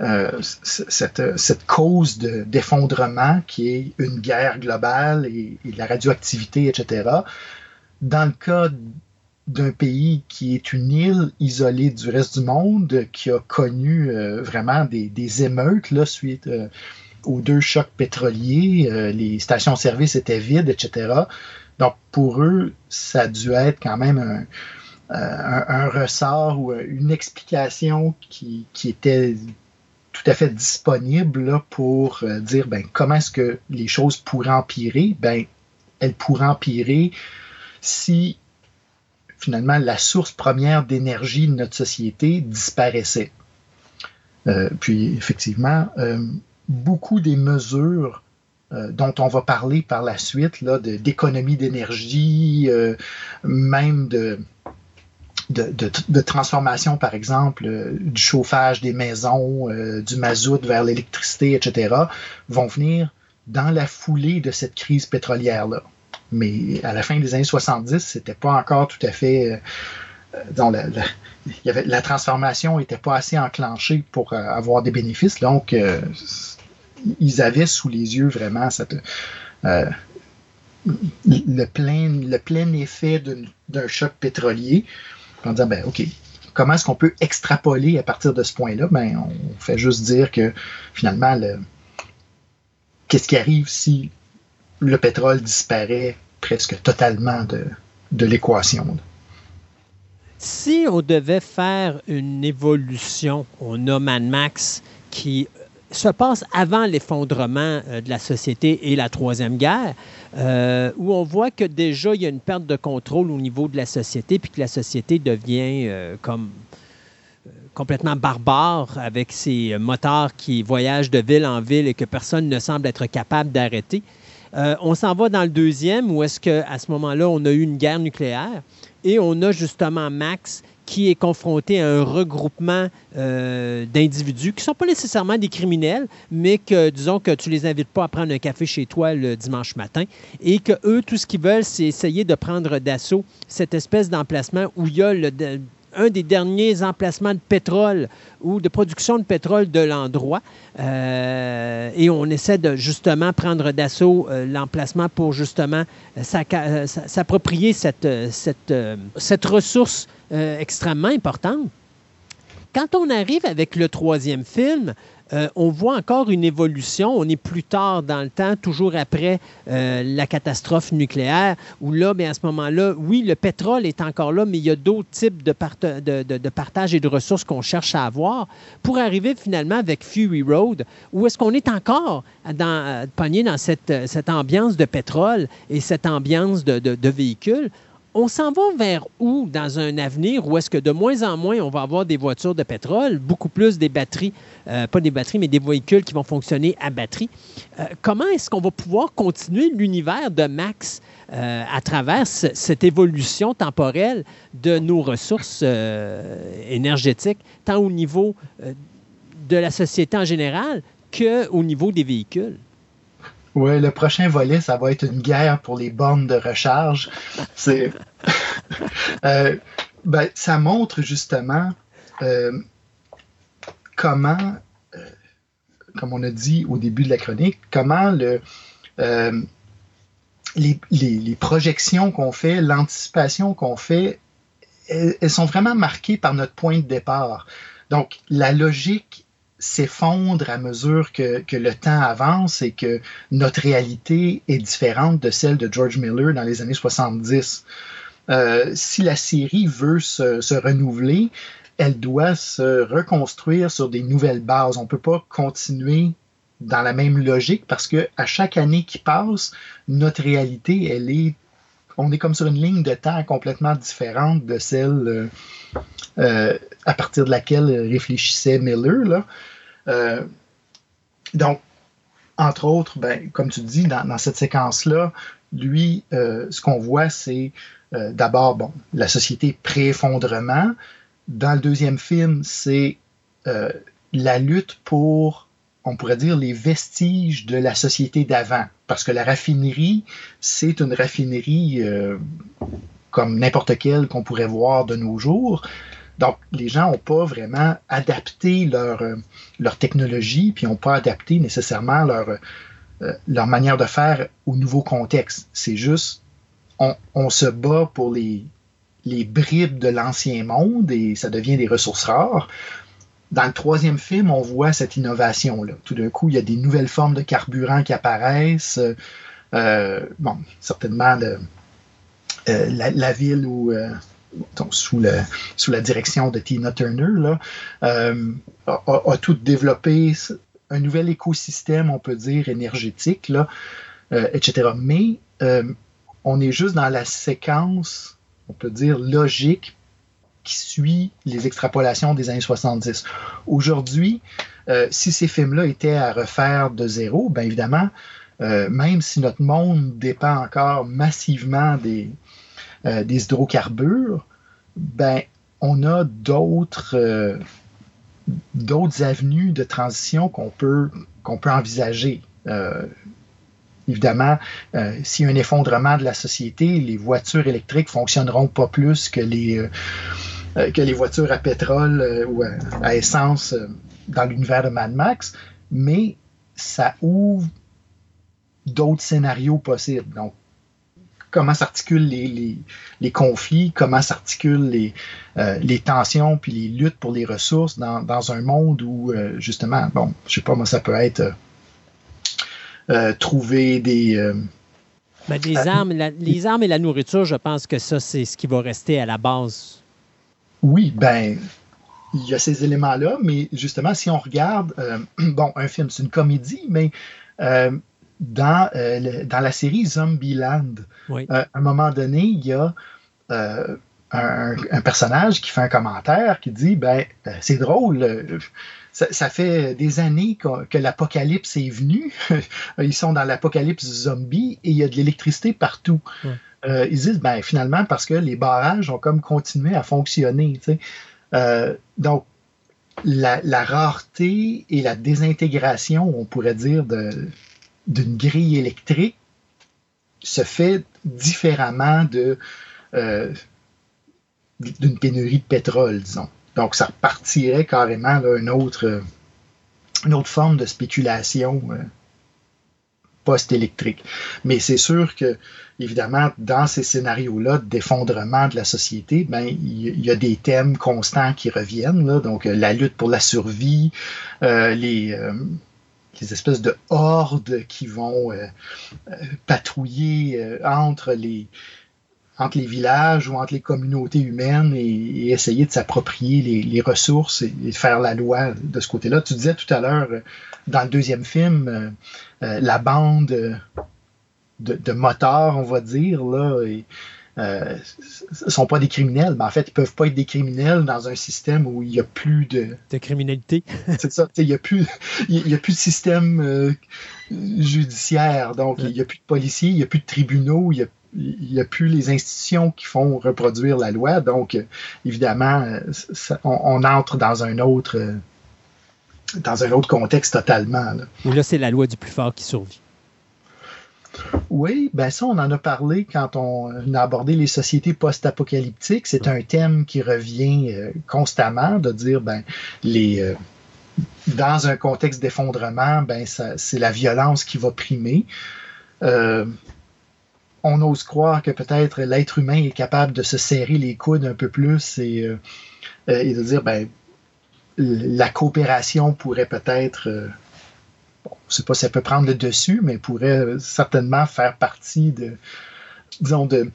euh, cette, cette, cause d'effondrement qui est une guerre globale et, la radioactivité, etc. Dans le cas d'un pays qui est une île isolée du reste du monde, qui a connu euh, vraiment des, des, émeutes suite euh, aux deux chocs pétroliers, les stations-service étaient vides, etc. Donc pour eux, ça a dû être quand même un, un, un ressort ou une explication qui, qui était tout à fait disponible pour euh, dire ben, comment est-ce que les choses pourraient empirer? Ben, elles pourraient empirer si finalement la source première d'énergie de notre société disparaissait. Euh, puis effectivement, euh, beaucoup des mesures dont on va parler par la suite, là, d'économie d'énergie, même de, de, transformation, par exemple, euh, du chauffage des maisons, euh, du mazout vers l'électricité, etc., vont venir dans la foulée de cette crise pétrolière-là. Mais à la fin des années 70, c'était pas encore tout à fait. Euh, la, y avait, la transformation n'était pas assez enclenchée pour avoir des bénéfices. Donc, ils avaient sous les yeux vraiment cette, le, plein, le plein effet d'un choc pétrolier en disant, ben, OK, comment est-ce qu'on peut extrapoler à partir de ce point-là? Ben, on fait juste dire que finalement, qu'est-ce qui arrive si le pétrole disparaît presque totalement de, de l'équation? Si on devait faire une évolution, on a Mad Max qui se passe avant l'effondrement euh, de la société et la Troisième Guerre, euh, où on voit que déjà il y a une perte de contrôle au niveau de la société, puis que la société devient euh, comme complètement barbare avec ses moteurs qui voyagent de ville en ville et que personne ne semble être capable d'arrêter. on s'en va dans le deuxième, où est-ce qu'à ce moment-là, on a eu une guerre nucléaire et on a justement Max qui est confronté à un regroupement euh, d'individus qui ne sont pas nécessairement des criminels, mais que, disons, que tu les invites pas à prendre un café chez toi le dimanche matin et que eux, tout ce qu'ils veulent, c'est essayer de prendre d'assaut cette espèce d'emplacement où il y a le, un des derniers emplacements de pétrole ou de production de pétrole de l'endroit. Euh, et on essaie de justement prendre d'assaut euh, l'emplacement pour justement euh, s'approprier cette, ressource extrêmement importante. Quand on arrive avec le troisième film, euh, on voit encore une évolution. On est plus tard dans le temps, toujours après euh, la catastrophe nucléaire, où là, bien, à ce moment-là, oui, le pétrole est encore là, mais il y a d'autres types de, partage et de ressources qu'on cherche à avoir pour arriver finalement avec Fury Road, où est-ce qu'on est encore dans, euh, pogné dans cette ambiance de pétrole et cette ambiance de véhicules on s'en va vers où dans un avenir où est-ce que de moins en moins on va avoir des voitures de pétrole, beaucoup plus des batteries, euh, pas des batteries, mais des véhicules qui vont fonctionner à batterie. Euh, comment est-ce qu'on va pouvoir continuer l'univers de Max euh, à travers cette évolution temporelle de nos ressources énergétiques, tant au niveau de la société en général qu'au niveau des véhicules? Oui, le prochain volet, ça va être une guerre pour les bornes de recharge. C'est, [LAUGHS] euh, ben, ça montre justement euh, comment, euh, comme on a dit au début de la chronique, comment le, les, les, projections qu'on fait, l'anticipation qu'on fait, elles sont vraiment marquées par notre point de départ. Donc, la logique s'effondre à mesure que, le temps avance et que notre réalité est différente de celle de George Miller dans les années 70. Euh, si la série veut se, renouveler, elle doit se reconstruire sur des nouvelles bases. On ne peut pas continuer dans la même logique parce que à chaque année qui passe, notre réalité, elle est, on est comme sur une ligne de temps complètement différente de celle euh, euh, à partir de laquelle réfléchissait Miller. Euh, donc, entre autres, ben, comme tu dis, dans, cette séquence-là, lui, euh, ce qu'on voit, c'est euh, d'abord bon, la société pré-effondrement. Dans le deuxième film, c'est la lutte pour, on pourrait dire, les vestiges de la société d'avant. Parce que la raffinerie, c'est une raffinerie comme n'importe quelle qu'on pourrait voir de nos jours. Donc, les gens n'ont pas vraiment adapté leur, euh, leur technologie, puis n'ont pas adapté nécessairement leur, euh, leur manière de faire au nouveau contexte. C'est juste, on, on, se bat pour les, les bribes de l'ancien monde et ça devient des ressources rares. Dans le troisième film, on voit cette innovation-là. Tout d'un coup, il y a des nouvelles formes de carburant qui apparaissent. Euh, bon, certainement la, ville où sous, sous la direction de Tina Turner, euh, a, tout développé un nouvel écosystème, on peut dire, énergétique, là, euh, etc. Mais euh, on est juste dans la séquence, on peut dire, logique qui suit les extrapolations des années 70. Aujourd'hui, si ces films-là étaient à refaire de zéro, bien évidemment, même si notre monde dépend encore massivement des, euh, des hydrocarbures, ben, on a d'autres euh, avenues de transition qu'on peut, peut envisager. Euh, évidemment, s'il y a un effondrement de la société, les voitures électriques fonctionneront pas plus que les, que les voitures à pétrole ou à, essence dans l'univers de Mad Max, mais ça ouvre d'autres scénarios possibles. Donc, comment s'articulent les, conflits, comment s'articulent les, euh, les tensions puis les luttes pour les ressources dans, un monde où, euh, justement, bon, je sais pas, moi, ça peut être euh, trouver des. Ben, les, armes, les armes et la nourriture, je pense que ça, c'est ce qui va rester à la base. Oui, ben, il y a ces éléments-là, mais justement, si on regarde, [CLEARS THROAT] bon, un film, c'est une comédie, mais dans, dans la série Zombieland, à un moment donné, il y a un, personnage qui fait un commentaire qui dit ben c'est drôle ça, fait des années que, l'apocalypse est venu [LAUGHS] ils sont dans l'apocalypse zombie et il y a de l'électricité partout. Euh, ils disent ben finalement parce que les barrages ont comme continué à fonctionner euh, donc la, rareté et la désintégration on pourrait dire d'une grille électrique se fait différemment de euh, d'une pénurie de pétrole, disons. Donc, ça repartirait carrément une, autre, une autre forme de spéculation euh, post-électrique. Mais c'est sûr que, évidemment, dans ces scénarios-là d'effondrement de la société, ben, il y, a des thèmes constants qui reviennent. Donc, euh, la lutte pour la survie, euh, les, les espèces de hordes qui vont patrouiller entre les, entre les villages ou entre les communautés humaines et, essayer de s'approprier les, ressources et, de faire la loi de ce côté-là. Tu disais tout à l'heure, euh, dans le deuxième film, euh, euh, la bande de, de, motards, on va dire, là, et, sont pas des criminels, mais en fait, ils peuvent pas être des criminels dans un système où il n'y a plus de... De criminalité. [LAUGHS] c'est ça, il n'y a, plus, y a plus de système judiciaire, donc il n'y a plus de policiers, il n'y a plus de tribunaux, il n'y a il n'y a plus les institutions qui font reproduire la loi. Donc, évidemment, on, entre dans un autre euh, dans un autre contexte totalement. Là. Là, c'est la loi du plus fort qui survit. Oui, ben ça, on en a parlé quand on a abordé les sociétés post-apocalyptiques. C'est un thème qui revient euh, constamment, de dire, ben, les, euh, dans un contexte d'effondrement, ben, c'est la violence qui va primer on ose croire que peut-être l'être humain est capable de se serrer les coudes un peu plus et, euh, euh, de dire ben la coopération pourrait peut-être euh, je sais pas si elle peut prendre le dessus, mais pourrait certainement faire partie de disons de,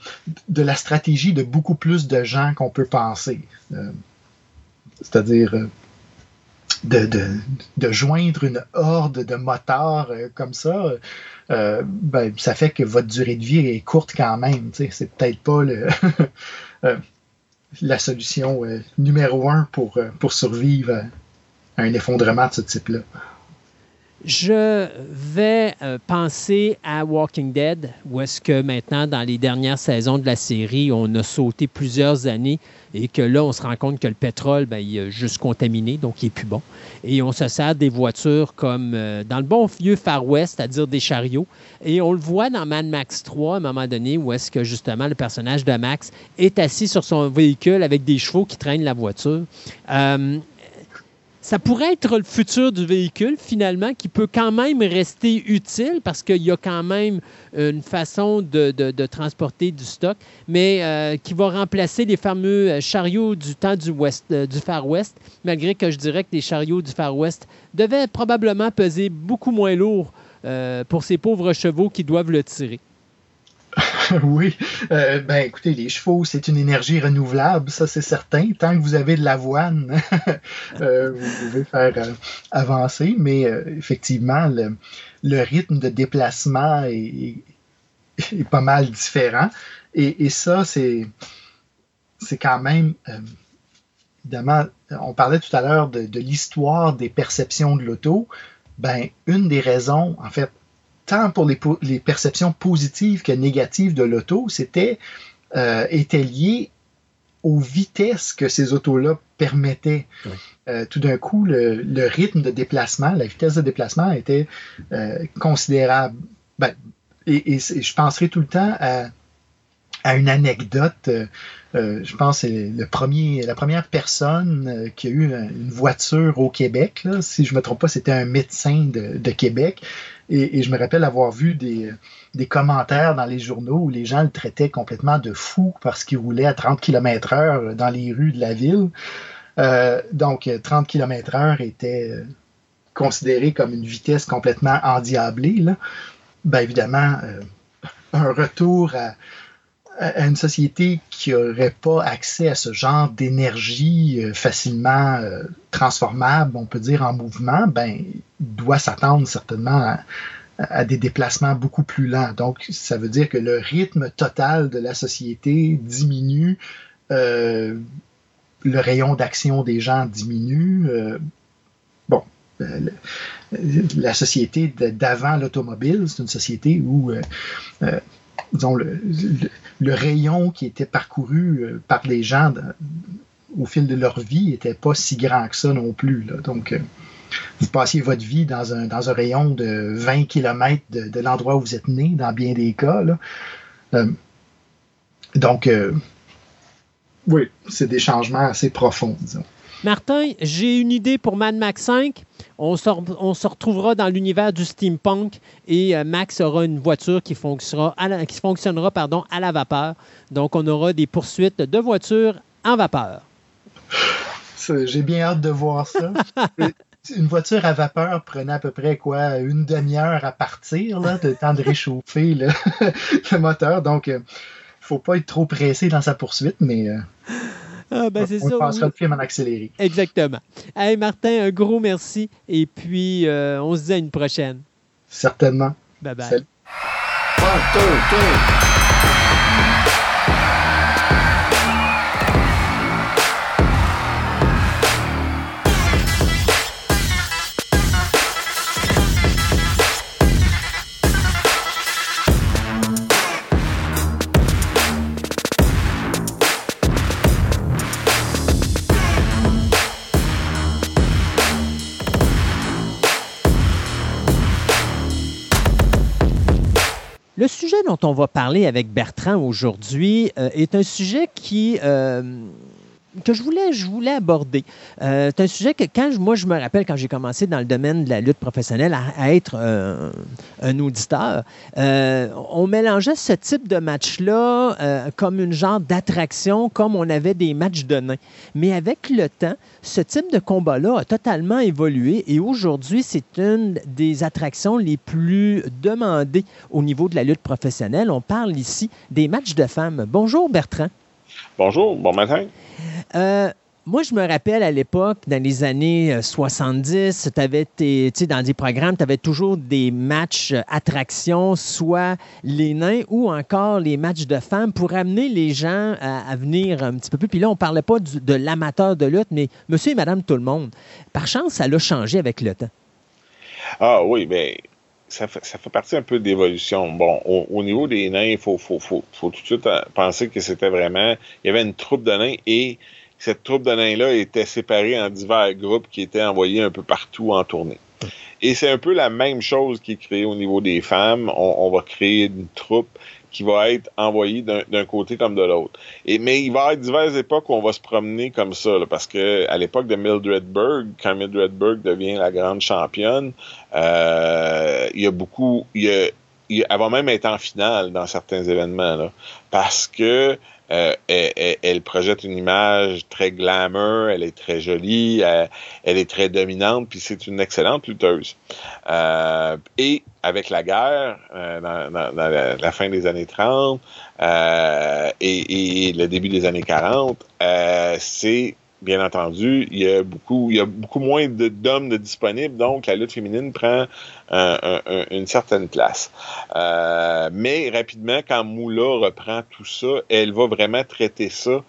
de la stratégie de beaucoup plus de gens qu'on peut penser. C'est-à-dire de, de, joindre une horde de motards comme ça, euh, ben, ça fait que votre durée de vie est courte quand même. C'est peut-être pas [LAUGHS] euh, la solution euh, numéro un pour, pour survivre à un effondrement de ce type-là. Je vais euh, penser à Walking Dead, où est-ce que maintenant, dans les dernières saisons de la série, on a sauté plusieurs années et que là, on se rend compte que le pétrole, ben, il est juste contaminé, donc il n'est plus bon. Et on se sert des voitures comme euh, dans le bon vieux Far West, c'est-à-dire des chariots. Et on le voit dans Mad Max 3, à un moment donné, où est-ce que justement le personnage de Max est assis sur son véhicule avec des chevaux qui traînent la voiture. Euh, ça pourrait être le futur du véhicule, finalement, qui peut quand même rester utile parce qu'il y a quand même une façon de, transporter du stock, mais euh, qui va remplacer les fameux euh, chariots du temps euh, du Far West, malgré que je dirais que les chariots du Far West devaient probablement peser beaucoup moins lourd pour ces pauvres chevaux qui doivent le tirer. [LAUGHS] oui. Euh, ben, écoutez, les chevaux, c'est une énergie renouvelable, ça c'est certain. Tant que vous avez de l'avoine, [LAUGHS] euh, vous pouvez faire euh, avancer. Mais effectivement, le, rythme de déplacement est, pas mal différent. Et, ça, c'est, c'est quand même. évidemment, on parlait tout à l'heure de, de l'histoire des perceptions de l'auto. Ben, une des raisons, en fait, tant pour les, perceptions positives que négatives de l'auto, c'était euh, était lié aux vitesses que ces autos-là permettaient. Euh, tout d'un coup, le, rythme de déplacement, la vitesse de déplacement était euh, considérable. Ben, et, je penserai tout le temps à, une anecdote. Je pense que c'est le premier, la première personne qui a eu une voiture au Québec. si je ne me trompe pas, c'était un médecin de Québec et, je me rappelle avoir vu des, commentaires dans les journaux où les gens le traitaient complètement de fou parce qu'il roulait à 30 km heure dans les rues de la ville. Euh, donc, 30 km heure était euh, considéré comme une vitesse complètement endiablée. Ben, évidemment, euh, un retour à une société qui n'aurait pas accès à ce genre d'énergie euh, facilement euh, transformable, on peut dire en mouvement, ben, doit s'attendre certainement à, des déplacements beaucoup plus lents. Donc, ça veut dire que le rythme total de la société diminue, euh, le rayon d'action des gens diminue. bon, la société d'avant l'automobile, c'est une société où disons, le, rayon qui était parcouru euh, par les gens au fil de leur vie n'était pas si grand que ça non plus. Donc, euh, vous passiez votre vie dans un, dans un rayon de 20 km de, l'endroit où vous êtes né, dans bien des cas. Euh, donc, oui, c'est des changements assez profonds, disons. Martin, j'ai une idée pour Mad Max 5. On se, retrouvera dans l'univers du steampunk et euh, Max aura une voiture qui fonctionnera, à la, qui fonctionnera pardon, à la vapeur. Donc, on aura des poursuites de voitures en vapeur. J'ai bien hâte de voir ça. [LAUGHS] une voiture à vapeur prenait à peu près quoi une demi-heure à partir, là, de temps de réchauffer le, [LAUGHS] moteur. Donc, il euh, ne faut pas être trop pressé dans sa poursuite, mais. Euh, ah, ben, c'est on ça. passera le film en accéléré. Exactement. Hey, Martin, un gros merci. Et puis, euh, on se dit à une prochaine. Certainement. Bye bye. Le sujet dont on va parler avec Bertrand aujourd'hui euh, est un sujet qui euh, que je voulais, je aborder. Euh, c'est un sujet que quand moi je me rappelle quand j'ai commencé dans le domaine de la lutte professionnelle à, être un auditeur, on mélangeait ce type de match-là comme une genre d'attraction, comme on avait des matchs de nains. Mais avec le temps, ce type de combat-là a totalement évolué et aujourd'hui, c'est une des attractions les plus demandées au niveau de la lutte professionnelle. On parle ici des matchs de femmes. Bonjour Bertrand. Bonjour, bon matin. Euh, moi, je me rappelle à l'époque, dans les années 70, tu avais dans des programmes, tu avais toujours des matchs euh, attractions, soit les nains ou encore les matchs de femmes pour amener les gens à, venir un petit peu plus. Puis là, on ne parlait pas de l'amateur de lutte, mais monsieur et madame tout le monde. Par chance, ça l'a changé avec le temps. Ah oui, bien, ça fait, partie un peu d'évolution. Bon, au, niveau des nains, il faut, tout de suite euh, penser que c'était vraiment. Il y avait une troupe de nains et cette troupe de nains-là était séparée en divers groupes qui étaient envoyés un peu partout en tournée. Et c'est un peu la même chose qui est créée au niveau des femmes. On, va créer une troupe qui va être envoyée d'un côté comme de l'autre. Et mais il va y avoir diverses époques où on va se promener comme ça, parce que à l'époque de Mildred Berg, quand Mildred Berg devient la grande championne, euh, il y a beaucoup, il y a, elle va même être en finale dans certains événements là, parce que euh, elle, projette une image très glamour, elle est très jolie, elle, est très dominante, puis c'est une excellente lutteuse. Euh, et avec la guerre, euh, dans, la, fin des années 30 et, et, le début des années 40, c'est bien entendu, il y a beaucoup, il y a beaucoup moins d'hommes de, disponibles, donc la lutte féminine prend une certaine place. Euh, mais rapidement, quand Moula reprend tout ça, elle va vraiment traiter ça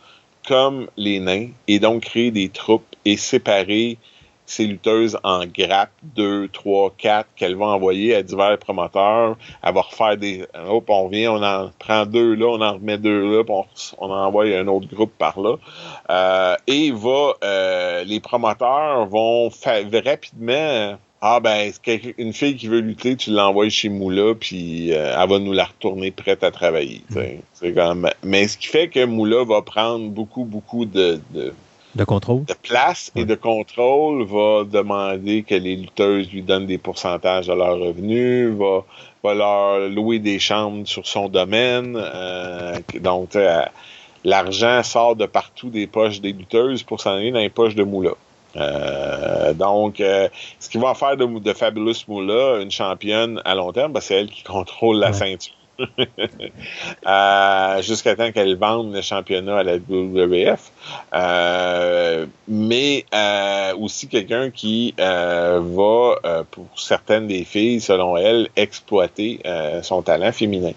comme les nains et donc créer des troupes et séparer ces lutteuses en grappes 2, 3, 4 qu'elle va envoyer à divers promoteurs. Elle va refaire des. Hop, on vient, on en prend deux là, on en remet deux là, puis on, en envoie un autre groupe par là. Euh, et va euh, les promoteurs vont rapidement. Ah ben, une fille qui veut lutter, tu l'envoies chez Moula, puis euh, elle va nous la retourner prête à travailler. Quand même... Mais ce qui fait que Moula va prendre beaucoup, beaucoup de de contrôle? De place et de contrôle va demander que les lutteuses lui donnent des pourcentages de leurs revenus, va, va leur louer des chambres sur son domaine. Euh, donc, l'argent sort de partout des poches des lutteuses pour s'en aller dans les poches de Moula. Euh, donc, euh, ce qui va faire de, de Fabulous Moula une championne à long terme, ben, c'est elle qui contrôle la ceinture. [LAUGHS] euh, jusqu'à temps qu'elle vende le championnat à la WWF. Euh, mais euh, aussi quelqu'un qui va, pour certaines des filles, selon elle, exploiter son talent féminin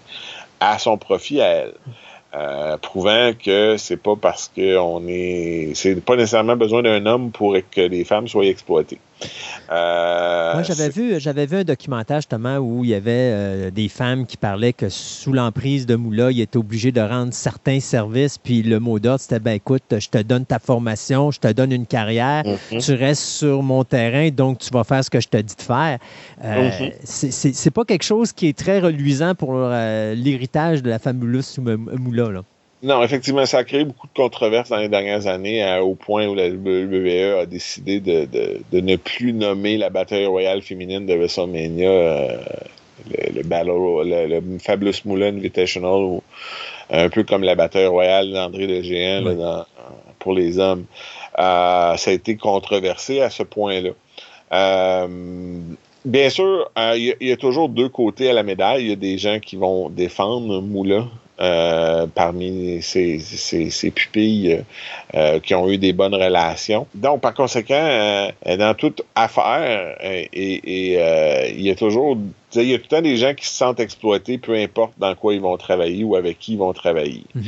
à son profit à elle. Prouvant que c'est pas parce qu'on est. C'est pas nécessairement besoin d'un homme pour que les femmes soient exploitées. Euh, Moi, j'avais vu, j'avais vu un documentaire justement où il y avait euh, des femmes qui parlaient que sous l'emprise de Moula, ils étaient obligés de rendre certains services. Puis le mot d'ordre, c'était ben écoute, je te donne ta formation, je te donne une carrière, mhm. tu restes sur mon terrain, donc tu vas faire ce que je te dis de faire. Mhm. C'est pas quelque chose qui est très reluisant pour l'héritage de la fabuleuse Moula. Non, effectivement, ça a créé beaucoup de controverses dans les dernières années, euh, au point où la WWE a décidé de, ne plus nommer la bataille royale féminine de WrestleMania euh, le, le, le, Fabulous Moulin Invitational, un peu comme la bataille royale d'André de Géant pour les hommes. Euh, ça a été controversé à ce point-là. bien sûr, il y, y, a toujours deux côtés à la médaille. Il y a des gens qui vont défendre Moula euh, parmi ces, pupilles euh, euh, qui ont eu des bonnes relations. Donc, par conséquent, dans toute affaire, et, il y a toujours il y a tout le temps des gens qui se sentent exploités, peu importe dans quoi ils vont travailler ou avec qui ils vont travailler. Mhm.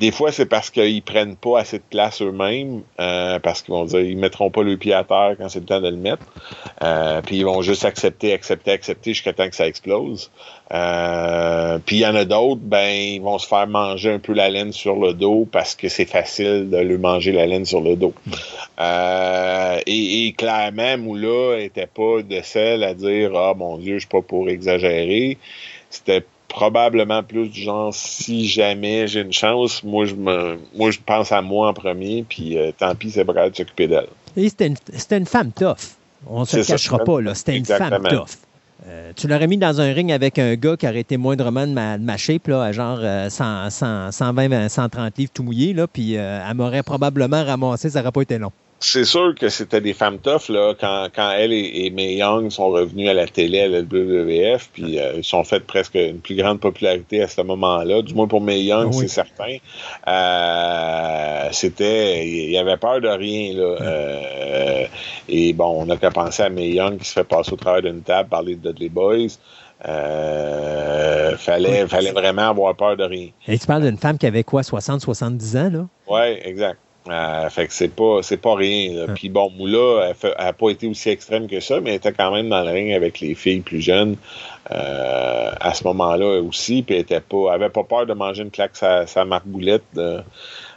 Des fois, c'est parce qu'ils prennent pas assez de place eux-mêmes, euh, parce qu'ils vont dire ils mettront pas le pied à terre quand c'est le temps de le mettre. Euh, puis ils vont juste accepter, accepter, accepter jusqu'à temps que ça explose. Euh, puis il y en a d'autres, ben ils vont se faire manger un peu la laine sur le dos parce que c'est facile de lui manger la laine sur le dos. et, et, clairement, Moula était pas de celle à dire ah mon Dieu, je suis pas pour exagérer. C'était probablement plus du genre si jamais j'ai une chance, moi je me, moi je pense à moi en premier, puis euh, tant pis, c'est prêt de s'occuper d'elle. C'était une, une, femme tough. On ne se cachera pas, là. C'était une femme tough. Euh, tu l'aurais mis dans un ring avec un gars qui aurait été moindrement de ma, de ma shape, là, à genre 100, 120, 130 livres tout mouillé, là, puis euh, elle m'aurait probablement ramassé, ça n'aurait pas été long c'est sûr que c'était des femmes tough là, quand, quand elle et, May Young sont revenus à la télé à la WWF, puis euh, ils sont fait presque une plus grande popularité à ce moment-là. Du moins pour May Young, c'est certain. Euh, c'était, il y avait peur de rien là. Euh, et bon, on n'a qu'à penser à May Young qui se fait passer au travers d'une table par les Dudley Boys. Euh, fallait, fallait vraiment avoir peur de rien. Et tu parles d'une femme qui avait quoi, 60, 70 ans, là? Oui, exact. Euh, fait que c'est pas c'est pas rien. Puis bon, Moula, elle, n'a pas été aussi extrême que ça, mais elle était quand même dans le ring avec les filles plus jeunes euh, à ce moment-là aussi. Puis elle était pas, avait pas peur de manger une claque sa, sa marboulette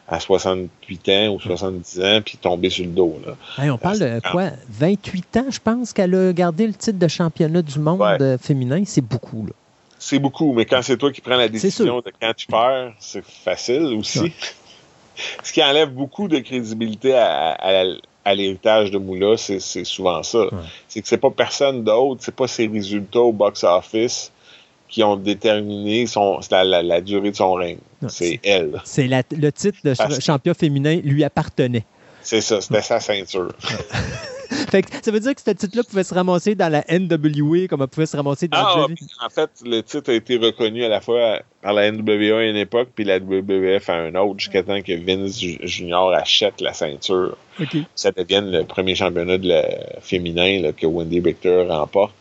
à 68 ans ou 70 ans, puis tomber sur le dos. Là. on parle de quoi? 28 ans, je pense, qu'elle a gardé le titre de championnat du monde euh, féminin. C'est beaucoup. Là. C'est beaucoup, mais quand c'est toi qui prends la décision de quand tu perds, c'est facile aussi ce qui enlève beaucoup de crédibilité à, l'héritage de Moula, c'est souvent ça. C'est que c'est pas personne d'autre, c'est pas ses résultats au box-office qui ont déterminé son, la, durée de son règne. C'est elle. C'est le titre de champion féminin lui appartenait. C'est ça, c'était sa ceinture. [LAUGHS] [LAUGHS] ça veut dire que ce titre-là pouvait se ramasser dans la NWA comme elle pouvait se ramasser dans ah, En fait, le titre a été reconnu à la fois par la NWA à une époque puis la WWF à un autre jusqu'à temps que Vince Junior achète la ceinture. Ça devienne le premier championnat de la féminin que Wendy Richter remporte.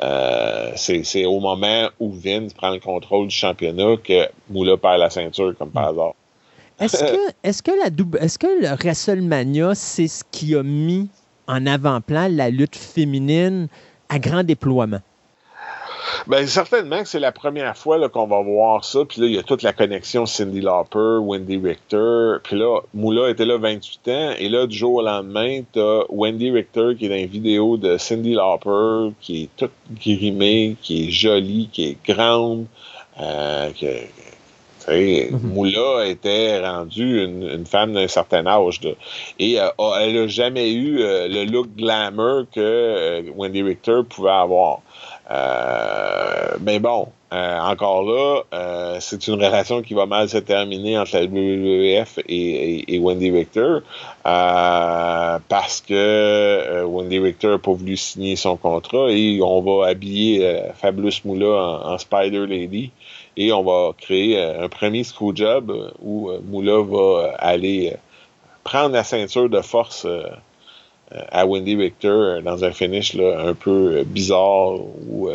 Euh, c'est au moment où Vince prend le contrôle du championnat que Moula perd la ceinture, comme par hasard. Est-ce que, est-ce que, la, est-ce que le WrestleMania, c'est ce qui a mis en avant-plan la lutte féminine à grand déploiement? Ben, certainement que c'est la première fois qu'on va voir ça. Puis là, il y a toute la connexion Cindy Lauper, Wendy Richter. Puis là, Moula était là 28 ans. Et là, du jour au lendemain, t'as Wendy Richter qui est dans une vidéo de Cindy Lauper, qui est toute grimée, qui est jolie, qui est grande, euh, Mhm. Moula était rendue une, femme d'un certain âge. et euh, elle n'a jamais eu euh, le look glamour que euh, Wendy Richter pouvait avoir. mais bon, encore là, c'est une relation qui va mal se terminer entre la WWF et, Wendy Richter parce que Wendy Richter n'a pas voulu signer son contrat et on va habiller Fabulous Moula en Spider Lady et on va créer un premier screw job où Moula va aller prendre la ceinture de force à Wendy Victor dans un finish là, un peu bizarre où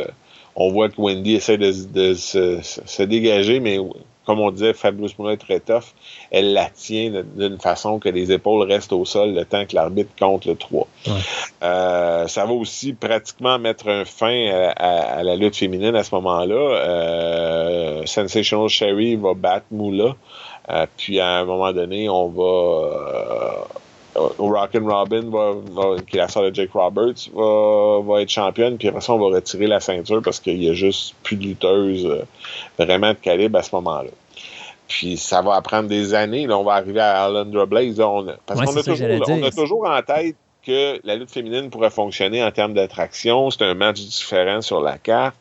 on voit que Wendy essaie de, se, dégager, mais comme on disait, Fabulous Moula est très tough. Elle la tient d'une façon que les épaules restent au sol le temps que l'arbitre compte le 3. Euh, ça va aussi pratiquement mettre un fin à, la lutte féminine à ce moment-là. Euh, Sensational Sherry va battre Moula. Euh, puis à un moment donné, on va euh, Rockin' Robin, va, qui est la sœur de Jake Roberts, va, être championne, puis après ça, on va retirer la ceinture parce qu'il y a juste plus de lutteuses euh, vraiment de calibre à ce moment-là. Puis ça va prendre des années. Là, on va arriver à Alundra Blaze. parce qu'on a, toujours, on a toujours en tête que la lutte féminine pourrait fonctionner en termes d'attraction. C'est un match différent sur la carte.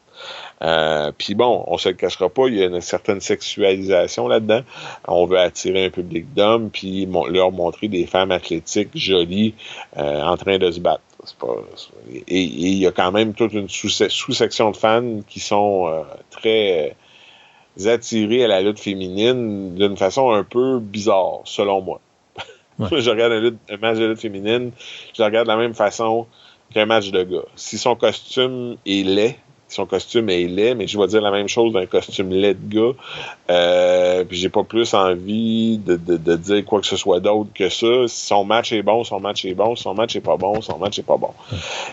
Euh, puis bon, on se le cachera pas, il y a une certaine sexualisation là-dedans. On veut attirer un public d'hommes, puis leur montrer des femmes athlétiques jolies euh, en train de se battre. et, il y a quand même toute une sous-section de fans qui sont euh, très attirés à la lutte féminine d'une façon un peu bizarre, selon moi. [LAUGHS] je regarde un, match de lutte féminine, je le regarde de la même façon qu'un match de gars. Si son costume est laid, son costume est laid, mais je vais dire la même chose d'un costume laid de gars. Euh, puis j'ai pas plus envie de, dire quoi que ce soit d'autre que ça. Son match est bon, son match est bon. Son match est pas bon, son match est pas bon.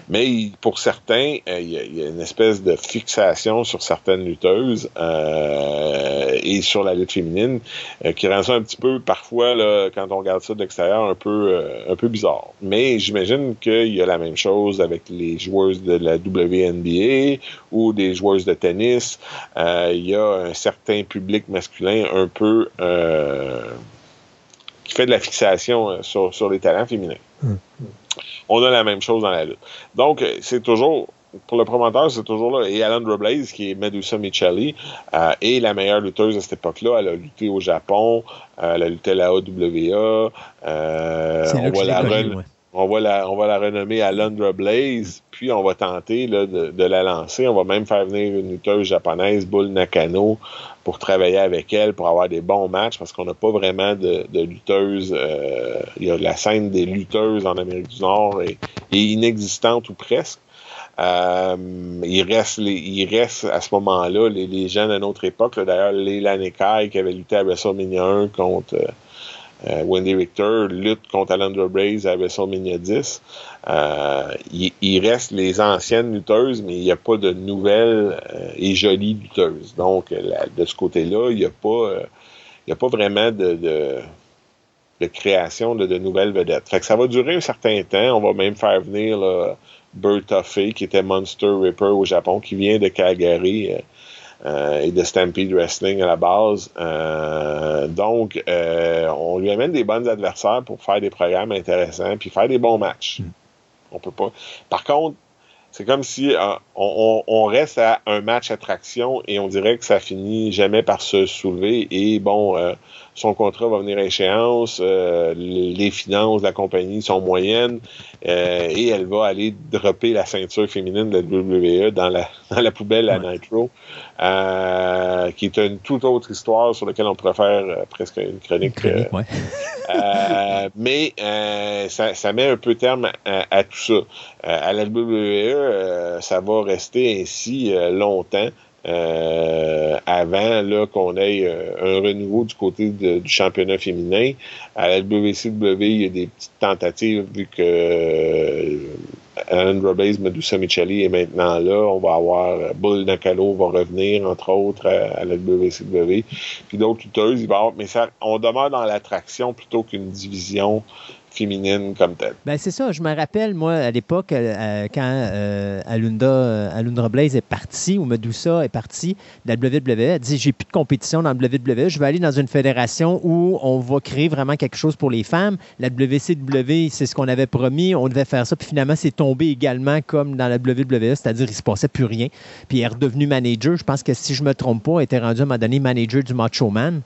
Mais pour certains, euh, il y, a une espèce de fixation sur certaines lutteuses euh, et sur la lutte féminine euh, qui rend ça un petit peu parfois là, quand on regarde ça de l'extérieur un peu un peu bizarre. Mais j'imagine qu'il y a la même chose avec les joueuses de la WNBA ou des joueuses de tennis. Euh, il y a un certain public masculin un peu euh, qui fait de la fixation euh, sur, sur les talents féminins. Hmm. On a la même chose dans la lutte. Donc, c'est toujours pour le promoteur, c'est toujours là. Et Alan Blaze, qui est Medusa Michelli, euh, est la meilleure lutteuse à cette époque-là. Elle a lutté au Japon, elle a lutté à la AWA. on voit la on va la, on va la renommer Alundra Blaze, puis on va tenter de, la lancer. On va même faire venir une lutteuse japonaise, Bull Nakano, pour travailler avec elle, pour avoir des bons matchs, parce qu'on n'a pas vraiment de, de lutteuses. Euh, il y a la scène des lutteuses en Amérique du Nord est, inexistante ou presque. Euh, il, reste il reste à ce moment-là les, les gens de notre époque. D'ailleurs, Leila Nekai qui avait lutté à WrestleMania 1 contre... Euh, euh, Wendy Richter lutte contre Alandra Braze à WrestleMania 10. Euh, il, reste les anciennes lutteuses, mais il n'y a pas de nouvelles euh, et jolies lutteuses. Donc, de ce côté-là, il n'y a pas, il a pas vraiment de, de, création de, nouvelles vedettes. Fait que ça va durer un certain temps. On va même faire venir là, Bertha qui était Monster Ripper au Japon, qui vient de Calgary. Euh, et de Stampede Wrestling à la base. Euh, donc, euh, on lui amène des bons adversaires pour faire des programmes intéressants puis faire des bons matchs. Mm. On peut pas. Par contre, c'est comme si on, reste à un match attraction et on dirait que ça finit jamais par se soulever. Et bon, son contrat va venir à échéance, euh, les finances de la compagnie sont moyennes euh, et elle va aller dropper la ceinture féminine de la WWE dans la, [LAUGHS] dans la poubelle à Nitro, euh, qui est une toute autre histoire sur laquelle on pourrait faire presque une chronique. [LAUGHS] mais ça, ça, met un peu terme à, tout ça. à la WWE, ça va rester ainsi longtemps. Euh, avant là qu'on ait euh, un renouveau du côté du championnat féminin. À la WCW, il y a des petites tentatives vu que euh, Alan Robles, Medusa Michelli est maintenant là. On va avoir euh, Bull Nakalo va revenir, entre autres, à, la WCW. Puis d'autres lutteuses, il va avoir, mais ça, on demeure dans l'attraction plutôt qu'une division féminine comme telle. Ben c'est ça. Je me rappelle, moi, à l'époque, euh, quand euh, Alunda, Alundra Blaze est parti, ou Medusa est parti de la WWE, elle dit J'ai plus de compétition dans la WWE, je vais aller dans une fédération où on va créer vraiment quelque chose pour les femmes. La WCW, c'est ce qu'on avait promis, on devait faire ça, puis finalement, c'est tombé également comme dans la WWE, c'est-à-dire il se passait plus rien. Puis elle est redevenue manager. Je pense que si je me trompe pas, elle était rendue à un moment donné manager du Macho Man.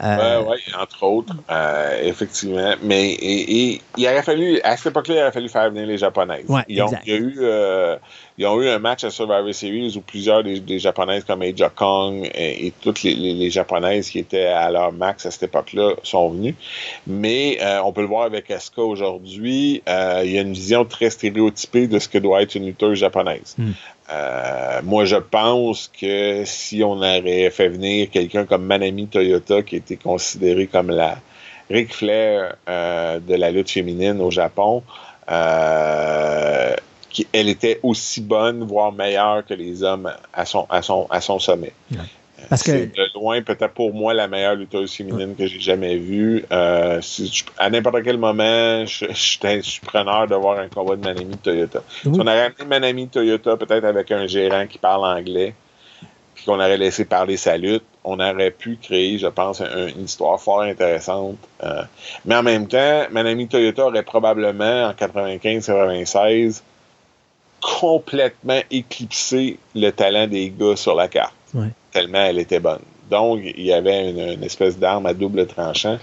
Oui, entre autres, effectivement. Mais et et il aurait fallu, à cette époque-là, il aurait fallu faire venir les Japonaises. ils, ont, il y a eu, euh, ils ont eu un match à Survivor Series où plusieurs des, Japonaises comme Aja Kong et, toutes les, Japonaises qui étaient à leur max à cette époque-là sont venues. Mais euh, on peut le voir avec Asuka aujourd'hui, euh, il y a une vision très stéréotypée de ce que doit être une lutteuse japonaise. Hmm. moi, je pense que si on aurait fait venir quelqu'un comme Manami Toyota, qui était considéré comme la Ric Flair de la lutte féminine au Japon, euh, elle était aussi bonne, voire meilleure que les hommes à son sommet. C'est de loin, peut-être pour moi, la meilleure lutteuse féminine que j'ai jamais vue. Euh, à n'importe quel moment, je, suis preneur de voir un combat de Manami Toyota. Si on aurait amené Manami Toyota, peut-être avec un gérant qui parle anglais, puis qu'on aurait laissé parler sa lutte, on aurait pu créer, je pense, une histoire fort intéressante. Euh, mais en même temps, Manami Toyota aurait probablement, en 95-96, complètement éclipsé le talent des gars sur la carte. Tellement elle était bonne. Donc, il y avait une, espèce d'arme à double tranchant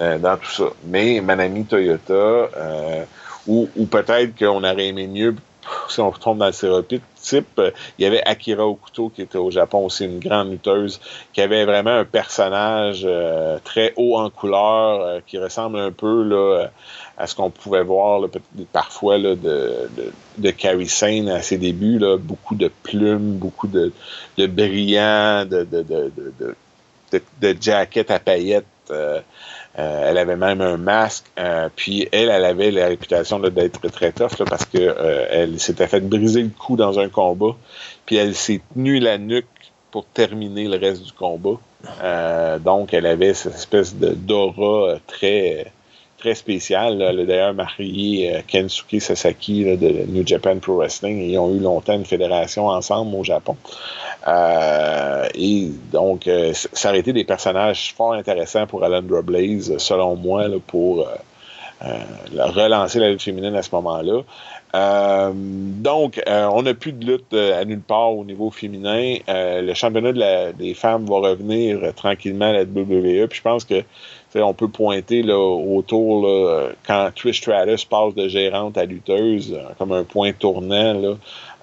euh, dans tout ça. Mais Manami Toyota, euh, ou, peut-être qu'on aurait aimé mieux si on retombe dans le stéréotype, type, il y avait Akira Okuto qui était au Japon aussi, une grande lutteuse, qui avait vraiment un personnage euh, très haut en couleur, qui ressemble un peu là, à ce qu'on pouvait voir parfois là, de, de, de Carrie Sane à ses débuts. Là, beaucoup de plumes, beaucoup de, de brillants, de, de, jackets à paillettes. Euh, euh, elle avait même un masque. Euh, puis elle, elle avait la réputation d'être très tough parce que elle s'était fait briser le cou dans un combat. Puis elle s'est tenue la nuque pour terminer le reste du combat. donc elle avait cette espèce d'aura très très spécial. A d'ailleurs marié euh, Kensuke Sasaki de New Japan Pro Wrestling. Ils ont eu longtemps une fédération ensemble au Japon. Euh, et donc, euh, ça aurait été des personnages fort intéressants pour Alundra Blaze, selon moi, pour relancer la lutte féminine à ce moment-là. donc, on n'a plus de lutte à nulle part au niveau féminin. le championnat des femmes va revenir tranquillement à la WWE. Puis je pense que on peut pointer là, autour là, quand Trish Stratus passe de gérante à lutteuse euh, comme un point tournant là,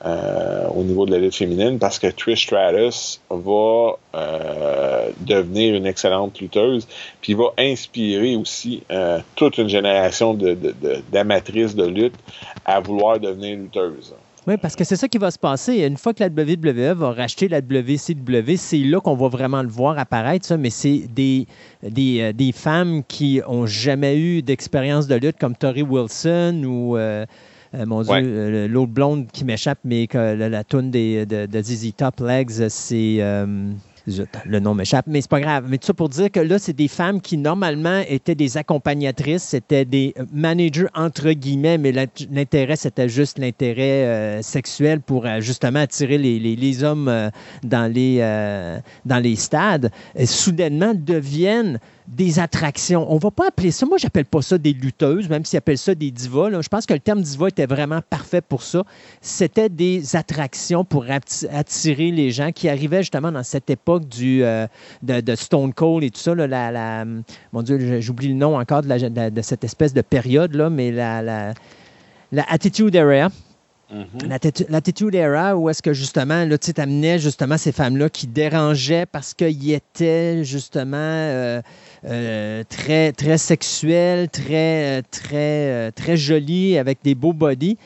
euh, au niveau de la lutte féminine parce que Trish Stratus va euh, devenir une excellente lutteuse puis va inspirer aussi toute une génération de, de, de lutte à vouloir devenir lutteuse. Oui, parce que c'est ça qui va se passer. Une fois que la WWE va racheter la WCW, c'est là qu'on va vraiment le voir apparaître, ça, mais c'est des, des, euh, des, femmes qui ont jamais eu d'expérience de lutte comme Tori Wilson ou. Euh, euh, mon Dieu, l'autre blonde qui m'échappe, mais que la, la toune de, de ZZ Top Legs, c'est le nom m'échappe, mais c'est pas grave. Mais tout ça pour dire que là, c'est des femmes qui, normalement, étaient des accompagnatrices, c'était des managers, entre guillemets, mais l'intérêt, c'était juste l'intérêt euh, sexuel pour euh, justement attirer les, hommes euh, dans, les, dans les stades. Soudainement, deviennent des attractions. On va pas appeler ça, moi j'appelle pas ça des lutteuses, même s'ils appellent ça des divas. Je pense que le terme diva était vraiment parfait pour ça. C'était des attractions pour attirer les gens qui arrivaient justement dans cette époque du, euh, de, Stone Cold et tout ça. la, mon Dieu, j'oublie le nom encore de, cette espèce de période-là, mais la, la, Attitude Era. Mm-hmm. L'attitude era, où est-ce que justement, là, tu amenais justement ces femmes-là qui dérangeaient parce qu'ils étaient justement euh, euh, très, très sexuels, très, très, très jolis, avec des beaux bodies.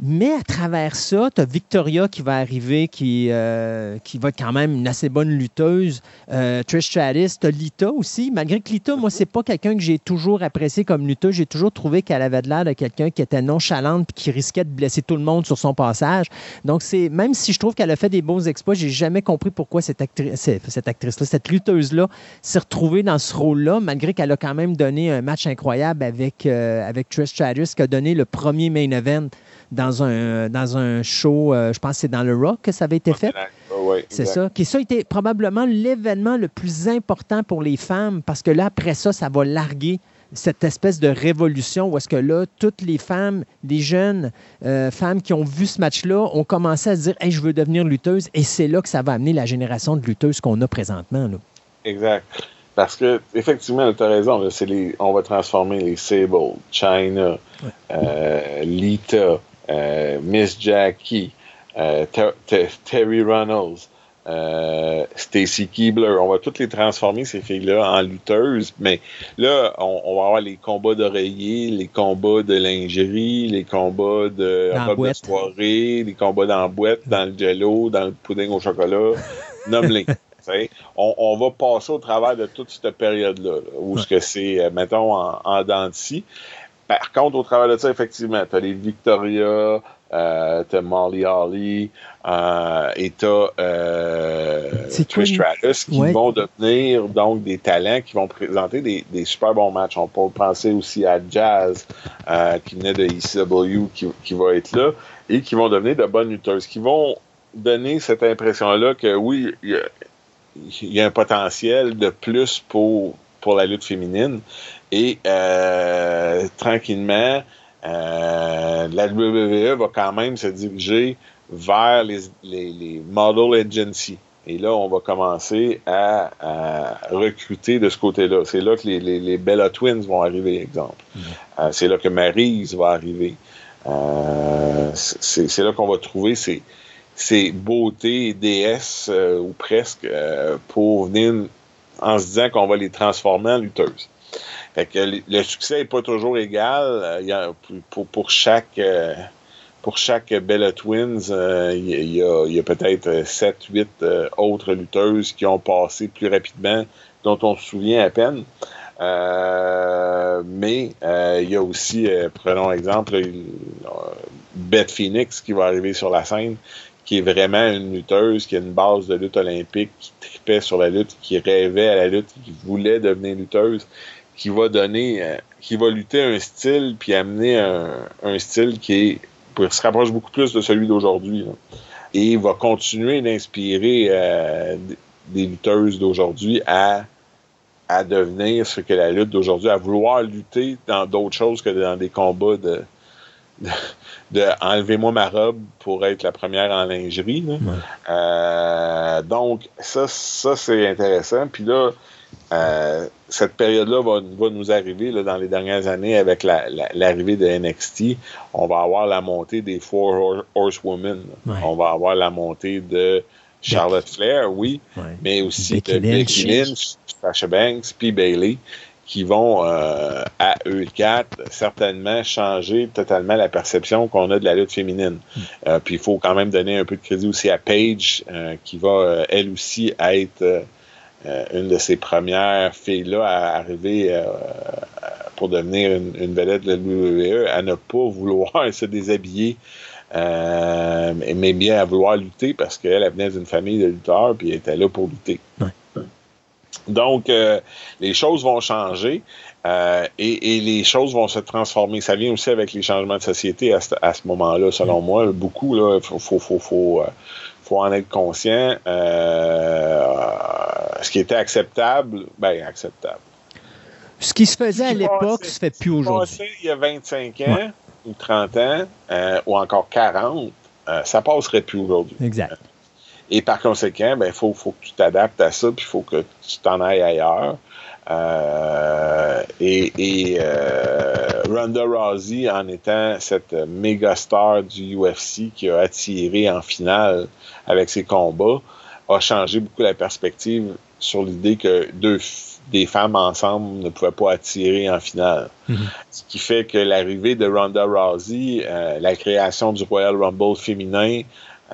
Mais à travers ça, tu as Victoria qui va arriver, qui, euh, qui va être quand même une assez bonne lutteuse. Euh, Trish Stratus, tu as Lita aussi. Malgré que Lita, moi, c'est pas quelqu'un que j'ai toujours apprécié comme lutteuse. J'ai toujours trouvé qu'elle avait de l'air de quelqu'un qui était nonchalante et qui risquait de blesser tout le monde sur son passage. Donc, c'est même si je trouve qu'elle a fait des bons exploits, j'ai jamais compris pourquoi cette, cette actrice-là, cette lutteuse-là, s'est retrouvée dans ce rôle-là, malgré qu'elle a quand même donné un match incroyable avec, euh, avec Trish Stratus, qui a donné le premier main event dans un, dans un show, euh, je pense que c'est dans le Rock que ça avait été fait. c'est ça. Qui ça a été probablement l'événement le plus important pour les femmes parce que là, après ça, ça va larguer cette espèce de révolution où est-ce que là, toutes les femmes, les jeunes euh, femmes qui ont vu ce match-là ont commencé à se dire hey, je veux devenir lutteuse et c'est là que ça va amener la génération de lutteuses qu'on a présentement. Là. Exact. Parce que, effectivement, tu as raison, les, on va transformer les Sable, China, euh, Lita, Miss Jackie, euh, Terry Reynolds, euh, Stacy Keebler. On va toutes les transformer, ces filles-là, en lutteuses. Mais là, on, va avoir les combats d'oreiller, les combats de lingerie, les combats de robe de soirée, les combats dans la boîte, dans le jello, dans le pudding au chocolat. [LAUGHS] Nomme-les. on, on, va passer au travers de toute cette période-là, où ce que c'est, euh, mettons, en, en dents Par contre, au travers de ça, effectivement, tu as les Victoria, euh, t'as Molly Holly euh, et t'as euh, Trish Stratus qui vont devenir donc des talents qui vont présenter des, des, super bons matchs. On peut penser aussi à Jazz euh, qui venait de ECW qui, qui, va être là et qui vont devenir de bonnes lutteuses, qui vont donner cette impression-là que oui, il y, y, a un potentiel de plus pour, pour la lutte féminine et euh, tranquillement euh, la WWE va quand même se diriger vers les, les, model agencies. Et là, on va commencer à, recruter de ce côté-là. C'est là que les, les, Bella Twins vont arriver, exemple. Mm-hmm. Euh, c'est là que Maryse va arriver. Euh, c'est là qu'on va trouver ces, ces beautés déesses, ou presque, pour venir en se disant qu'on va les transformer en lutteuses. Fait que le succès n'est pas toujours égal. Euh, il y a, pour, pour chaque euh, pour chaque Bella Twins, euh, il y a, a peut-être 7, 8 autres lutteuses qui ont passé plus rapidement, dont on se souvient à peine. mais il y a aussi, prenons exemple, Beth Phoenix qui va arriver sur la scène, qui est vraiment une lutteuse, qui a une base de lutte olympique, qui tripait sur la lutte, qui rêvait à la lutte, qui voulait devenir lutteuse qui va donner, euh, qui va lutter un style puis amener un, style qui est, se rapproche beaucoup plus de celui d'aujourd'hui. Et va continuer d'inspirer euh, des lutteuses d'aujourd'hui à, à devenir ce que la lutte d'aujourd'hui, à vouloir lutter dans d'autres choses que dans des combats de, de, enlevez-moi ma robe pour être la première en lingerie. Euh, donc, ça, ça c'est intéressant. Puis là, euh, cette période-là va, nous arriver dans les dernières années avec l'arrivée de NXT. On va avoir la montée des Four Horsewomen. On va avoir la montée de Charlotte Flair, oui, mais aussi de Becky Lynch, Sasha Banks, puis Bailey, qui vont, euh, à eux quatre, certainement changer totalement la perception qu'on a de la lutte féminine. Hmm. Euh, puis il faut quand même donner un peu de crédit aussi à Paige, qui va, elle aussi, être euh, une de ces premières filles-là à arriver euh, pour devenir une, vedette de la WWE, à ne pas vouloir [LAUGHS] se déshabiller, euh, mais bien à vouloir lutter parce qu'elle venait d'une famille de lutteurs puis elle était là pour lutter. Donc, les choses vont changer. et, les choses vont se transformer. Ça vient aussi avec les changements de société à, ce, moment-là, selon moi. Beaucoup, là, faut, faut, faut, faut, faut en être conscient. Euh, ce qui était acceptable, ben acceptable. Ce qui se faisait à l'époque se fait plus aujourd'hui. Il y a 25 ans ou 30 ans euh, ou encore 40, euh, ça passerait plus aujourd'hui. Exact. Et par conséquent, ben, il faut, faut, que tu t'adaptes à ça, puis il faut que tu t'en ailles ailleurs. Euh, et, et Ronda Rousey, en étant cette méga star du UFC qui a attiré en finale avec ses combats, a changé beaucoup la perspective sur l'idée que deux des femmes ensemble ne pouvaient pas attirer en finale. Mm-hmm. Ce qui fait que l'arrivée de Ronda Rousey, euh, la création du Royal Rumble féminin,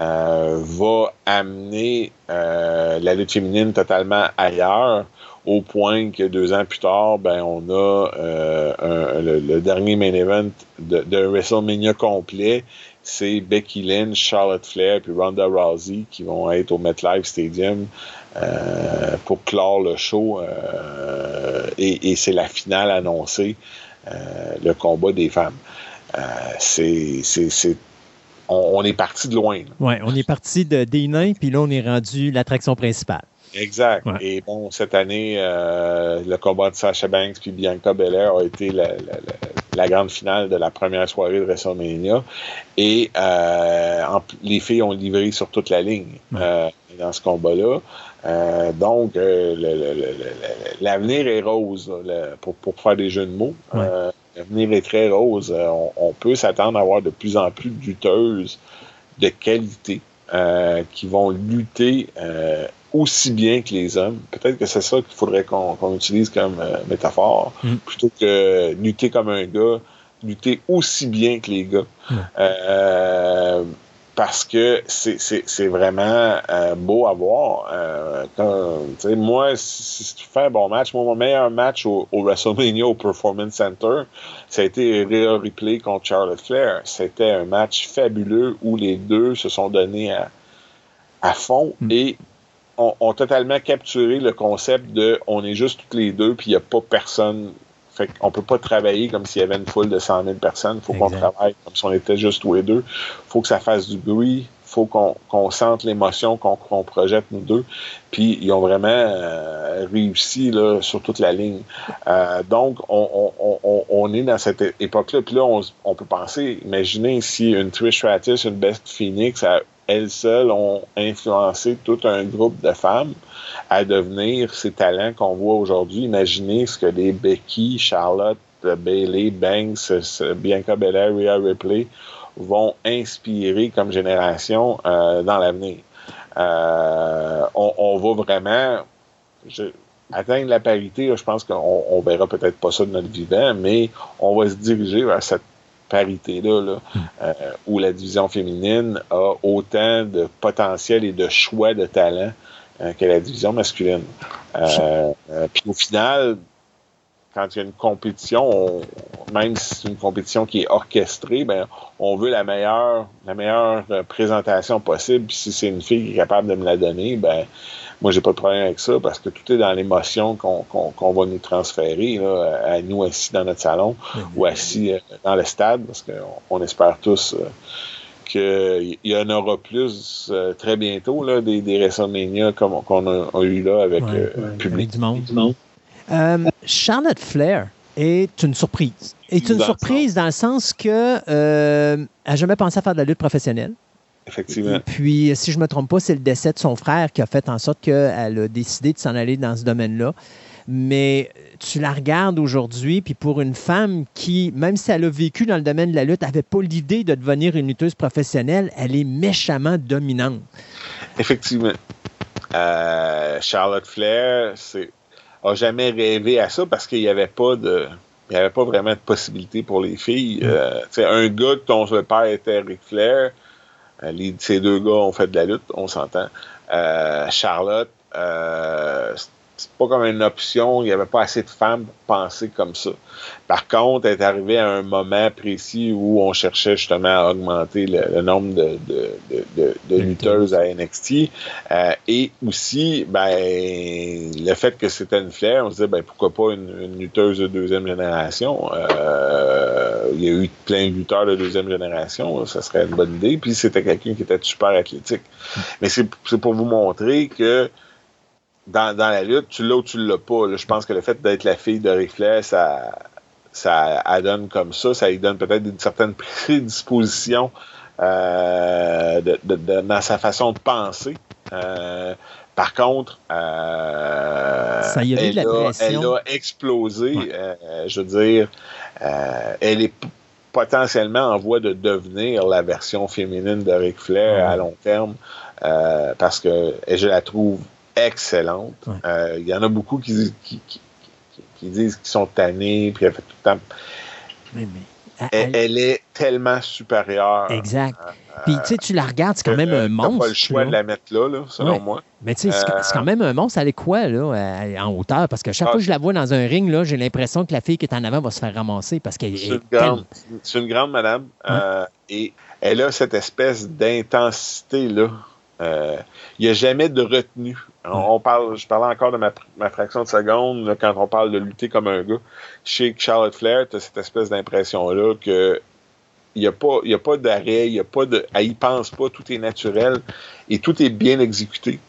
va amener la lutte féminine totalement ailleurs au point que deux ans plus tard, ben, on a euh, le, dernier main event de, WrestleMania complet. C'est Becky Lynch, Charlotte Flair puis Ronda Rousey qui vont être au MetLife Stadium euh, pour clore le show. Euh, et, c'est la finale annoncée, le combat des femmes. c'est, on, est parti de loin. Oui, on est parti de, des nains, puis là, on est rendu l'attraction principale. Exact. Et bon, cette année, euh, le combat de Sasha Banks puis Bianca Belair a été la, la grande finale de la première soirée de WrestleMania. Et les filles ont livré sur toute la ligne dans ce combat-là. donc, l'avenir est rose pour, pour, faire des jeux de mots. l'avenir est très rose. On, on peut s'attendre à avoir de plus en plus de lutteuses de qualité euh, qui vont lutter euh, aussi bien que les hommes. Peut-être que c'est ça qu'il faudrait qu'on utilise comme euh, métaphore, mm. plutôt que lutter comme un gars, lutter aussi bien que les gars. Mm parce que c'est vraiment euh, beau à voir. Euh, moi, si, tu fais un bon match, moi, mon meilleur match au, WrestleMania au Performance Center, ça a été Rhea Ripley contre Charlotte Flair. C'était un match fabuleux où les deux se sont donnés à, à fond mm. et ont, ont, totalement capturé le concept de on est juste toutes les deux puis il n'y a pas personne fait qu'on peut pas travailler comme s'il y avait une foule de 100 000 personnes. Il faut qu'on travaille comme si on était juste tous les deux. Il faut que ça fasse du bruit. Il faut qu'on sente l'émotion qu'on projette nous deux. Puis ils ont vraiment euh, réussi là, sur toute la ligne. Euh, donc, on, est dans cette époque-là. Puis là, on, peut penser, imaginez si une Trish Stratus, une Best Phoenix, elles seules ont influencé tout un groupe de femmes à devenir ces talents qu'on voit aujourd'hui. Imaginez ce que les Becky, Charlotte, Bailey, Banks, Bianca Belair, Rhea Ripley vont inspirer comme génération euh, dans l'avenir. Euh, on, va vraiment atteindre la parité. je pense qu'on on verra peut-être pas ça de notre vivant, mais on va se diriger vers cette parité-là, là, hmm. euh, où la division féminine a autant de potentiel et de choix de talent euh, que la division masculine. Euh, puis au final, quand il y a une compétition, même si c'est une compétition qui est orchestrée, ben, on veut la meilleure, la meilleure présentation possible. Puis si c'est une fille qui est capable de me la donner, ben, moi, j'ai pas de problème avec ça parce que tout est dans l'émotion qu'on va nous transférer là, à nous assis dans notre salon ou assis dans le stade parce qu'on on espère tous qu'il y en aura plus euh, très bientôt, là, des, des WrestleMania comme qu'on a, eu là avec euh, le public. du monde. Euh, Charlotte Flair est une surprise. Est une surprise dans le sens que elle n'a jamais pensé à faire de la lutte professionnelle. Effectivement. Et puis, si je ne me trompe pas, c'est le décès de son frère qui a fait en sorte qu'elle a décidé de s'en aller dans ce domaine-là. Mais tu la regardes aujourd'hui, puis pour une femme qui, même si elle a vécu dans le domaine de la lutte, n'avait pas l'idée de devenir une lutteuse professionnelle, elle est méchamment dominante. Effectivement. Euh, Charlotte Flair n'a jamais rêvé à ça parce qu'il n'y avait pas de. Il avait pas vraiment de possibilité pour les filles. Mm. Euh, un gars dont le père était Ric Flair, euh, ces deux gars ont fait de la lutte, on s'entend. Charlotte, c'est pas comme une option, il n'y avait pas assez de femmes pour penser comme ça. Par contre, elle est arrivée à un moment précis où on cherchait justement à augmenter le, nombre de, de, de, lutteuses à NXT. Euh, et aussi, ben, le fait que c'était une flair, on se disait, ben, pourquoi pas une, lutteuse de deuxième génération? Euh, il y a eu plein de lutteurs de deuxième génération, ça serait une bonne idée. Puis c'était quelqu'un qui était super athlétique. Mais c'est pour vous montrer que dans, dans la lutte, tu l'as ou tu l'as pas. Je pense que le fait d'être la fille de Ric Flair, ça, ça donne comme ça. Ça lui donne peut-être une certaine prédisposition euh, de, de, dans sa façon de penser. Euh, par contre, euh, ça y elle, a, elle, a, explosé. Je veux dire, elle est potentiellement en voie de devenir la version féminine de Ric Flair à long terme parce que je la trouve excellente. Euh, il y en a beaucoup qui, disent qu'ils sont tannés, puis elle fait tout le temps. elle, est tellement supérieure. Exact. puis tu sais, tu la regardes, c'est quand même un monstre. pas le choix de la mettre là, selon moi. Mais tu sais, c'est quand même un monstre. Elle est quoi, là, en hauteur? Parce que chaque ah, fois que je la vois dans un ring, là, j'ai l'impression que la fille qui est en avant va se faire ramasser parce qu'elle est. C'est une, grande madame. Euh, et elle a cette espèce d'intensité, là. Euh, il n'y a jamais de retenue. On, parle, je parlais encore de ma, fraction de seconde quand on parle de lutter comme un gars. Chez Charlotte Flair, tu as cette espèce d'impression-là que il n'y a pas, pas d'arrêt, il y a pas de, elle y pense pas, tout est naturel et tout est bien exécuté.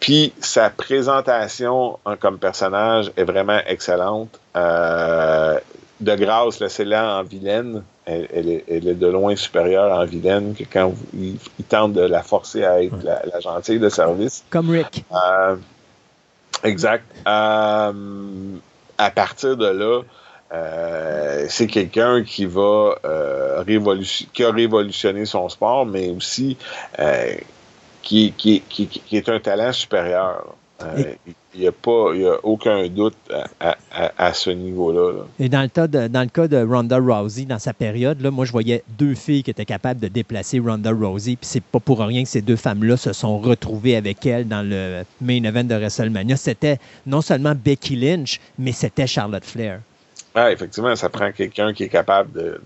Puis sa présentation comme personnage est vraiment excellente. Euh, de grâce, laissez-la en vilaine. Elle, est, de loin supérieure en vilaine que quand il, tente de la forcer à être la, gentille de service. Comme Rick. Euh, exact. Euh, à partir de là, euh, c'est quelqu'un qui va qui a révolutionné son sport, mais aussi qui, qui, est un talent supérieur. Il n'y a pas, y a aucun doute à, à, ce niveau-là. Et dans le, cas de, dans le cas de Ronda Rousey, dans sa période, là, moi, je voyais deux filles qui étaient capables de déplacer Ronda Rousey. Puis c'est pas pour rien que ces deux femmes-là se sont retrouvées avec elle dans le main event de WrestleMania. C'était non seulement Becky Lynch, mais c'était Charlotte Flair. Ah, effectivement, ça prend quelqu'un qui est capable de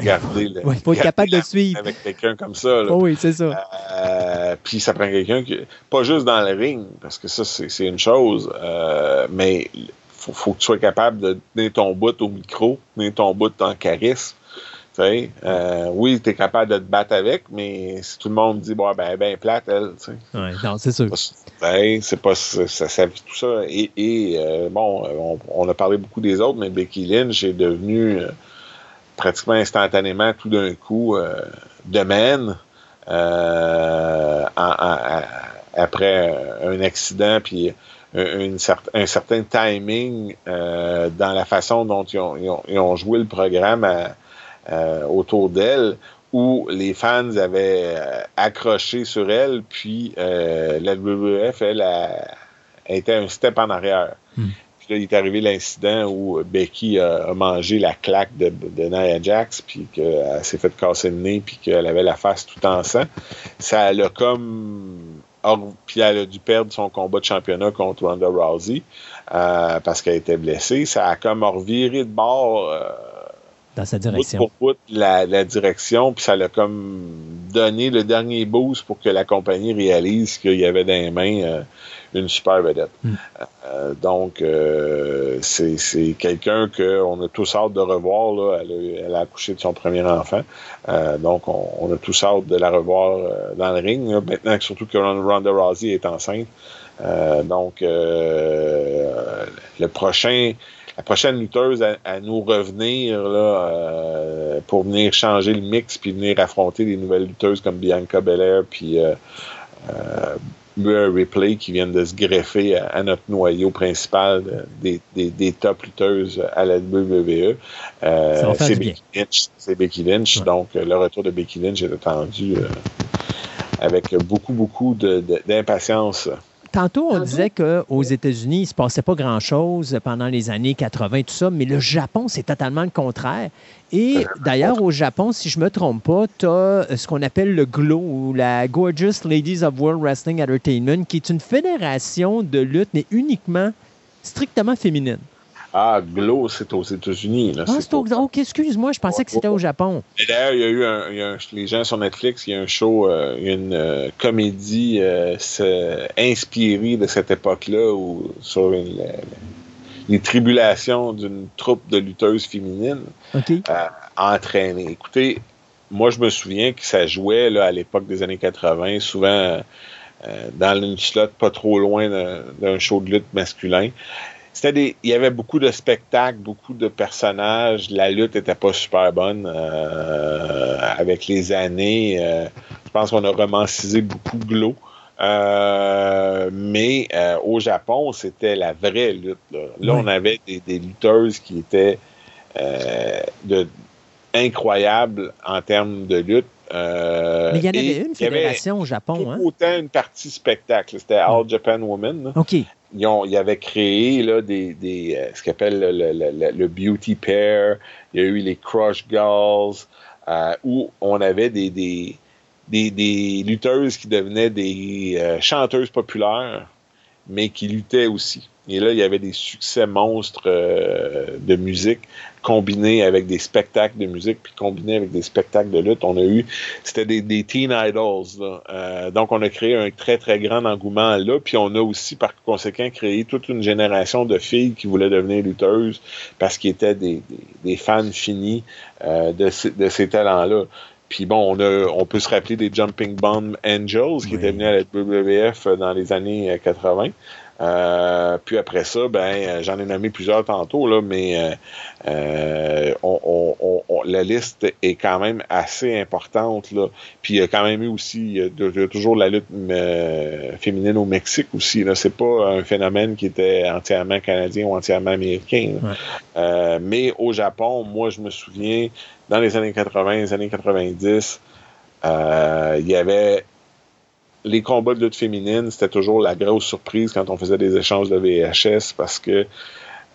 garder. Il faut être capable de suivre. Avec quelqu'un comme ça. Oh oui, c'est ça. Euh, puis ça prend quelqu'un qui. Pas juste dans le ring, parce que ça, c'est une chose, euh, mais faut, faut que tu sois capable de tenir ton bout au micro, tenir ton bout en charisme. Euh, oui, tu es capable de te battre avec, mais si tout le monde dit, bon, ben, ben plate, elle, tu sais. Ouais, non, c'est sûr. c'est pas, ça, ça, tout ça. Et, et bon, on, on, a parlé beaucoup des autres, mais Becky Lynch est devenue pratiquement instantanément, tout d'un coup, euh, de euh, après un accident, puis un, certain timing euh, dans la façon dont ils ont, joué le programme autour d'elle, où les fans avaient accroché sur elle, puis la WWF, elle, a, été un step en arrière. Hmm il est arrivé l'incident où Becky a, mangé la claque de, Nia Jax, puis qu'elle s'est fait casser le nez, puis qu'elle avait la face tout en sang. Ça l'a comme. Puis elle a dû perdre son combat de championnat contre Ronda Rousey euh, parce qu'elle était blessée. Ça a comme reviré de bord. Euh, dans sa direction. Bout pour bout, la, direction, puis ça l'a comme donné le dernier boost pour que la compagnie réalise qu'il y avait dans les mains euh, une super vedette. Hmm. Euh, donc, euh, c'est quelqu'un qu'on a tous hâte de revoir. Là. Elle, a, accouché de son premier enfant. Euh, donc, on, a tous hâte de la revoir dans le ring. Maintenant, surtout que Ronda Rousey est enceinte. donc, le prochain la prochaine lutteuse à, nous revenir là, pour venir changer le mix puis venir affronter des nouvelles lutteuses comme Bianca Belair puis qui viennent de se greffer à, notre noyau principal des, des, top lutteuses à la WWE. Euh, c'est Becky Lynch. C'est Becky Lynch. Donc, le retour de Becky Lynch est attendu euh, avec beaucoup, beaucoup d'impatience. Tantôt, on disait qu'aux États-Unis, il ne se passait pas grand-chose pendant les années 80, tout ça, mais le Japon, c'est totalement le contraire. Et d'ailleurs, au Japon, si je ne me trompe pas, tu as euh, ce qu'on appelle le GLOW, ou la Gorgeous Ladies of World Wrestling Entertainment, qui est une fédération de lutte, mais uniquement, strictement féminine. Ah, Glow, c'est aux États-Unis. Ah, c'est au... OK, excuse-moi, je pensais que c'était au Japon. D'ailleurs, il y a eu un, les gens sur Netflix, il y a un show, euh, une euh, comédie euh, inspirée de cette époque-là, sur les tribulations d'une troupe de lutteuses féminines okay. entraînées. Écoutez, moi, je me souviens que ça jouait là, à l'époque des années 80, souvent dans une slot pas trop loin d'un show de lutte masculin c'était des, il y avait beaucoup de spectacles, beaucoup de personnages. La lutte était pas super bonne euh, avec les années. Euh, je pense qu'on a romancisé beaucoup Glow. Euh, mais au Japon, c'était la vraie lutte. Là, on avait des, des, lutteuses qui étaient de, incroyables en termes de lutte. mais il y en avait une fédération au Japon. Hein? Autant une partie spectacle. C'était All Japan Women. OK ils, ont, ils avaient créé là, des, des euh, ce qu'on appelle le, le, le, Beauty Pair. Il y a eu les Crush Girls, euh, où on avait des, des, des, des, lutteuses qui devenaient des euh, chanteuses populaires, mais qui luttaient aussi. Et là, il y avait des succès monstres euh, de musique combinés avec des spectacles de musique, puis combinés avec des spectacles de lutte. On a eu, c'était des, des teen idols. Euh, donc, on a créé un très, très grand engouement là. Puis, on a aussi, par conséquent, créé toute une génération de filles qui voulaient devenir lutteuses parce qu'ils étaient des, des, fans finis euh, de, de ces talents-là. Puis bon, on, a, on peut se rappeler des Jumping Bomb Angels qui étaient venus à la WWF dans les années 80. Euh, puis après ça, ben, j'en ai nommé plusieurs tantôt, là, mais euh, la liste est quand même assez importante. Là. Puis il y a quand même eu aussi, il y a, toujours la lutte féminine au Mexique aussi. Là. C'est pas un phénomène qui était entièrement canadien ou entièrement américain. mais au Japon, moi, je me souviens, dans les années 80, les années 90, il y avait les combats de lutte féminine, c'était toujours la grosse surprise quand on faisait des échanges de VHS parce que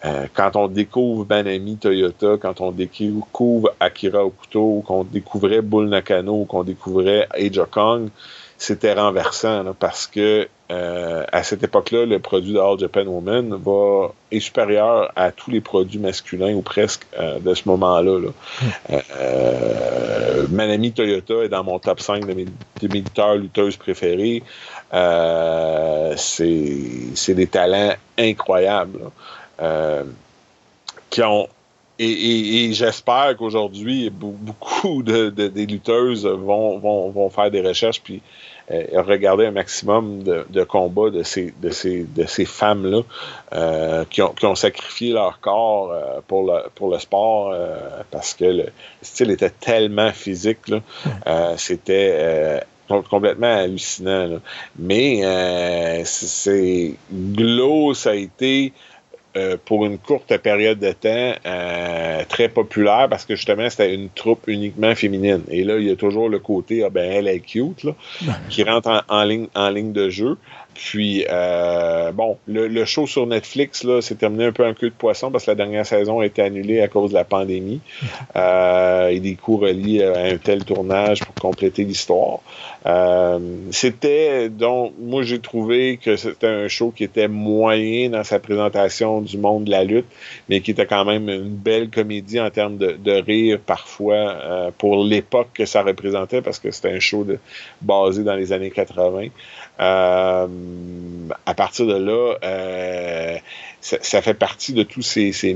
euh, quand on découvre Banami Toyota, quand on découvre Akira Okuto, qu'on découvrait Bull Nakano, qu'on découvrait Age of Kong, c'était renversant parce que euh, à cette époque-là, le produit de All Japan Woman va, est supérieur à tous les produits masculins ou presque euh, de ce moment-là. Hmm. Euh, Manami Toyota est dans mon top 5 de mes, de lutteurs, lutteuses préférées. c'est des talents incroyables qui ont et, j'espère qu'aujourd'hui, beaucoup de, des lutteuses vont, vont, vont, faire des recherches puis euh, regarder un maximum de, de combats de ces, de ces, de ces femmes-là euh, qui, ont, qui ont sacrifié leur corps euh, pour, le, pour le sport euh, parce que le style était tellement physique. Là, C'était complètement hallucinant. Là. Mais c'est Glow, ça a été euh, pour une courte période de temps euh, très populaire parce que justement c'était une troupe uniquement féminine. Et là, il y a toujours le côté ah ben elle est cute là, qui rentre en, ligne en ligne de jeu. Puis, euh, bon, le, show sur Netflix, là, s'est terminé un peu en queue de poisson parce que la dernière saison a été annulée à cause de la pandémie. [LAUGHS] Euh, et des coûts reliés à un tel tournage pour compléter l'histoire. Euh, c'était, donc, moi, j'ai trouvé que c'était un show qui était moyen dans sa présentation du monde de la lutte, mais qui était quand même une belle comédie en termes de, de rire parfois euh, pour l'époque que ça représentait parce que c'était un show de, basé dans les années 80. Euh, à partir de là, euh, ça, fait partie de tous ces,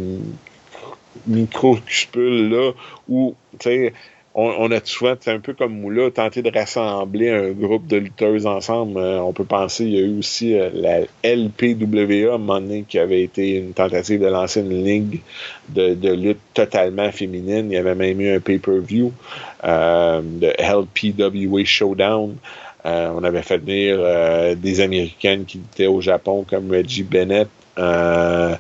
micro-cupules-là où, tu sais, on, a souvent, un peu comme Moula, tenté de rassembler un groupe de lutteuses ensemble. Euh, on peut penser, il y a eu aussi la LPWA, à qui avait été une tentative de lancer une ligue de, lutte totalement féminine. Il y avait même eu un pay-per-view de LPWA Showdown. Euh, on avait fait venir euh, des Américaines qui étaient au Japon comme Reggie Bennett, euh,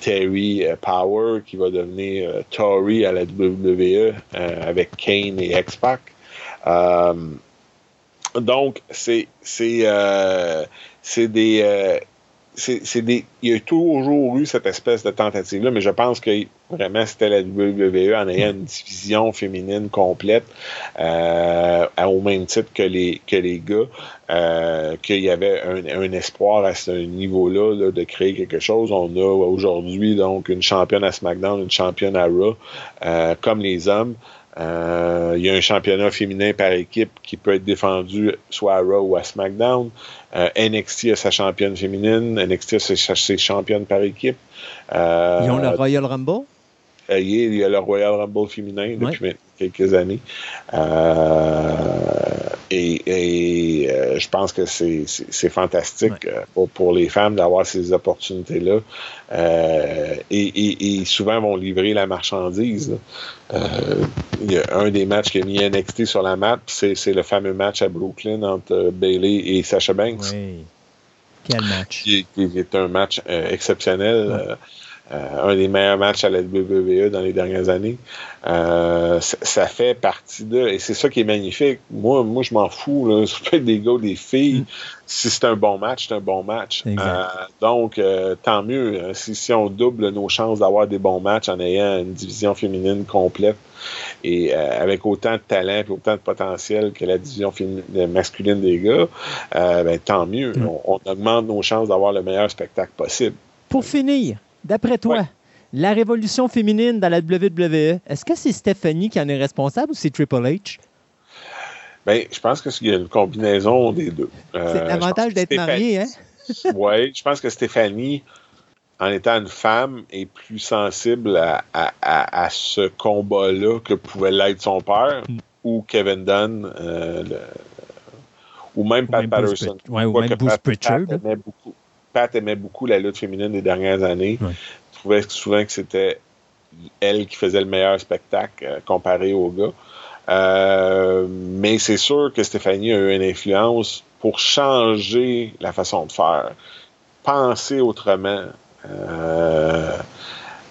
Terry Power qui va devenir Tory à la WWE avec Kane et X-Pac. donc, c'est c'est c'est des c'est il y a toujours eu cette espèce de tentative-là, mais je pense que vraiment c'était la WWE en ayant une division féminine complète, euh, au même titre que les, gars, euh, qu'il y avait un, espoir à ce niveau-là de créer quelque chose. On a aujourd'hui donc une championne à SmackDown, une championne à Raw, euh, comme les hommes. Euh, il y a un championnat féminin par équipe qui peut être défendu soit à Raw ou à SmackDown. Euh, NXT a sa championne féminine. NXT a ses, championnes par équipe. Euh, Ils ont le Royal Rumble? Il y a le Royal Rumble féminin depuis quelques années. Euh, et, euh, je pense que c'est fantastique euh, pour, les femmes d'avoir ces opportunités-là. Et, souvent vont livrer la marchandise. il y a un des matchs qui a mis NXT sur la map, c'est le fameux match à Brooklyn entre Bailey et Sasha Banks. Oui. Quel match? Qui, est un match exceptionnel. Un des meilleurs matchs à la WWE dans les dernières années. Euh, ça fait partie de... Et c'est ça qui est magnifique. Moi, moi je m'en fous. Là. [LAUGHS] Ça peut être des gars ou des filles. Mm. Si c'est un bon match, c'est un bon match. Euh, donc, tant mieux. Hein. Si, si on double nos chances d'avoir des bons matchs en ayant une division féminine complète et avec autant de talent et autant de potentiel que la division masculine des gars, ben, tant mieux. Mm. on augmente nos chances d'avoir le meilleur spectacle possible. Pour finir, D'après toi, la révolution féminine dans la WWE, est-ce que c'est Stephanie qui en est responsable ou c'est Triple H? Ben, je pense qu'il y a une combinaison des deux. Euh, c'est l'avantage d'être marié, hein? [LAUGHS] oui, je pense que Stéphanie, en étant une femme, est plus sensible à, ce combat-là que pouvait l'être son père mm. [LAUGHS] ou Kevin Dunn, euh, ou même Pat même Patterson. Ouais, ou même Bruce Pat- Pritchard. Pat beaucoup, Pat aimait beaucoup la lutte féminine des dernières années. Ouais. Je trouvais souvent que c'était elle qui faisait le meilleur spectacle euh, comparé aux gars. Euh, mais c'est sûr que Stéphanie a eu une influence pour changer la façon de faire, penser autrement, euh,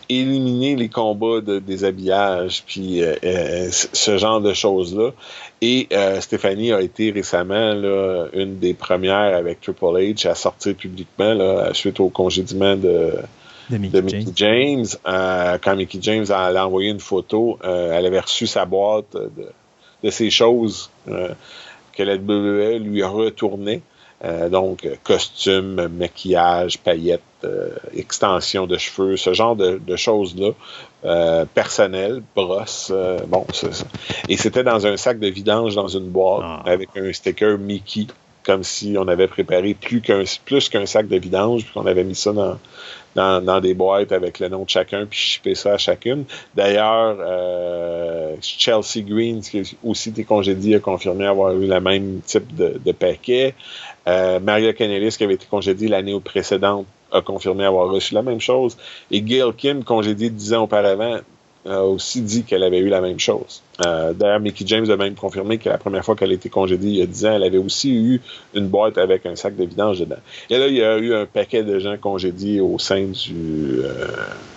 éliminer les combats de déshabillage, puis euh, euh, ce genre de choses-là. Et euh, Stéphanie a été récemment là, une des premières avec Triple H à sortir publiquement là, suite au congédiement de, de Mickey de Mickey James. James. Euh, quand Mickey James a, envoyé une photo, elle avait reçu sa boîte de, de ces choses que la WWE lui retournait. Euh, donc, euh, costume, maquillage, paillettes, euh, extension de cheveux, ce genre de, de choses-là. Euh, personnel, brosse, euh, bon, c'est ça. Et c'était dans un sac de vidange dans une boîte Ah. avec un sticker Mickey, comme si on avait préparé plus qu'un plus qu'un sac de vidange, puis qu'on avait mis ça dans, dans, dans des boîtes avec le nom de chacun, puis shippé ça à chacune. D'ailleurs, euh, Chelsea Green, qui a aussi été congédié, a confirmé avoir eu le même type de, de paquet. Euh, Maria Kanellis, qui avait été congédiée l'année précédente, a confirmé avoir reçu la même chose. Et Gail Kim, congédiée dix ans auparavant, a aussi dit qu'elle avait eu la même chose. Euh, D'ailleurs, Mickey James a même confirmé que la première fois qu'elle a été congédiée il y a 10 ans, elle avait aussi eu une boîte avec un sac de vidange dedans. Et là, il y a eu un paquet de gens congédiés au sein du euh,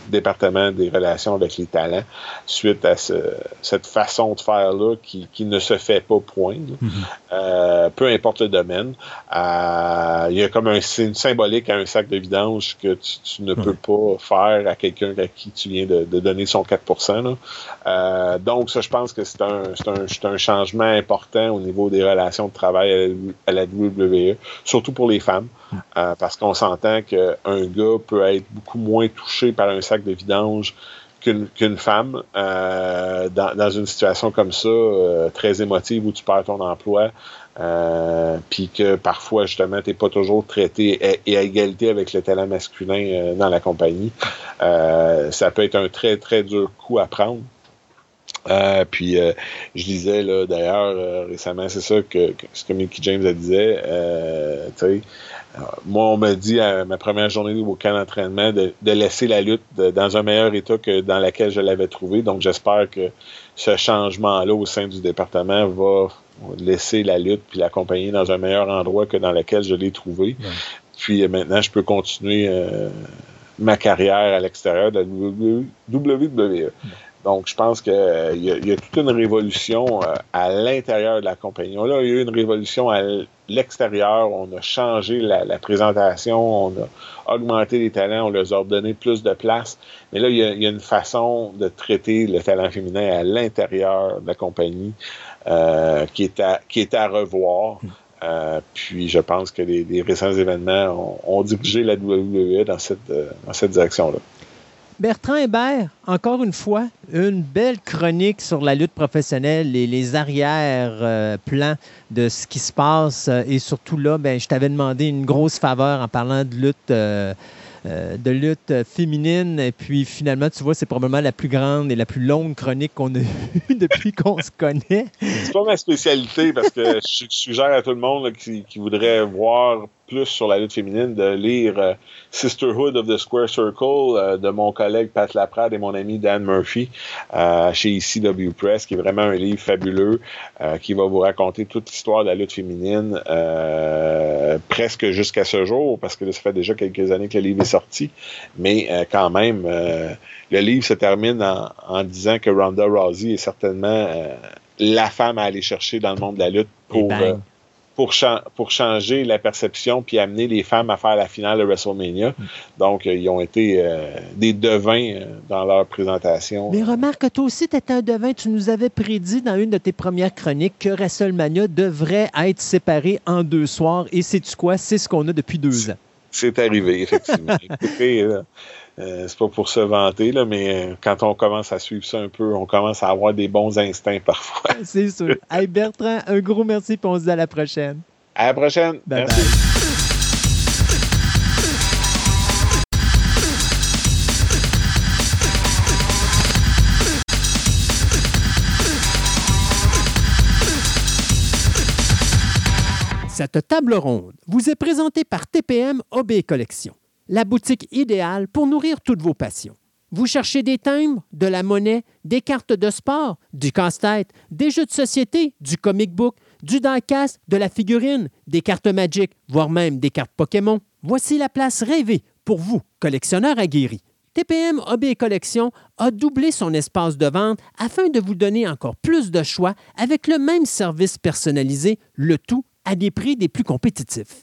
département des relations avec les talents suite à ce- cette façon de faire-là qui, qui ne se fait pas point. Mhm. Euh, peu importe le domaine. Euh, il y a comme un, une symbolique à un sac de vidange que tu, tu ne Ouais. peux pas faire à quelqu'un à qui tu viens de, de donner son 4 là. Donc, ça, je pense que c'est un, changement important au niveau des relations de travail à la, WWE, surtout pour les femmes, euh, parce qu'on s'entend qu'un gars peut être beaucoup moins touché par un sac de vidange qu'une femme euh, dans, une situation comme ça, euh, très émotive, où tu perds ton emploi, puis que parfois, justement, tu n'es pas toujours traité et à égalité avec le talent masculin dans la compagnie. Ça peut être un très, très dur coup à prendre. Euh, puis euh, je disais là d'ailleurs euh, récemment, c'est ça que, que ce que Mickey James a disait. Moi, on m'a dit à ma première journée au camp d'entraînement de, de laisser la lutte de- dans un meilleur état que dans laquelle je l'avais trouvé. Donc j'espère que ce changement-là au sein du département va laisser la lutte puis l'accompagner dans un meilleur endroit que dans lequel je l'ai trouvé. Ouais. Puis maintenant, je peux continuer ma carrière à l'extérieur de la WWE. Donc, je pense qu'il y, a- il y a toute une révolution euh, à l'intérieur de la compagnie. Là, il y a eu une révolution à l'extérieur. On a changé la, la présentation, on a augmenté les talents, on leur a donné plus de place. Mais là, il y a, il y a une façon de traiter le talent féminin à l'intérieur de la compagnie euh, qui, est à, qui est à revoir. Euh, puis je pense que les, les récents événements ont, ont dirigé la WWE dans cette, euh, dans cette direction-là. Bertrand Hébert, encore une fois, une belle chronique sur la lutte professionnelle et les arrière-plans de ce qui se passe. Euh, Et surtout là, ben, je t'avais demandé une grosse faveur en parlant de lutte. euh, euh, de lutte euh, féminine. Et puis finalement, tu vois, c'est probablement la plus grande et la plus longue chronique qu'on a [LAUGHS] eue depuis qu'on se connaît. C'est pas ma spécialité parce que je, suggère à tout le monde qui voudrait voir plus sur la lutte féminine de lire euh, Sisterhood of the Square Circle euh, de mon collègue Pat Laprade et mon ami Dan Murphy euh, chez ECW Press, qui est vraiment un livre fabuleux qui va vous raconter toute l'histoire de la lutte féminine presque jusqu'à ce jour parce que là, ça fait déjà quelques années que le livre est sorti, mais quand même, le livre se termine en, en disant que Ronda Rousey est certainement la femme à aller chercher dans le monde de la lutte Et pour, euh, pour, cha- pour changer la perception puis amener les femmes à faire la finale de WrestleMania. Donc, euh, ils ont été euh, des devins euh, dans leur présentation. Mais remarque, toi aussi, tu étais un devin. Tu nous avais prédit dans une de tes premières chroniques que WrestleMania devrait être séparé en deux soirs. Et sais-tu quoi? C'est ce qu'on a depuis deux ans. C'est arrivé, effectivement. [LAUGHS] Écoutez, là, euh, c'est pas pour se vanter, là, mais euh, quand on commence à suivre ça un peu, on commence à avoir des bons instincts parfois. [LAUGHS] C'est sûr. Hey Bertrand, un gros merci, puis on se dit à la prochaine. À la prochaine. Bye Merci. bye. Cette table ronde vous est présentée par TPM OB Collection, la boutique idéale pour nourrir toutes vos passions. Vous cherchez des timbres, de la monnaie, des cartes de sport, du casse-tête, des jeux de société, du comic book, du diecast, de la figurine, des cartes Magic, voire même des cartes Pokémon. Voici la place rêvée pour vous, collectionneurs aguerris. TPM Hobby Collection a doublé son espace de vente afin de vous donner encore plus de choix avec le même service personnalisé, le tout à des prix des plus compétitifs.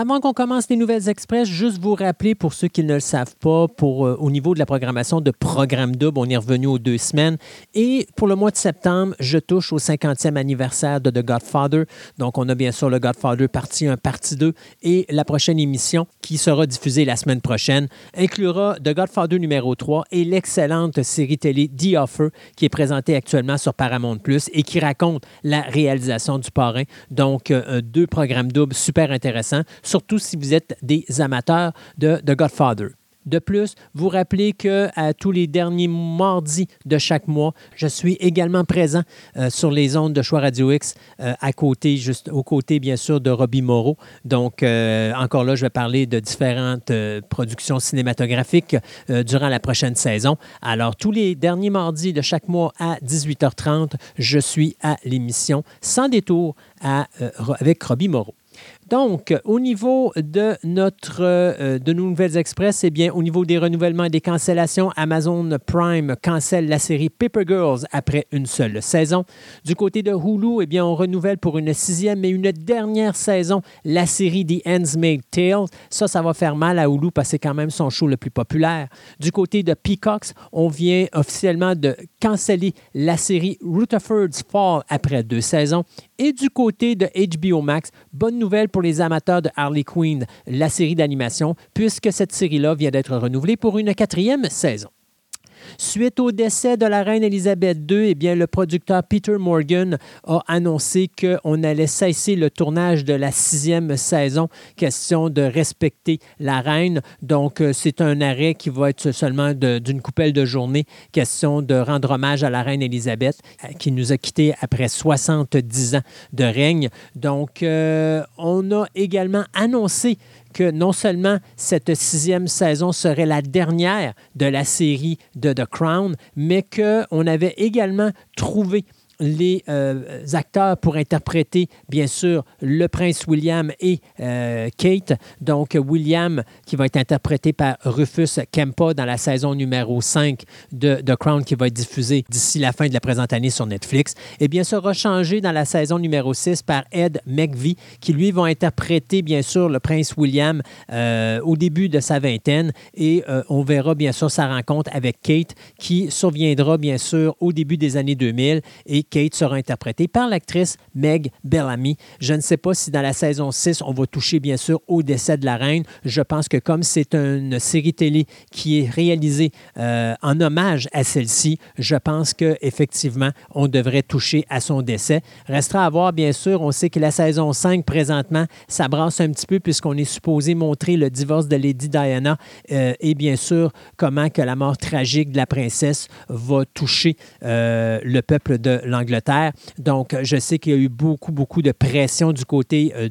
Avant qu'on commence les nouvelles express, juste vous rappeler pour ceux qui ne le savent pas, pour, euh, au niveau de la programmation de Programme Double, on est revenu aux deux semaines. Et pour le mois de septembre, je touche au 50e anniversaire de The Godfather. Donc, on a bien sûr le Godfather partie 1, partie 2. Et la prochaine émission, qui sera diffusée la semaine prochaine, inclura The Godfather numéro 3 et l'excellente série télé The Offer, qui est présentée actuellement sur Paramount Plus et qui raconte la réalisation du parrain. Donc, euh, deux programmes doubles super intéressants surtout si vous êtes des amateurs de The Godfather. De plus, vous rappelez que tous les derniers mardis de chaque mois, je suis également présent euh, sur les ondes de Choix Radio X, euh, à côté, juste aux côtés, bien sûr, de Robbie Moreau. Donc, euh, encore là, je vais parler de différentes productions cinématographiques durant la prochaine saison. Alors, tous les derniers mardis de chaque mois à 18h30, je suis à l'émission Sans détour avec Robbie Moreau. Donc, au niveau de notre euh, nos nouvelles express, eh bien, au niveau des renouvellements et des cancellations, Amazon Prime cancelle la série Paper Girls après une seule saison. Du côté de Hulu, eh on renouvelle pour une sixième et une dernière saison la série The Made Tale. Ça, ça va faire mal à Hulu parce que c'est quand même son show le plus populaire. Du côté de Peacocks, on vient officiellement de canceller la série Rutherford's Fall après deux saisons. Et du côté de HBO Max, bonne nouvelle pour les amateurs de Harley Quinn, la série d'animation, puisque cette série-là vient d'être renouvelée pour une quatrième saison. Suite au décès de la reine Elisabeth II, eh le producteur Peter Morgan a annoncé qu'on allait cesser le tournage de la sixième saison. Question de respecter la reine. Donc, euh, c'est un arrêt qui va être seulement d'une coupelle de journée. Question de rendre hommage à la reine Elisabeth, euh, qui nous a quittés après 70 ans de règne. Donc, euh, on a également annoncé que non seulement cette sixième saison serait la dernière de la série de The Crown, mais qu'on avait également trouvé les euh, acteurs pour interpréter, bien sûr, le prince William et euh, Kate. Donc, William, qui va être interprété par Rufus Kempa dans la saison numéro 5 de The Crown, qui va être diffusée d'ici la fin de la présente année sur Netflix. Et bien, sera changé dans la saison numéro 6 par Ed McVie, qui, lui, va interpréter, bien sûr, le prince William euh, au début de sa vingtaine. Et on verra, bien sûr, sa rencontre avec Kate, qui surviendra, bien sûr, au début des années 2000. Et Kate sera interprétée par l'actrice Meg Bellamy. Je ne sais pas si dans la saison 6, on va toucher bien sûr au décès de la reine. Je pense que comme c'est une série télé qui est réalisée euh, en hommage à celle-ci, je pense qu'effectivement, on devrait toucher à son décès. Restera à voir, bien sûr, on sait que la saison 5, présentement, ça brasse un petit peu puisqu'on est supposé montrer le divorce de Lady Diana euh, et bien sûr comment que la mort tragique de la princesse va toucher euh, le peuple de l'Angleterre Donc, je sais qu'il y a eu beaucoup, beaucoup de pression du côté euh,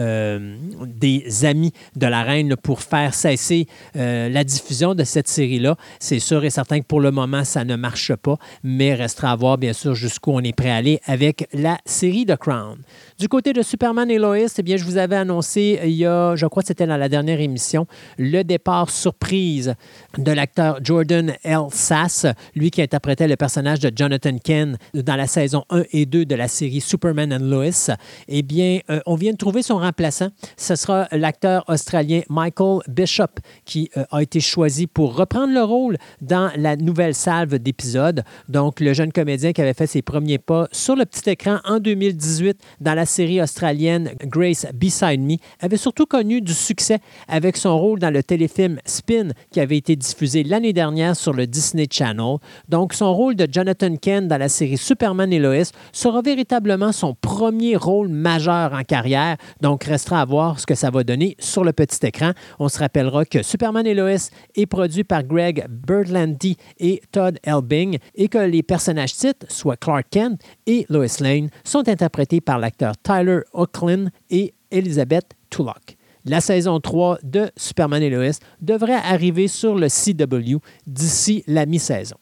euh, des amis de la reine pour faire cesser euh, la diffusion de cette série-là. C'est sûr et certain que pour le moment, ça ne marche pas, mais restera à voir, bien sûr, jusqu'où on est prêt à aller avec la série The Crown. Du côté de Superman et Lois, eh bien, je vous avais annoncé il y a, je crois que c'était dans la dernière émission, le départ surprise de l'acteur Jordan L. Sass, lui qui interprétait le personnage de Jonathan Ken dans la saison 1 et 2 de la série Superman and Lois, eh bien, euh, on vient de trouver son remplaçant. Ce sera l'acteur australien Michael Bishop qui euh, a été choisi pour reprendre le rôle dans la nouvelle salve d'épisodes. Donc, le jeune comédien qui avait fait ses premiers pas sur le petit écran en 2018 dans la série australienne Grace Beside Me, avait surtout connu du succès avec son rôle dans le téléfilm Spin qui avait été diffusé l'année dernière sur le Disney Channel. Donc, son rôle de Jonathan Kent dans la série Superman et Lois sera véritablement son premier rôle majeur en carrière. Donc, restera à voir ce que ça va donner sur le petit écran. On se rappellera que Superman et Lois est produit par Greg Berlanti et Todd Elbing et que les personnages titres, soit Clark Kent et Lois Lane, sont interprétés par l'acteur Tyler Hoechlin et Elizabeth Tulloch. La saison 3 de Superman et Lois devrait arriver sur le CW d'ici la mi-saison.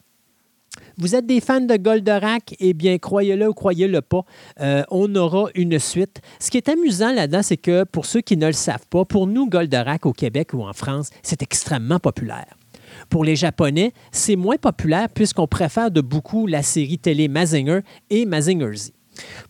Vous êtes des fans de Goldorak? Eh bien, croyez-le ou croyez-le pas, euh, on aura une suite. Ce qui est amusant là-dedans, c'est que pour ceux qui ne le savent pas, pour nous, Goldorak au Québec ou en France, c'est extrêmement populaire. Pour les Japonais, c'est moins populaire puisqu'on préfère de beaucoup la série télé Mazinger et Mazinger Z.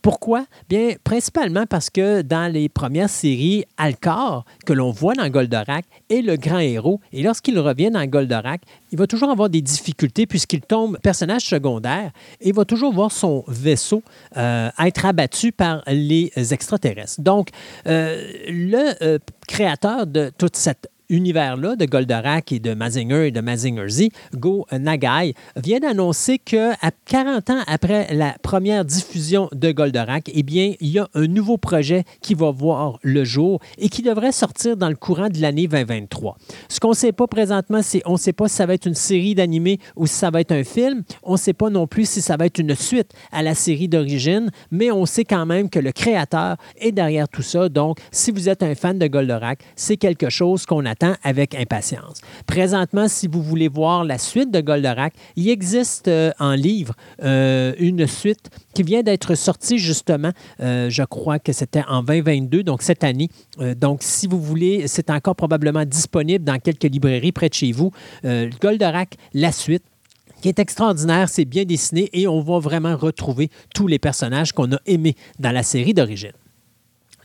Pourquoi? Bien, principalement parce que dans les premières séries, Alcor, que l'on voit dans Goldorak, est le grand héros. Et lorsqu'il revient dans Goldorak, il va toujours avoir des difficultés puisqu'il tombe personnage secondaire et va toujours voir son vaisseau euh, être abattu par les extraterrestres. Donc, euh, le euh, créateur de toute cette univers-là de Goldorak et de Mazinger et de Mazinger Z, Go Nagai, vient d'annoncer que à 40 ans après la première diffusion de Goldorak, eh bien, il y a un nouveau projet qui va voir le jour et qui devrait sortir dans le courant de l'année 2023. Ce qu'on ne sait pas présentement, c'est on ne sait pas si ça va être une série d'animés ou si ça va être un film. On ne sait pas non plus si ça va être une suite à la série d'origine, mais on sait quand même que le créateur est derrière tout ça. Donc, si vous êtes un fan de Goldorak, c'est quelque chose qu'on a avec impatience. Présentement, si vous voulez voir la suite de Goldorak, il existe euh, en livre euh, une suite qui vient d'être sortie justement, euh, je crois que c'était en 2022, donc cette année. donc, si vous voulez, c'est encore probablement disponible dans quelques librairies près de chez vous. Goldorak, la suite qui est extraordinaire, c'est bien dessiné et on va vraiment retrouver tous les personnages qu'on a aimés dans la série d'origine.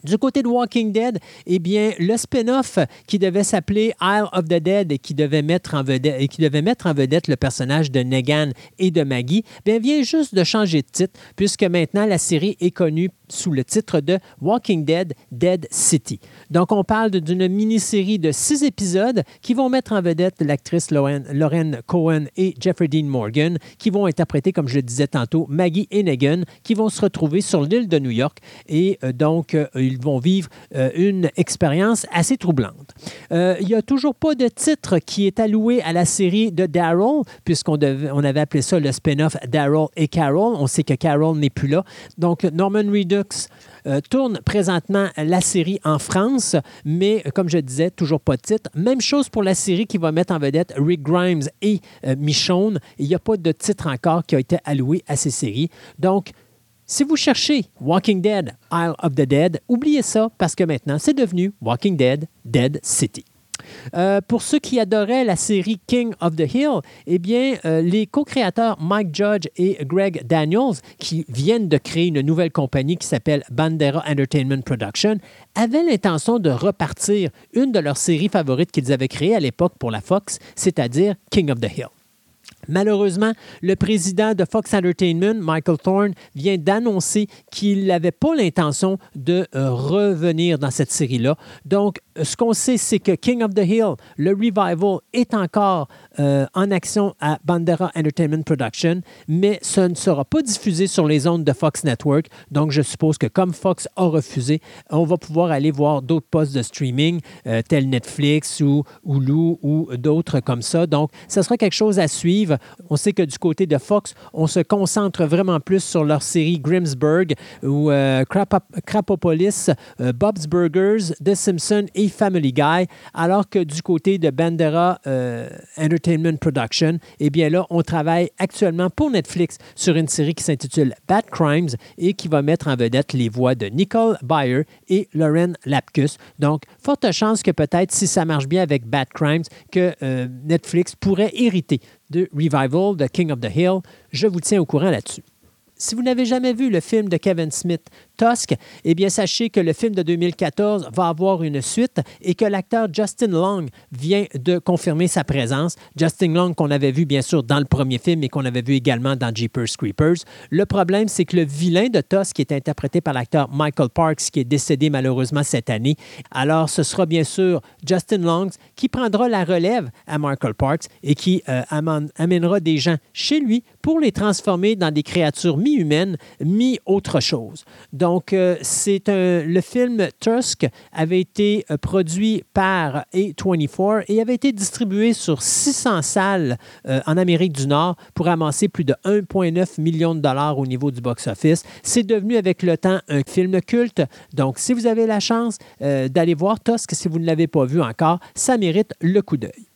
Du côté de Walking Dead, eh bien, le spin-off qui devait s'appeler Isle of the Dead et qui devait mettre en vedette, le personnage de Negan et de Maggie, vient juste de changer de titre puisque maintenant la série est connue sous le titre de Walking Dead Dead City. Donc, on parle d'une mini-série de six épisodes qui vont mettre en vedette l'actrice Lauren, Cohen et Jeffrey Dean Morgan, qui vont interpréter, comme je le disais tantôt, Maggie et Negan, qui vont se retrouver sur l'île de New York. Et euh, donc, euh, ils vont vivre euh, une expérience assez troublante. il n'y a toujours pas de titre qui est alloué à la série de Daryl, puisqu'on on avait appelé ça le spin-off Daryl et Carol. On sait que Carol n'est plus là. Donc, Norman Reedus euh, tourne présentement la série en France, mais comme je disais, toujours pas de titre. Même chose pour la série qui va mettre en vedette Rick Grimes et euh, Michonne. Il n'y a pas de titre encore qui a été alloué à ces séries. Donc, si vous cherchez Walking Dead, Isle of the Dead, oubliez ça parce que maintenant c'est devenu Walking Dead, Dead City. Euh, pour ceux qui adoraient la série King of the Hill, eh euh, les co-créateurs Mike Judge et Greg Daniels, qui viennent de créer une nouvelle compagnie qui s'appelle Bandera Entertainment Production, avaient l'intention de repartir une de leurs séries favorites qu'ils avaient créées à l'époque pour la Fox, c'est-à-dire King of the Hill. Malheureusement, le président de Fox Entertainment, Michael Thorne, vient d'annoncer qu'il n'avait pas l'intention de euh, revenir dans cette série-là. Donc, ce qu'on sait, c'est que King of the Hill, le revival, est encore euh, en action à Bandera Entertainment Production, mais ce ne sera pas diffusé sur les ondes de Fox Network. Donc, je suppose que comme Fox a refusé, on va pouvoir aller voir d'autres postes de streaming, euh, tels Netflix ou Hulu ou d'autres comme ça. Donc, ce sera quelque chose à suivre. On sait que du côté de Fox, on se concentre vraiment plus sur leur série Grimsburg ou euh, Crapopolis, Bob's Burgers, The Simpsons et Family Guy, alors que du côté de Bandera Entertainment Entertainment Production, eh bien là, on travaille actuellement pour Netflix sur une série qui s'intitule Bad Crimes et qui va mettre en vedette les voix de Nicole Byer et Lauren Lapkus. Donc, forte chance que peut-être, si ça marche bien avec Bad Crimes, que euh, Netflix pourrait hériter de Revival de King of the Hill. Je vous tiens au courant là-dessus. Si vous n'avez jamais vu le film de Kevin Smith, Tusk, eh bien, sachez que le film de 2014 va avoir une suite et que l'acteur Justin Long vient de confirmer sa présence. Justin Long, qu'on avait vu bien sûr dans le premier film et qu'on avait vu également dans Jeepers Creepers. Le problème, c'est que le vilain de Tusk est interprété par l'acteur Michael Parks, qui est décédé malheureusement cette année. Alors, ce sera bien sûr Justin Long qui prendra la relève à Michael Parks et qui euh, amènera des gens chez lui pour les transformer dans des créatures mi-humaines, mi-autre chose. Donc, euh, c'est le film Tusk avait été euh, produit par A24 et avait été distribué sur 600 salles en Amérique du Nord pour amasser plus de 1,9 million de dollars au niveau du box-office. C'est devenu avec le temps un film culte. Donc, si vous avez la chance d'aller voir Tusk, si vous ne l'avez pas vu encore, ça mérite le coup d'œil.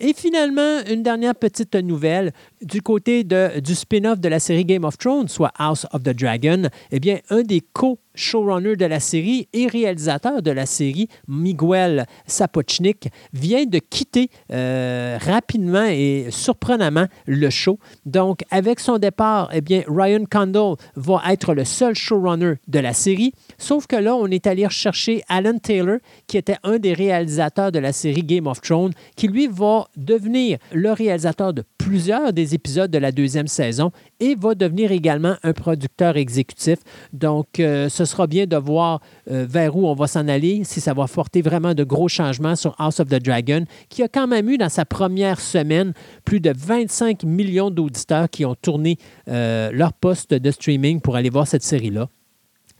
Et finalement, une dernière petite nouvelle du côté de, du spin-off de la série Game of Thrones, soit House of the Dragon. Eh bien, un des co showrunner de la série et réalisateur de la série, Miguel Sapochnik, vient de quitter euh, rapidement et surprenamment le show. Donc, avec son départ, eh bien, Ryan Condal va être le seul showrunner de la série. Sauf que là, on est allé rechercher Alan Taylor, qui était un des réalisateurs de la série Game of Thrones, qui lui va devenir le réalisateur de plusieurs des épisodes de la deuxième saison et va devenir également un producteur exécutif. Donc, euh, ce sera bien de voir euh, vers où on va s'en aller, si ça va apporter vraiment de gros changements sur House of the Dragon, qui a quand même eu dans sa première semaine plus de 25 millions d'auditeurs qui ont tourné euh, leur poste de streaming pour aller voir cette série-là.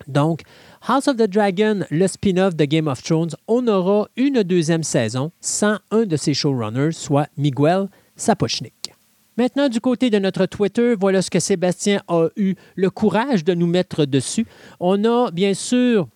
Donc, House of the Dragon, le spin-off de Game of Thrones, on aura une deuxième saison sans un de ses showrunners, soit Miguel Sapochnik. Maintenant, du côté de notre Twitter, voilà ce que Sébastien a eu le courage de nous mettre dessus. On a bien sûr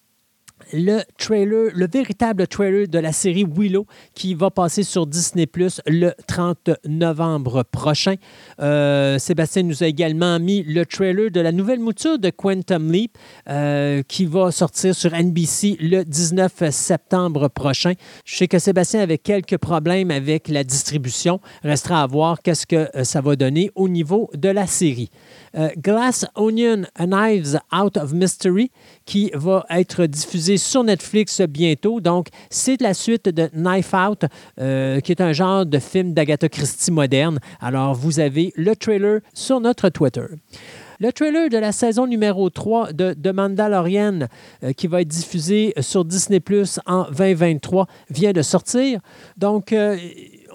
le trailer, le véritable trailer de la série Willow qui va passer sur Disney Plus le 30 novembre prochain. Euh, Sébastien nous a également mis le trailer de la nouvelle mouture de Quantum Leap euh, qui va sortir sur NBC le 19 septembre prochain. Je sais que Sébastien avait quelques problèmes avec la distribution. Restera à voir qu'est-ce que euh, ça va donner au niveau de la série. Glass Onion Knives Out of Mystery qui va être diffusé sur Netflix bientôt. Donc, c'est la suite de Knife Out, euh, qui est un genre de film d'Agatha Christie moderne. Alors, vous avez le trailer sur notre Twitter. Le trailer de la saison numéro 3 de, Mandalorian, euh, qui va être diffusé sur Disney Plus en 2023, vient de sortir. Donc, euh,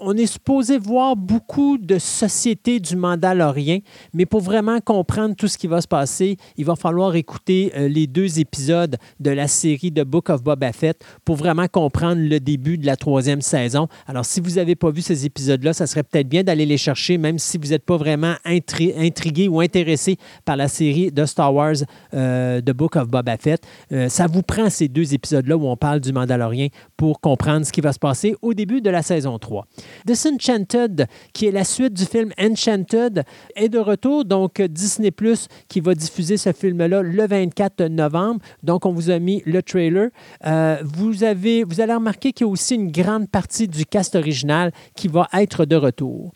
on est supposé voir beaucoup de sociétés du Mandalorien, mais pour vraiment comprendre tout ce qui va se passer, il va falloir écouter euh, les deux épisodes de la série de Book of Boba Fett pour vraiment comprendre le début de la troisième saison. Alors, si vous n'avez pas vu ces épisodes-là, ça serait peut-être bien d'aller les chercher, même si vous n'êtes pas vraiment intrigué ou intéressé par la série de Star Wars euh, de Book of Boba Fett. Euh, ça vous prend ces deux épisodes-là où on parle du Mandalorien pour comprendre ce qui va se passer au début de la saison 3. Disenchanted, qui est la suite du film Enchanted, est de retour. Donc, Disney Plus qui va diffuser ce film-là le 24 novembre. Donc, on vous a mis le trailer. Euh, vous, avez, vous allez remarquer qu'il y a aussi une grande partie du cast original qui va être de retour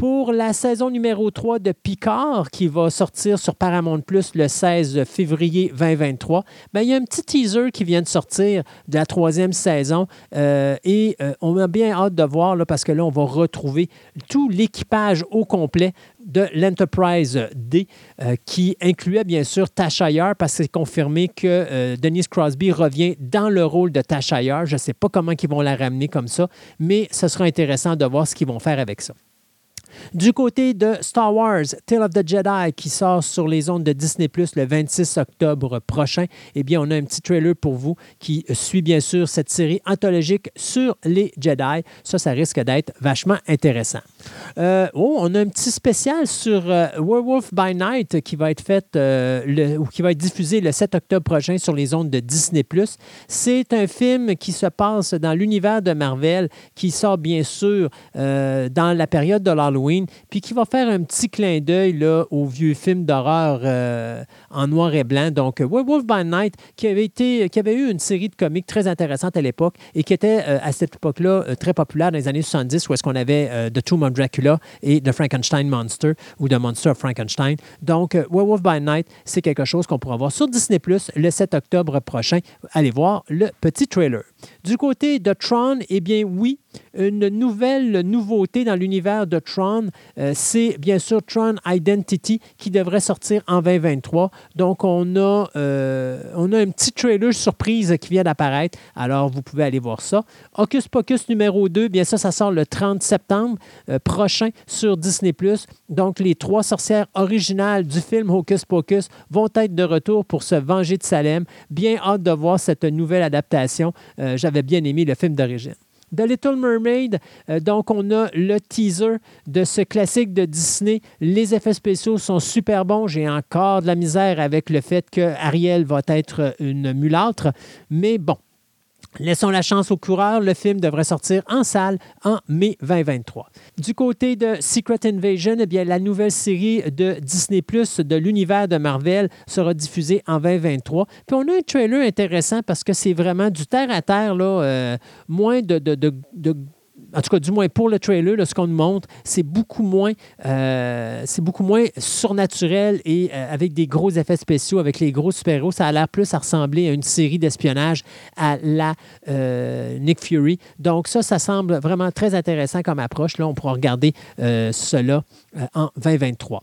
pour la saison numéro 3 de Picard qui va sortir sur Paramount Plus le 16 février 2023, ben, il y a un petit teaser qui vient de sortir de la troisième saison euh, et euh, on a bien hâte de voir là, parce que là, on va retrouver tout l'équipage au complet de l'Enterprise D euh, qui incluait bien sûr Tasha Yar parce que c'est confirmé que Denise Crosby revient dans le rôle de Tasha Yar. Je ne sais pas comment ils vont la ramener comme ça, mais ce sera intéressant de voir ce qu'ils vont faire avec ça. Du côté de Star Wars, Tale of the Jedi, qui sort sur les ondes de Disney Plus le 26 octobre prochain, eh bien, on a un petit trailer pour vous qui suit bien sûr cette série anthologique sur les Jedi. Ça, ça risque d'être vachement intéressant. Euh, oh, on a un petit spécial sur euh, Werewolf by Night qui va être fait euh, le, ou qui va être diffusé le 7 octobre prochain sur les ondes de Disney Plus. C'est un film qui se passe dans l'univers de Marvel, qui sort bien sûr dans la période de l'Halloween Puis qui va faire un petit clin d'œil au vieux film d'horreur euh, en noir et blanc. Donc, Werewolf by Night, qui avait, été, qui avait eu une série de comics très intéressante à l'époque et qui était à cette époque-là très populaire dans les années 70, où est-ce qu'on avait The Tomb of Dracula et The Frankenstein Monster ou The Monster of Frankenstein. Donc, Werewolf by Night, c'est quelque chose qu'on pourra voir sur Disney Plus le 7 octobre prochain. Allez voir le petit trailer. Du côté de Tron, eh bien oui, une nouvelle nouveauté dans l'univers de Tron, euh, c'est bien sûr Tron Identity qui devrait sortir en 2023. Donc, on a, euh, on a un petit trailer surprise qui vient d'apparaître. Alors, vous pouvez aller voir ça. Hocus Pocus numéro 2, bien ça, ça sort le 30 septembre euh, prochain sur Disney+. Donc, les trois sorcières originales du film Hocus Pocus vont être de retour pour se venger de Salem. Bien hâte de voir cette nouvelle adaptation. J'avais bien aimé le film d'origine. The Little Mermaid. Euh, donc, on a le teaser de ce classique de Disney. Les effets spéciaux sont super bons. J'ai encore de la misère avec le fait que Ariel va être une mulâtre. Mais bon, Laissons la chance aux coureurs. Le film devrait sortir en salle en mai 2023. Du côté de Secret Invasion, eh bien, la nouvelle série de Disney Plus de l'univers de Marvel sera diffusée en 2023. Puis on a un trailer intéressant parce que c'est vraiment du terre à terre, là, euh, moins de, en tout cas, du moins pour le trailer, ce qu'on nous montre, c'est beaucoup moins, euh, beaucoup moins surnaturel et euh, avec des gros effets spéciaux, avec les gros super-héros. Ça a l'air plus à ressembler à une série d'espionnage à la euh, Nick Fury. Donc ça, ça semble vraiment très intéressant comme approche. Là, on pourra regarder cela en 2023.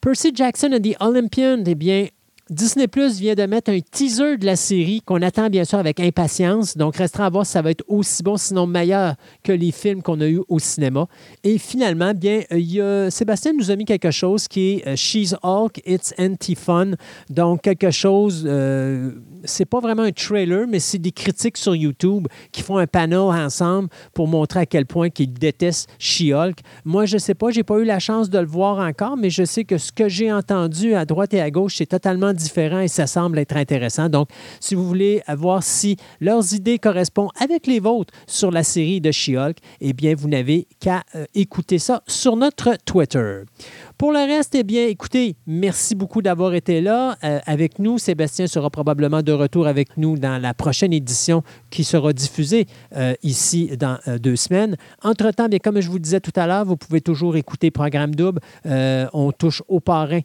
Percy Jackson and the Olympian, eh bien, Disney Plus vient de mettre un teaser de la série qu'on attend bien sûr avec impatience. Donc, restera à voir si ça va être aussi bon, sinon meilleur que les films qu'on a eus au cinéma. Et finalement, bien, il y a, Sébastien nous a mis quelque chose qui est euh, She's Hulk, It's Anti-Fun. Donc, quelque chose, euh, c'est pas vraiment un trailer, mais c'est des critiques sur YouTube qui font un panel ensemble pour montrer à quel point ils détestent She-Hulk. Moi, je sais pas, j'ai pas eu la chance de le voir encore, mais je sais que ce que j'ai entendu à droite et à gauche, c'est totalement différents et ça semble être intéressant. Donc, si vous voulez voir si leurs idées correspondent avec les vôtres sur la série de She-Hulk, eh bien, vous n'avez qu'à euh, écouter ça sur notre Twitter. Pour le reste, eh bien, écoutez, merci beaucoup d'avoir été là euh, avec nous. Sébastien sera probablement de retour avec nous dans la prochaine édition qui sera diffusée euh, ici dans euh, deux semaines. Entre-temps, bien, comme je vous disais tout à l'heure, vous pouvez toujours écouter Programme Double. on touche au parrain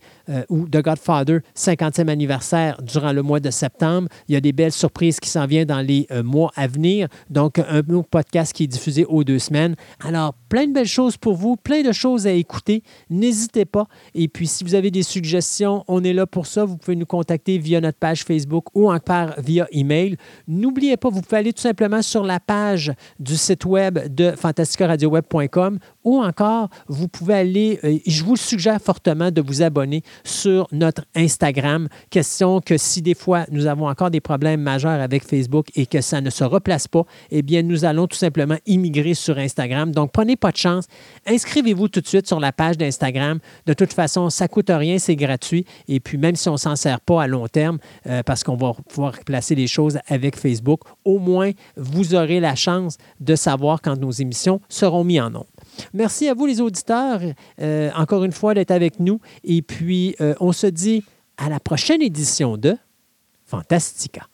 ou The Godfather, 50e anniversaire durant le mois de septembre. Il y a des belles surprises qui s'en viennent dans les mois à venir. Donc, un autre podcast qui est diffusé aux deux semaines. Alors, plein de belles choses pour vous, plein de choses à écouter. N'hésitez pas. Et puis, si vous avez des suggestions, on est là pour ça. Vous pouvez nous contacter via notre page Facebook ou encore via email. N'oubliez pas, vous pouvez aller tout simplement sur la page du site web de fantasticaradioweb.com ou encore, vous pouvez aller, euh, je vous suggère fortement de vous abonner sur notre Instagram. Question que si des fois nous avons encore des problèmes majeurs avec Facebook et que ça ne se replace pas, eh bien, nous allons tout simplement immigrer sur Instagram. Donc, prenez pas de chance. Inscrivez-vous tout de suite sur la page d'Instagram. De toute façon, ça coûte rien, c'est gratuit. Et puis, même si on s'en sert pas à long terme, euh, parce qu'on va pouvoir placer les choses avec Facebook, au moins, vous aurez la chance de savoir quand nos émissions seront mises en nombre. Merci à vous, les auditeurs, euh, encore une fois, d'être avec nous. Et puis, euh, on se dit à la prochaine édition de Fantastica.